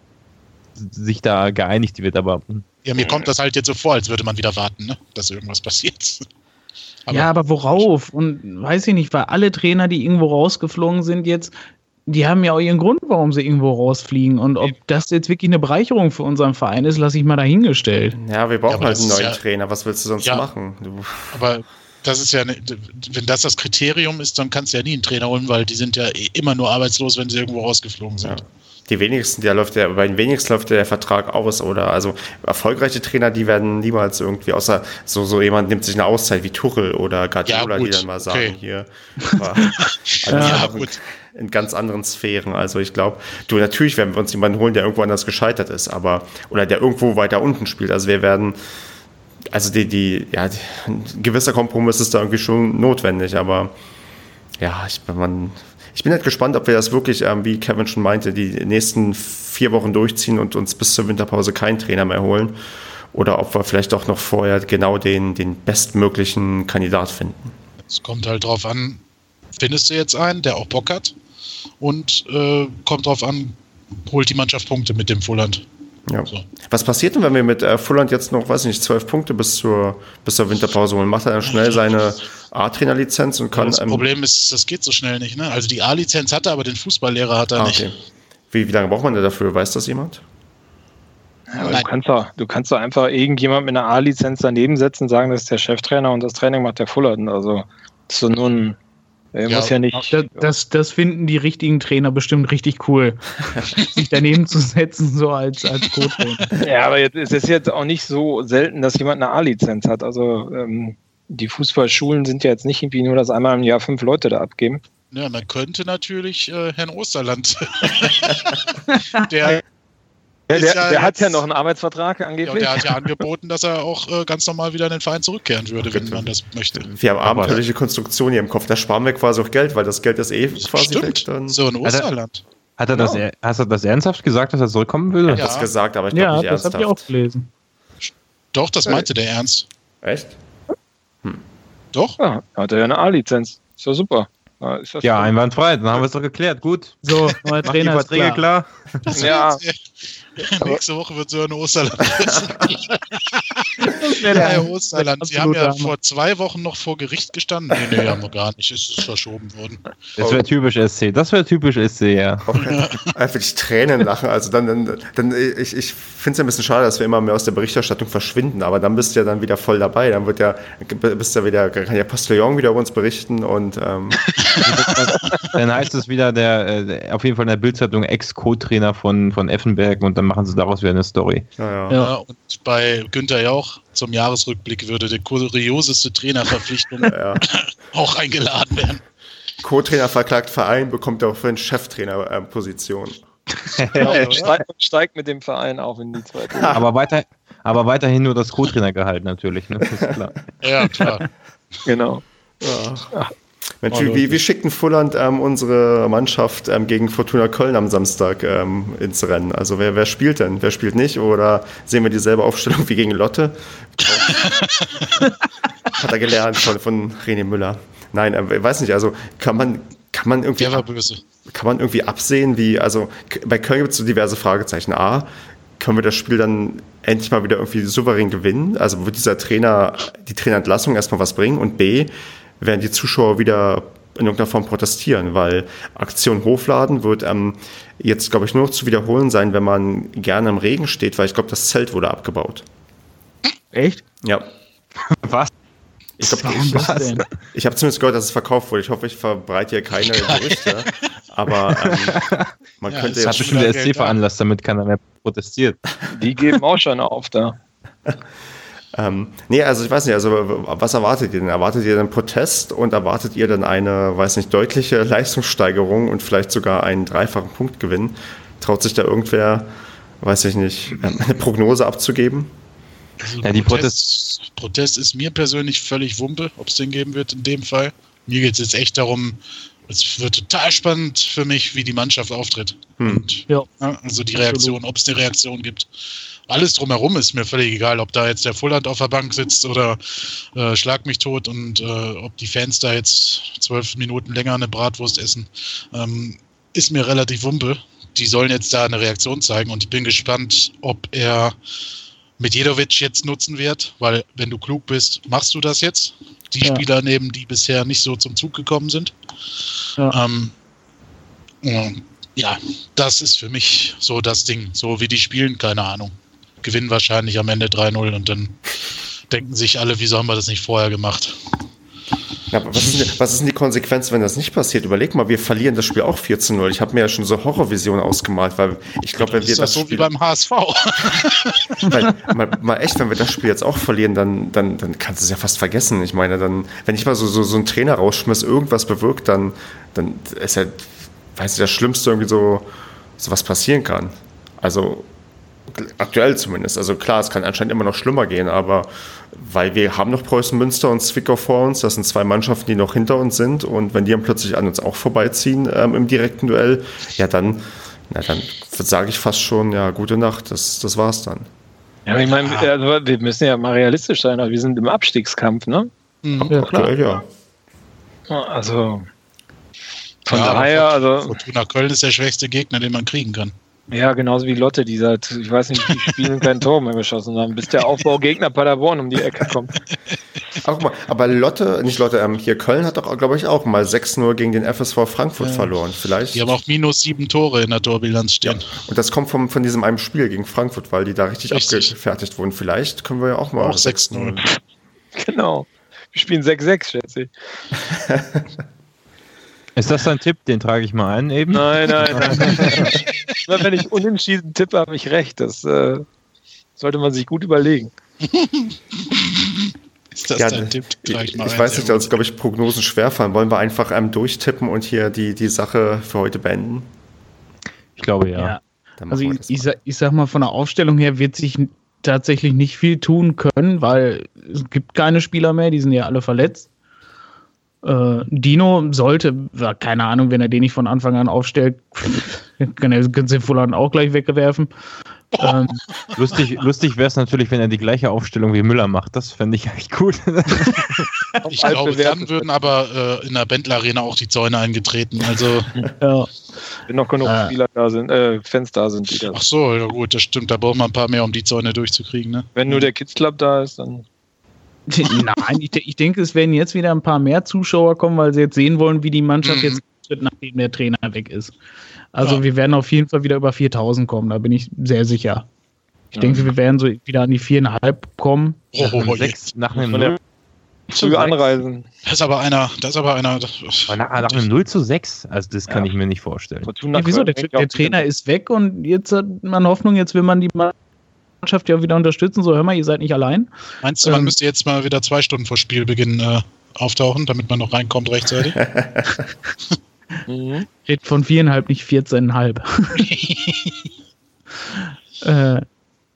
Speaker 2: sich da geeinigt wird, aber hm,
Speaker 3: Ja, mir kommt das halt jetzt so vor, als würde man wieder warten, ne? dass irgendwas passiert.
Speaker 5: ja, aber worauf? Und weiß ich nicht, weil alle Trainer, die irgendwo rausgeflogen sind jetzt, die haben ja auch ihren Grund, warum sie irgendwo rausfliegen. Und ob das jetzt wirklich eine Bereicherung für unseren Verein ist, lasse ich mal dahingestellt.
Speaker 1: Ja, wir brauchen
Speaker 3: aber
Speaker 1: halt einen neuen
Speaker 3: ja-
Speaker 1: Trainer. Was willst du sonst
Speaker 3: Ja.
Speaker 1: machen? Du,
Speaker 3: Aber das ist ja, ne, wenn das das Kriterium ist, dann kannst du ja nie einen Trainer holen, weil die sind ja eh immer nur arbeitslos, wenn sie irgendwo rausgeflogen sind.
Speaker 1: Die wenigsten, der läuft ja, bei den wenigsten läuft der Vertrag aus, oder? Also erfolgreiche Trainer, die werden niemals irgendwie, außer so, so jemand nimmt sich eine Auszeit wie Tuchel oder Guardiola,
Speaker 3: Ja,
Speaker 1: die dann mal sagen,
Speaker 3: okay.
Speaker 1: hier. Aber, also
Speaker 3: Ja,
Speaker 1: in, in ganz anderen Sphären. Also ich glaube, du, natürlich werden wir uns jemanden holen, der irgendwo anders gescheitert ist, aber, oder der irgendwo weiter unten spielt. Also wir werden, also die, die, ja, die, ein gewisser Kompromiss ist da irgendwie schon notwendig, aber ja, ich, man, ich bin halt gespannt, ob wir das wirklich, ähm, wie Kevin schon meinte, die nächsten vier Wochen durchziehen und uns bis zur Winterpause keinen Trainer mehr holen. Oder ob wir vielleicht auch noch vorher genau den, den bestmöglichen Kandidat finden.
Speaker 3: Es kommt halt drauf an, findest du jetzt einen, der auch Bock hat und äh, kommt drauf an, holt die Mannschaft Punkte mit dem Fulland.
Speaker 1: Ja.
Speaker 3: So.
Speaker 1: Was passiert denn, wenn wir mit äh, Fulland jetzt noch, weiß ich nicht, zwölf Punkte bis zur, bis zur Winterpause holen? Macht er dann schnell seine A-Trainer-Lizenz und kann.
Speaker 3: das
Speaker 1: ähm,
Speaker 3: Problem ist, das geht so schnell nicht. Ne? Also die A-Lizenz hat er, aber den Fußballlehrer hat er
Speaker 1: ah,
Speaker 3: nicht.
Speaker 1: okay. Wie, wie lange braucht man denn dafür? Weiß das jemand?
Speaker 4: Aber du
Speaker 3: Nein.
Speaker 4: kannst doch, du kannst doch einfach irgendjemand mit einer A-Lizenz daneben setzen, sagen, das ist der Cheftrainer und das Training macht der Fullerton. Also das ist so nur ein, er
Speaker 3: Ja,
Speaker 4: muss ja nicht.
Speaker 5: Das, das, das finden die richtigen Trainer bestimmt richtig cool. sich daneben zu setzen, so als, als Co-Trainer.
Speaker 4: Ja, aber jetzt, es ist jetzt auch nicht so selten, dass jemand eine A-Lizenz hat. Also ähm, die Fußballschulen sind ja jetzt nicht irgendwie nur, dass einmal im Jahr fünf Leute da abgeben.
Speaker 3: Ja, man könnte natürlich äh, Herrn Osterland, der,
Speaker 4: Ja, der,
Speaker 3: ja
Speaker 4: der hat ja noch einen Arbeitsvertrag
Speaker 3: ja,
Speaker 4: angeblich.
Speaker 3: der hat ja angeboten, dass er auch äh, ganz normal wieder in den Verein zurückkehren würde, wenn man das möchte.
Speaker 1: Wir haben abenteuerliche Konstruktion hier im Kopf. Da sparen wir quasi auch Geld, weil das Geld ist eh quasi weg.
Speaker 3: Stimmt,
Speaker 1: Dann
Speaker 3: so ein Osterland.
Speaker 2: Hat er, das,
Speaker 1: Ja.
Speaker 2: er- hast du das ernsthaft gesagt, dass er zurückkommen will?
Speaker 1: hat
Speaker 3: Ja.
Speaker 1: das gesagt, aber ich glaube
Speaker 5: Ja,
Speaker 1: nicht
Speaker 5: das habe ich auch
Speaker 1: ernsthaft.
Speaker 5: gelesen.
Speaker 3: Doch, das meinte der ernst.
Speaker 1: Echt?
Speaker 3: Doch?
Speaker 4: Ja, hat er ja eine A-Lizenz. Ist ja super. Ja, ist das
Speaker 2: Ja, einwandfrei, dann haben wir es doch geklärt. Gut.
Speaker 5: So,
Speaker 2: die
Speaker 5: Trainer ist
Speaker 2: Verträge
Speaker 5: klar.
Speaker 2: klar.
Speaker 4: ja,
Speaker 3: Nächste Woche wird so ein Osterland. Ja, Osterland, Sie haben ja
Speaker 5: Hammer.
Speaker 3: vor zwei Wochen noch vor Gericht gestanden. Nee, nee, haben wir gar nicht. Es ist verschoben worden.
Speaker 2: Das wäre typisch SC. Das wäre typisch SC, ja.
Speaker 1: Auch einfach die Tränen lachen. Also dann, dann, dann ich, ich finde es ja ein bisschen schade, dass wir immer mehr aus der Berichterstattung verschwinden, aber dann bist du ja dann wieder voll dabei. Dann wird ja, bist ja wieder, kann ja Postillon wieder über uns berichten und ähm,
Speaker 2: Dann heißt es wieder der, äh, der auf jeden Fall in der Bildzeitung Ex-Co-Trainer von, von Effenberg und dann machen sie daraus wieder eine Story.
Speaker 1: naja.
Speaker 5: Ja.
Speaker 3: Ja, und bei Günther Jauch zum Jahresrückblick würde die kurioseste Trainerverpflichtung
Speaker 1: Ja.
Speaker 3: auch eingeladen werden.
Speaker 1: Co-Trainer verklagt Verein, bekommt auch für eine Cheftrainer-Position.
Speaker 4: genau, steigt, mit dem Verein auch in die zweite. Liga.
Speaker 2: Aber, weiter, aber weiterhin nur das Co-Trainergehalt natürlich, ne? Das ist klar.
Speaker 3: Ja, klar.
Speaker 4: Genau.
Speaker 1: Ja. Mensch, wie, wie, wie schickten Fulland ähm, unsere Mannschaft ähm, gegen Fortuna Köln am Samstag ähm, ins Rennen? Also wer, wer spielt denn? Wer spielt nicht? Oder sehen wir dieselbe Aufstellung wie gegen Lotte? Hat er gelernt von, von René Müller. Nein, äh, ich weiß nicht, also kann man, kann man irgendwie
Speaker 3: Der war böse.
Speaker 1: kann man irgendwie absehen, wie, also bei Köln gibt es so diverse Fragezeichen. A, können wir das Spiel dann endlich mal wieder irgendwie souverän gewinnen? Also wird dieser Trainer, die Trainerentlassung erstmal was bringen? Und B, werden die Zuschauer wieder in irgendeiner Form protestieren, weil Aktion Hofladen wird ähm, jetzt, glaube ich, nur noch zu wiederholen sein, wenn man gerne im Regen steht, weil ich glaube, das Zelt wurde abgebaut.
Speaker 5: Echt?
Speaker 1: Ja.
Speaker 2: Was?
Speaker 1: Ich
Speaker 5: das denn?
Speaker 1: ich habe zumindest gehört, dass es verkauft wurde. Ich hoffe, ich verbreite hier keine Gerüchte. Aber ähm, man
Speaker 3: Ja,
Speaker 1: könnte
Speaker 3: es
Speaker 2: Das hat
Speaker 3: schon
Speaker 2: bestimmt der SC veranlasst, damit keiner mehr protestiert.
Speaker 4: Die geben auch schon auf da.
Speaker 1: Ähm, nee, also ich weiß nicht, also was erwartet ihr denn? Erwartet ihr denn Protest und erwartet ihr dann eine, weiß nicht, deutliche Leistungssteigerung und vielleicht sogar einen dreifachen Punktgewinn? Traut sich da irgendwer, weiß ich nicht, ähm, eine Prognose abzugeben?
Speaker 3: Also ja, die Protest, Protest, Protest ist mir persönlich völlig Wumpe, ob es den geben wird in dem Fall. Mir geht es jetzt echt darum, es wird total spannend für mich, wie die Mannschaft auftritt. Hm. Und, ja. Also die Reaktion, ob es eine Reaktion gibt. Alles drumherum ist mir völlig egal, ob da jetzt der Fulland auf der Bank sitzt oder äh, Schlag mich tot und äh, ob die Fans da jetzt zwölf Minuten länger eine Bratwurst essen. Ähm, ist mir relativ wumpe. Die sollen jetzt da eine Reaktion zeigen und ich bin gespannt, ob er Medjedovic jetzt nutzen wird, weil wenn du klug bist, machst du das jetzt. Die ja. Spieler nehmen, die bisher nicht so zum Zug gekommen sind. Ja. Ähm, ja, das ist für mich so das Ding. So wie die spielen, keine Ahnung. Gewinnen wahrscheinlich am Ende 3-0 und dann denken sich alle, wieso haben wir das nicht vorher gemacht?
Speaker 1: Ja, was, ist, was ist denn die Konsequenz, wenn das nicht passiert? Überleg mal, wir verlieren das Spiel auch 14-0. Ich habe mir ja schon so Horrorvisionen ausgemalt, weil ich glaube, wenn wir das.
Speaker 3: das so
Speaker 1: Spiel,
Speaker 3: wie beim HSV.
Speaker 1: weil, mal, mal, echt, wenn wir das Spiel jetzt auch verlieren, dann, dann, dann kannst du es ja fast vergessen. Ich meine, dann, wenn ich mal so, so, so einen Trainer rausschmiss, irgendwas bewirkt, dann, dann ist ja, weiß ich, das Schlimmste irgendwie so, so was passieren kann. Also, aktuell zumindest. Also klar, es kann anscheinend immer noch schlimmer gehen, aber weil wir haben noch Preußen Münster und Zwickau vor uns, das sind zwei Mannschaften, die noch hinter uns sind und wenn die dann plötzlich an uns auch vorbeiziehen ähm, im direkten Duell, ja dann, na, dann sage ich fast schon, ja, gute Nacht, das, das war's dann.
Speaker 4: Ja, ich meine, also wir müssen ja mal realistisch sein, aber wir sind im Abstiegskampf, ne?
Speaker 1: Mhm. Ja, klar. Aktuell, ja.
Speaker 4: Also von ja, daher, also.
Speaker 3: Fortuna Köln ist der schwächste Gegner, den man kriegen kann.
Speaker 4: Ja, genauso wie Lotte, die seit, ich weiß nicht, die spielen kein Tor mehr geschossen haben, bis der Aufbaugegner Paderborn um die Ecke kommt.
Speaker 1: Ach, mal, aber Lotte, nicht Lotte, ähm, hier Köln hat doch, glaube ich, auch mal 6-0 gegen den FSV Frankfurt ja. verloren. Vielleicht.
Speaker 3: Die haben auch minus sieben Tore in der Torbilanz stehen. Ja.
Speaker 1: Und das kommt vom, von diesem einen Spiel gegen Frankfurt, weil die da richtig, richtig. abgefertigt wurden. Vielleicht können wir ja auch mal
Speaker 3: auch 6-0.
Speaker 4: Genau. Wir spielen 6-6, schätze ich.
Speaker 2: Ist das dein Tipp? Den trage ich mal ein eben.
Speaker 4: Nein, nein, nein. Wenn ich unentschieden tippe, habe ich recht. Das äh, sollte man sich gut überlegen.
Speaker 1: Ist das ja, dein Tipp? Ich, ich weiß nicht, uns, glaube ich, Prognosen schwerfallen. Wollen wir einfach ähm, durchtippen und hier die, die Sache für heute beenden?
Speaker 2: Ich glaube ja. ja.
Speaker 5: Also ich, ich, sag, ich sag mal, von der Aufstellung her wird sich tatsächlich nicht viel tun können, weil es gibt keine Spieler mehr, die sind ja alle verletzt. Äh, Dino sollte, keine Ahnung, wenn er den nicht von Anfang an aufstellt, kann er den Fulham auch gleich wegwerfen.
Speaker 2: Ähm, lustig lustig wäre es natürlich, wenn er die gleiche Aufstellung wie Müller macht. Das fände ich eigentlich gut.
Speaker 3: ich glaube, dann würden aber äh, in der Bentler Arena auch die Zäune eingetreten. Also
Speaker 4: ja. wenn noch genug äh. Spieler da sind, äh, Fans da sind.
Speaker 3: Die Ach so, ja gut, das stimmt. Da braucht man ein paar mehr, um die Zäune durchzukriegen. Ne?
Speaker 4: Wenn nur der Kids Club da ist, dann
Speaker 5: Nein, ich, ich, denke, es werden jetzt wieder ein paar mehr Zuschauer kommen, weil sie jetzt sehen wollen, wie die Mannschaft mhm. jetzt tritt, nachdem der Trainer weg ist. Also ja. wir werden auf jeden Fall wieder über 4000 kommen, da bin ich sehr sicher. Ich ja. denke, wir werden so wieder an die viereinhalb kommen.
Speaker 3: Oh, oh, oh sechs
Speaker 4: nach einem 0 zu anreisen.
Speaker 3: Das ist aber einer, das ist aber einer.
Speaker 2: Nach, nach einem 0 zu 6, also das kann ja. ich mir nicht vorstellen.
Speaker 5: Ja, wieso? Der, der Trainer ist weg und jetzt hat man Hoffnung, jetzt will man die Mannschaft ja wieder unterstützen. So, hör mal, ihr seid nicht allein.
Speaker 3: Meinst du, man ähm, müsste jetzt mal wieder zwei Stunden vor Spielbeginn äh, auftauchen, damit man noch reinkommt rechtzeitig?
Speaker 5: mhm. Red von viereinhalb, nicht 14,5. äh,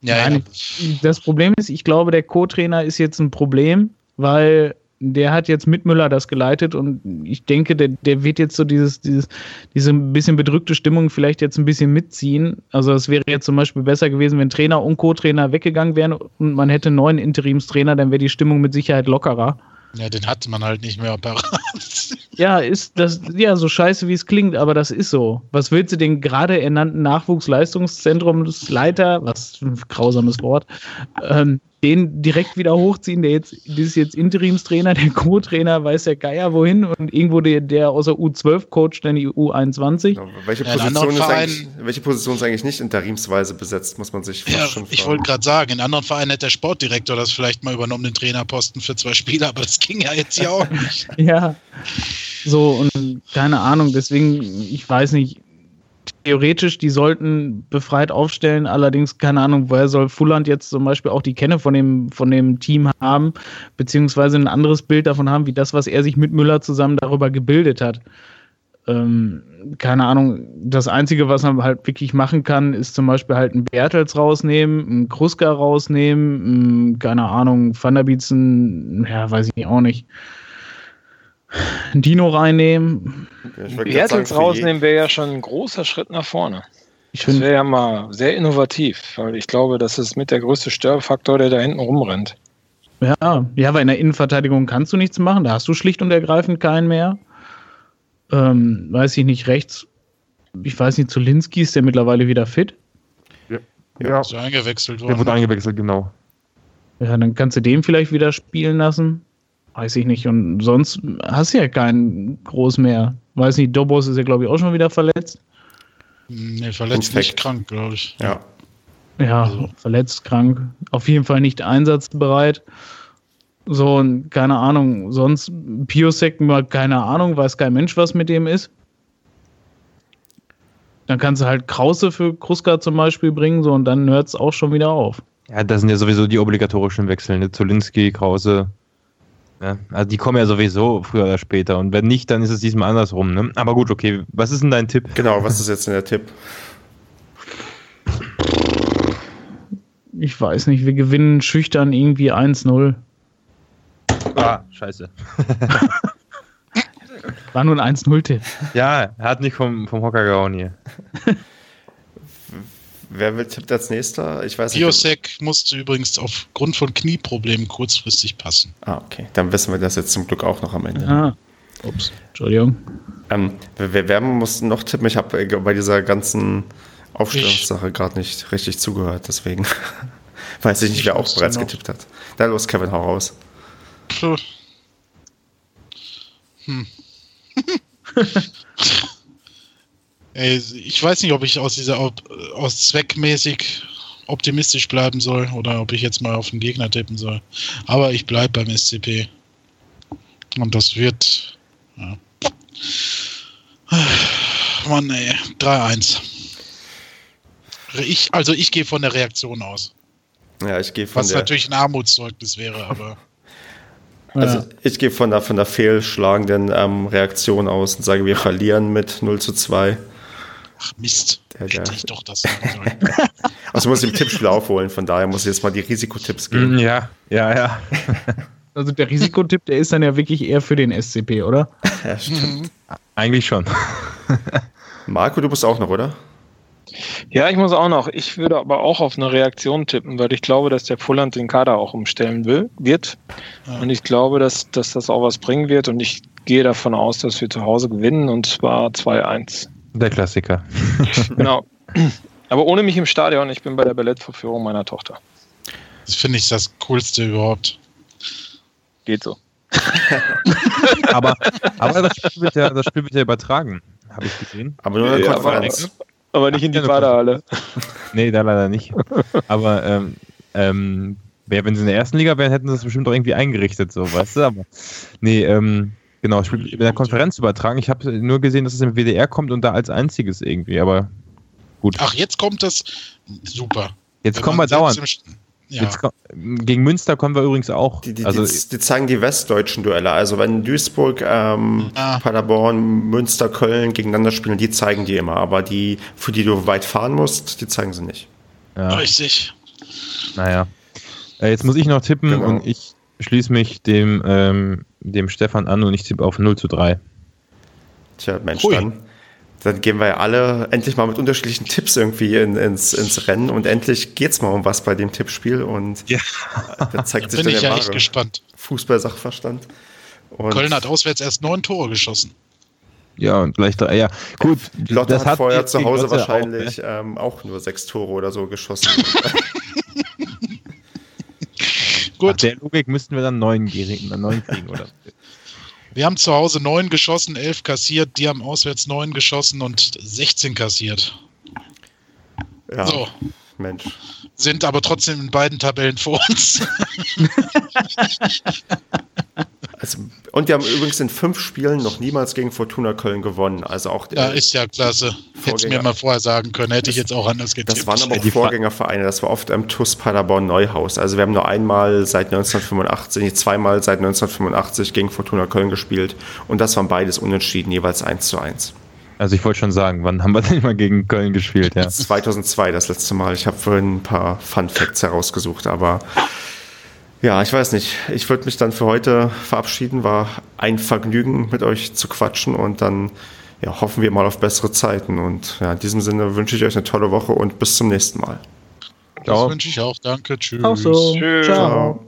Speaker 5: ja, nein, ja. Das Problem ist, ich glaube, der Co-Trainer ist jetzt ein Problem, weil der hat jetzt mit Müller das geleitet und ich denke, der, der wird jetzt so dieses, dieses, diese ein bisschen bedrückte Stimmung vielleicht jetzt ein bisschen mitziehen. Also es wäre jetzt zum Beispiel besser gewesen, wenn Trainer und Co-Trainer weggegangen wären und man hätte einen neuen Interimstrainer, dann wäre die Stimmung mit Sicherheit lockerer.
Speaker 3: Ja, den hatte man halt nicht mehr parat.
Speaker 5: Ja, ist das, ja, so scheiße wie es klingt, aber das ist so. Was willst du den gerade ernannten Nachwuchsleistungszentrumsleiter, was ein grausames Wort, ähm, den direkt wieder hochziehen, der jetzt, das ist jetzt Interimstrainer, der Co-Trainer weiß der Geier wohin und irgendwo der, der außer U12 coacht dann die U21. Genau.
Speaker 1: Welche, ja, Position ist Verein, welche Position ist eigentlich nicht interimsweise besetzt, muss man sich
Speaker 3: fast ja, schon fragen. Ich wollte gerade sagen, in anderen Vereinen hätte der Sportdirektor das vielleicht mal übernommen, den Trainerposten für zwei Spieler, aber das ging ja jetzt hier auch nicht.
Speaker 5: ja, so und keine Ahnung, deswegen, ich weiß nicht, theoretisch, die sollten befreit aufstellen. Allerdings, keine Ahnung, woher soll Fulland jetzt zum Beispiel auch die Kenne von dem, von dem Team haben, beziehungsweise ein anderes Bild davon haben, wie das, was er sich mit Müller zusammen darüber gebildet hat. Ähm, keine Ahnung, das Einzige, was man halt wirklich machen kann, ist zum Beispiel halt einen Bertels rausnehmen, einen Kruska rausnehmen, einen, keine Ahnung, Van der Bietzen, ja, weiß ich auch nicht. Dino reinnehmen.
Speaker 4: Ja, Bertels rausnehmen wäre ja schon ein großer Schritt nach vorne. Ich das wäre ja mal sehr innovativ, weil ich glaube, das ist mit der größte Störfaktor, der da hinten rumrennt.
Speaker 5: Ja, ja, weil in der Innenverteidigung kannst du nichts machen, da hast du schlicht und ergreifend keinen mehr. Ähm, weiß ich nicht, rechts, ich weiß nicht, Zulinski ist der mittlerweile wieder fit.
Speaker 3: Ja, ja. Ist eingewechselt worden.
Speaker 2: Der wurde eingewechselt, genau.
Speaker 5: Ja, dann kannst du den vielleicht wieder spielen lassen. Weiß ich nicht. Und sonst hast du ja keinen groß mehr. Weiß nicht, Dobos ist ja, glaube ich, auch schon wieder verletzt.
Speaker 3: Nee, verletzt Infekt. nicht krank, glaube ich.
Speaker 1: Ja.
Speaker 5: Ja, also. verletzt, krank. Auf jeden Fall nicht einsatzbereit. So, und keine Ahnung, sonst Piosek, keine Ahnung, weiß kein Mensch, was mit dem ist. Dann kannst du halt Krause für Kruska zum Beispiel bringen, so, und dann hört es auch schon wieder auf.
Speaker 2: Ja, das sind ja sowieso die obligatorischen Wechsel, ne? Zulinski, Krause, ja, also die kommen ja sowieso früher oder später. Und wenn nicht, dann ist es diesmal andersrum. Ne? Aber gut, okay. Was ist denn dein Tipp?
Speaker 1: Genau, was ist jetzt denn der Tipp?
Speaker 5: Ich weiß nicht, wir gewinnen schüchtern irgendwie 1-0.
Speaker 2: Ah, scheiße.
Speaker 5: War nur ein 1-0-Tipp.
Speaker 2: Ja, er hat nicht vom, vom Hocker gehauen hier.
Speaker 1: Wer will tippt als nächster? Ich weiß
Speaker 3: Biosec musste übrigens aufgrund von Knieproblemen kurzfristig passen.
Speaker 1: Ah, okay. Dann wissen wir das jetzt zum Glück auch noch am Ende.
Speaker 5: Ah. Ups, Entschuldigung.
Speaker 1: Ähm, wer, wer muss noch tippen? Ich habe äh, bei dieser ganzen Aufstellungssache gerade nicht richtig zugehört, deswegen weiß ich nicht, wer auch bereits noch. getippt hat. Da los, Kevin, hau raus.
Speaker 3: Hm. ich weiß nicht, ob ich aus dieser aus zweckmäßig optimistisch bleiben soll oder ob ich jetzt mal auf den Gegner tippen soll. Aber ich bleibe beim SCP. Und das wird. Ja. Mann, ey. 3-1. Ich, also ich gehe von der Reaktion aus.
Speaker 1: Ja, ich gehe von
Speaker 3: Was
Speaker 1: der.
Speaker 3: natürlich ein Armutszeugnis wäre, aber.
Speaker 1: Also ich gehe von der, von der fehlschlagenden ähm, Reaktion aus und sage, wir verlieren mit 0 zu 2.
Speaker 3: Ach Mist, der, der, hätte ich doch das
Speaker 1: sagen sollen. also muss ich im Tippspiel aufholen, von daher muss ich jetzt mal die Risikotipps geben.
Speaker 2: Mm, ja, ja, ja.
Speaker 5: Also der Risikotipp, der ist dann ja wirklich eher für den SCP, oder?
Speaker 1: Ja, stimmt. Mhm.
Speaker 2: Eigentlich schon.
Speaker 1: Marco, du bist auch noch, oder?
Speaker 4: Ja, ich muss auch noch. Ich würde aber auch auf eine Reaktion tippen, weil ich glaube, dass der Fulland den Kader auch umstellen will, wird. Und ich glaube, dass, dass das auch was bringen wird. Und ich gehe davon aus, dass wir zu Hause gewinnen und zwar 2-1.
Speaker 2: Der Klassiker.
Speaker 4: genau. Aber ohne mich im Stadion, ich bin bei der Ballettverführung meiner Tochter.
Speaker 3: Das finde ich das Coolste überhaupt.
Speaker 4: Geht so.
Speaker 2: aber, aber das, Spiel wird ja, das Spiel wird ja übertragen, habe ich gesehen.
Speaker 1: Aber nur in der ja, Konferenz.
Speaker 4: Aber, aber nicht in die Badehalle.
Speaker 2: nee, da leider nicht. Aber ähm, ähm, wenn sie in der ersten Liga wären, hätten sie das bestimmt auch irgendwie eingerichtet, so, weißt du? Aber nee, ähm, Genau, ich bin in der Konferenz übertragen. Ich habe nur gesehen, dass es im WDR kommt und da als einziges irgendwie, aber gut.
Speaker 3: Ach, jetzt kommt das. Super.
Speaker 2: Jetzt kommen wir dauernd. Ja. Jetzt, gegen Münster kommen wir übrigens auch.
Speaker 1: Die, die, also, die, die zeigen die westdeutschen Duelle. Also wenn Duisburg, ähm, ah. Paderborn, Münster, Köln gegeneinander spielen, die zeigen die immer. Aber die, für die du weit fahren musst, die zeigen sie nicht.
Speaker 3: Ja. Richtig.
Speaker 2: Naja. Äh, jetzt muss ich noch tippen genau. und ich schließe mich dem ähm, dem Stefan an und ich tippe auf 0 zu 3.
Speaker 1: Tja, Mensch, dann, dann gehen wir ja alle endlich mal mit unterschiedlichen Tipps irgendwie in, ins, ins Rennen und endlich geht es mal um was bei dem Tippspiel und
Speaker 3: ja.
Speaker 1: da zeigt
Speaker 3: da
Speaker 1: sich
Speaker 3: bin
Speaker 1: dann
Speaker 3: ich ja echt gespannt.
Speaker 1: Fußball-Sachverstand.
Speaker 3: Köln hat auswärts erst neun Tore geschossen.
Speaker 2: Ja, und gleich drei, ja. Gut.
Speaker 1: Lotte das hat, hat vorher zu Hause wahrscheinlich auch, ne? ähm, auch nur sechs Tore oder so geschossen.
Speaker 2: Gut. Nach der Logik müssten wir dann neun, neun kriegen, oder?
Speaker 3: Wir haben zu Hause neun geschossen, elf kassiert, die haben auswärts neun geschossen und 16 kassiert.
Speaker 1: Ja, so. Mensch.
Speaker 3: Sind aber trotzdem in beiden Tabellen vor uns.
Speaker 1: also Und wir haben übrigens in fünf Spielen noch niemals gegen Fortuna Köln gewonnen. Also auch
Speaker 3: ja, ist ja klasse. Hättest du mir mal vorher sagen können, hätte ich jetzt auch anders
Speaker 1: getippt. Das waren aber auch Vorgängervereine. Das war oft am TUS Paderborn Neuhaus. Also wir haben nur einmal seit 1985, zweimal seit 1985 gegen Fortuna Köln gespielt. Und das waren beides unentschieden, jeweils 1 zu 1.
Speaker 2: Also ich wollte schon sagen, wann haben wir denn mal gegen Köln gespielt? Ja.
Speaker 1: 2002 das letzte Mal. Ich habe vorhin ein paar Fun Facts herausgesucht, aber ja, ich weiß nicht. Ich würde mich dann für heute verabschieden. War ein Vergnügen, mit euch zu quatschen und dann ja, hoffen wir mal auf bessere Zeiten. Und ja, in diesem Sinne wünsche ich euch eine tolle Woche und bis zum nächsten Mal.
Speaker 3: Das wünsche ich auch. Danke. Tschüss.
Speaker 5: Auch so. Tschüss. Ciao.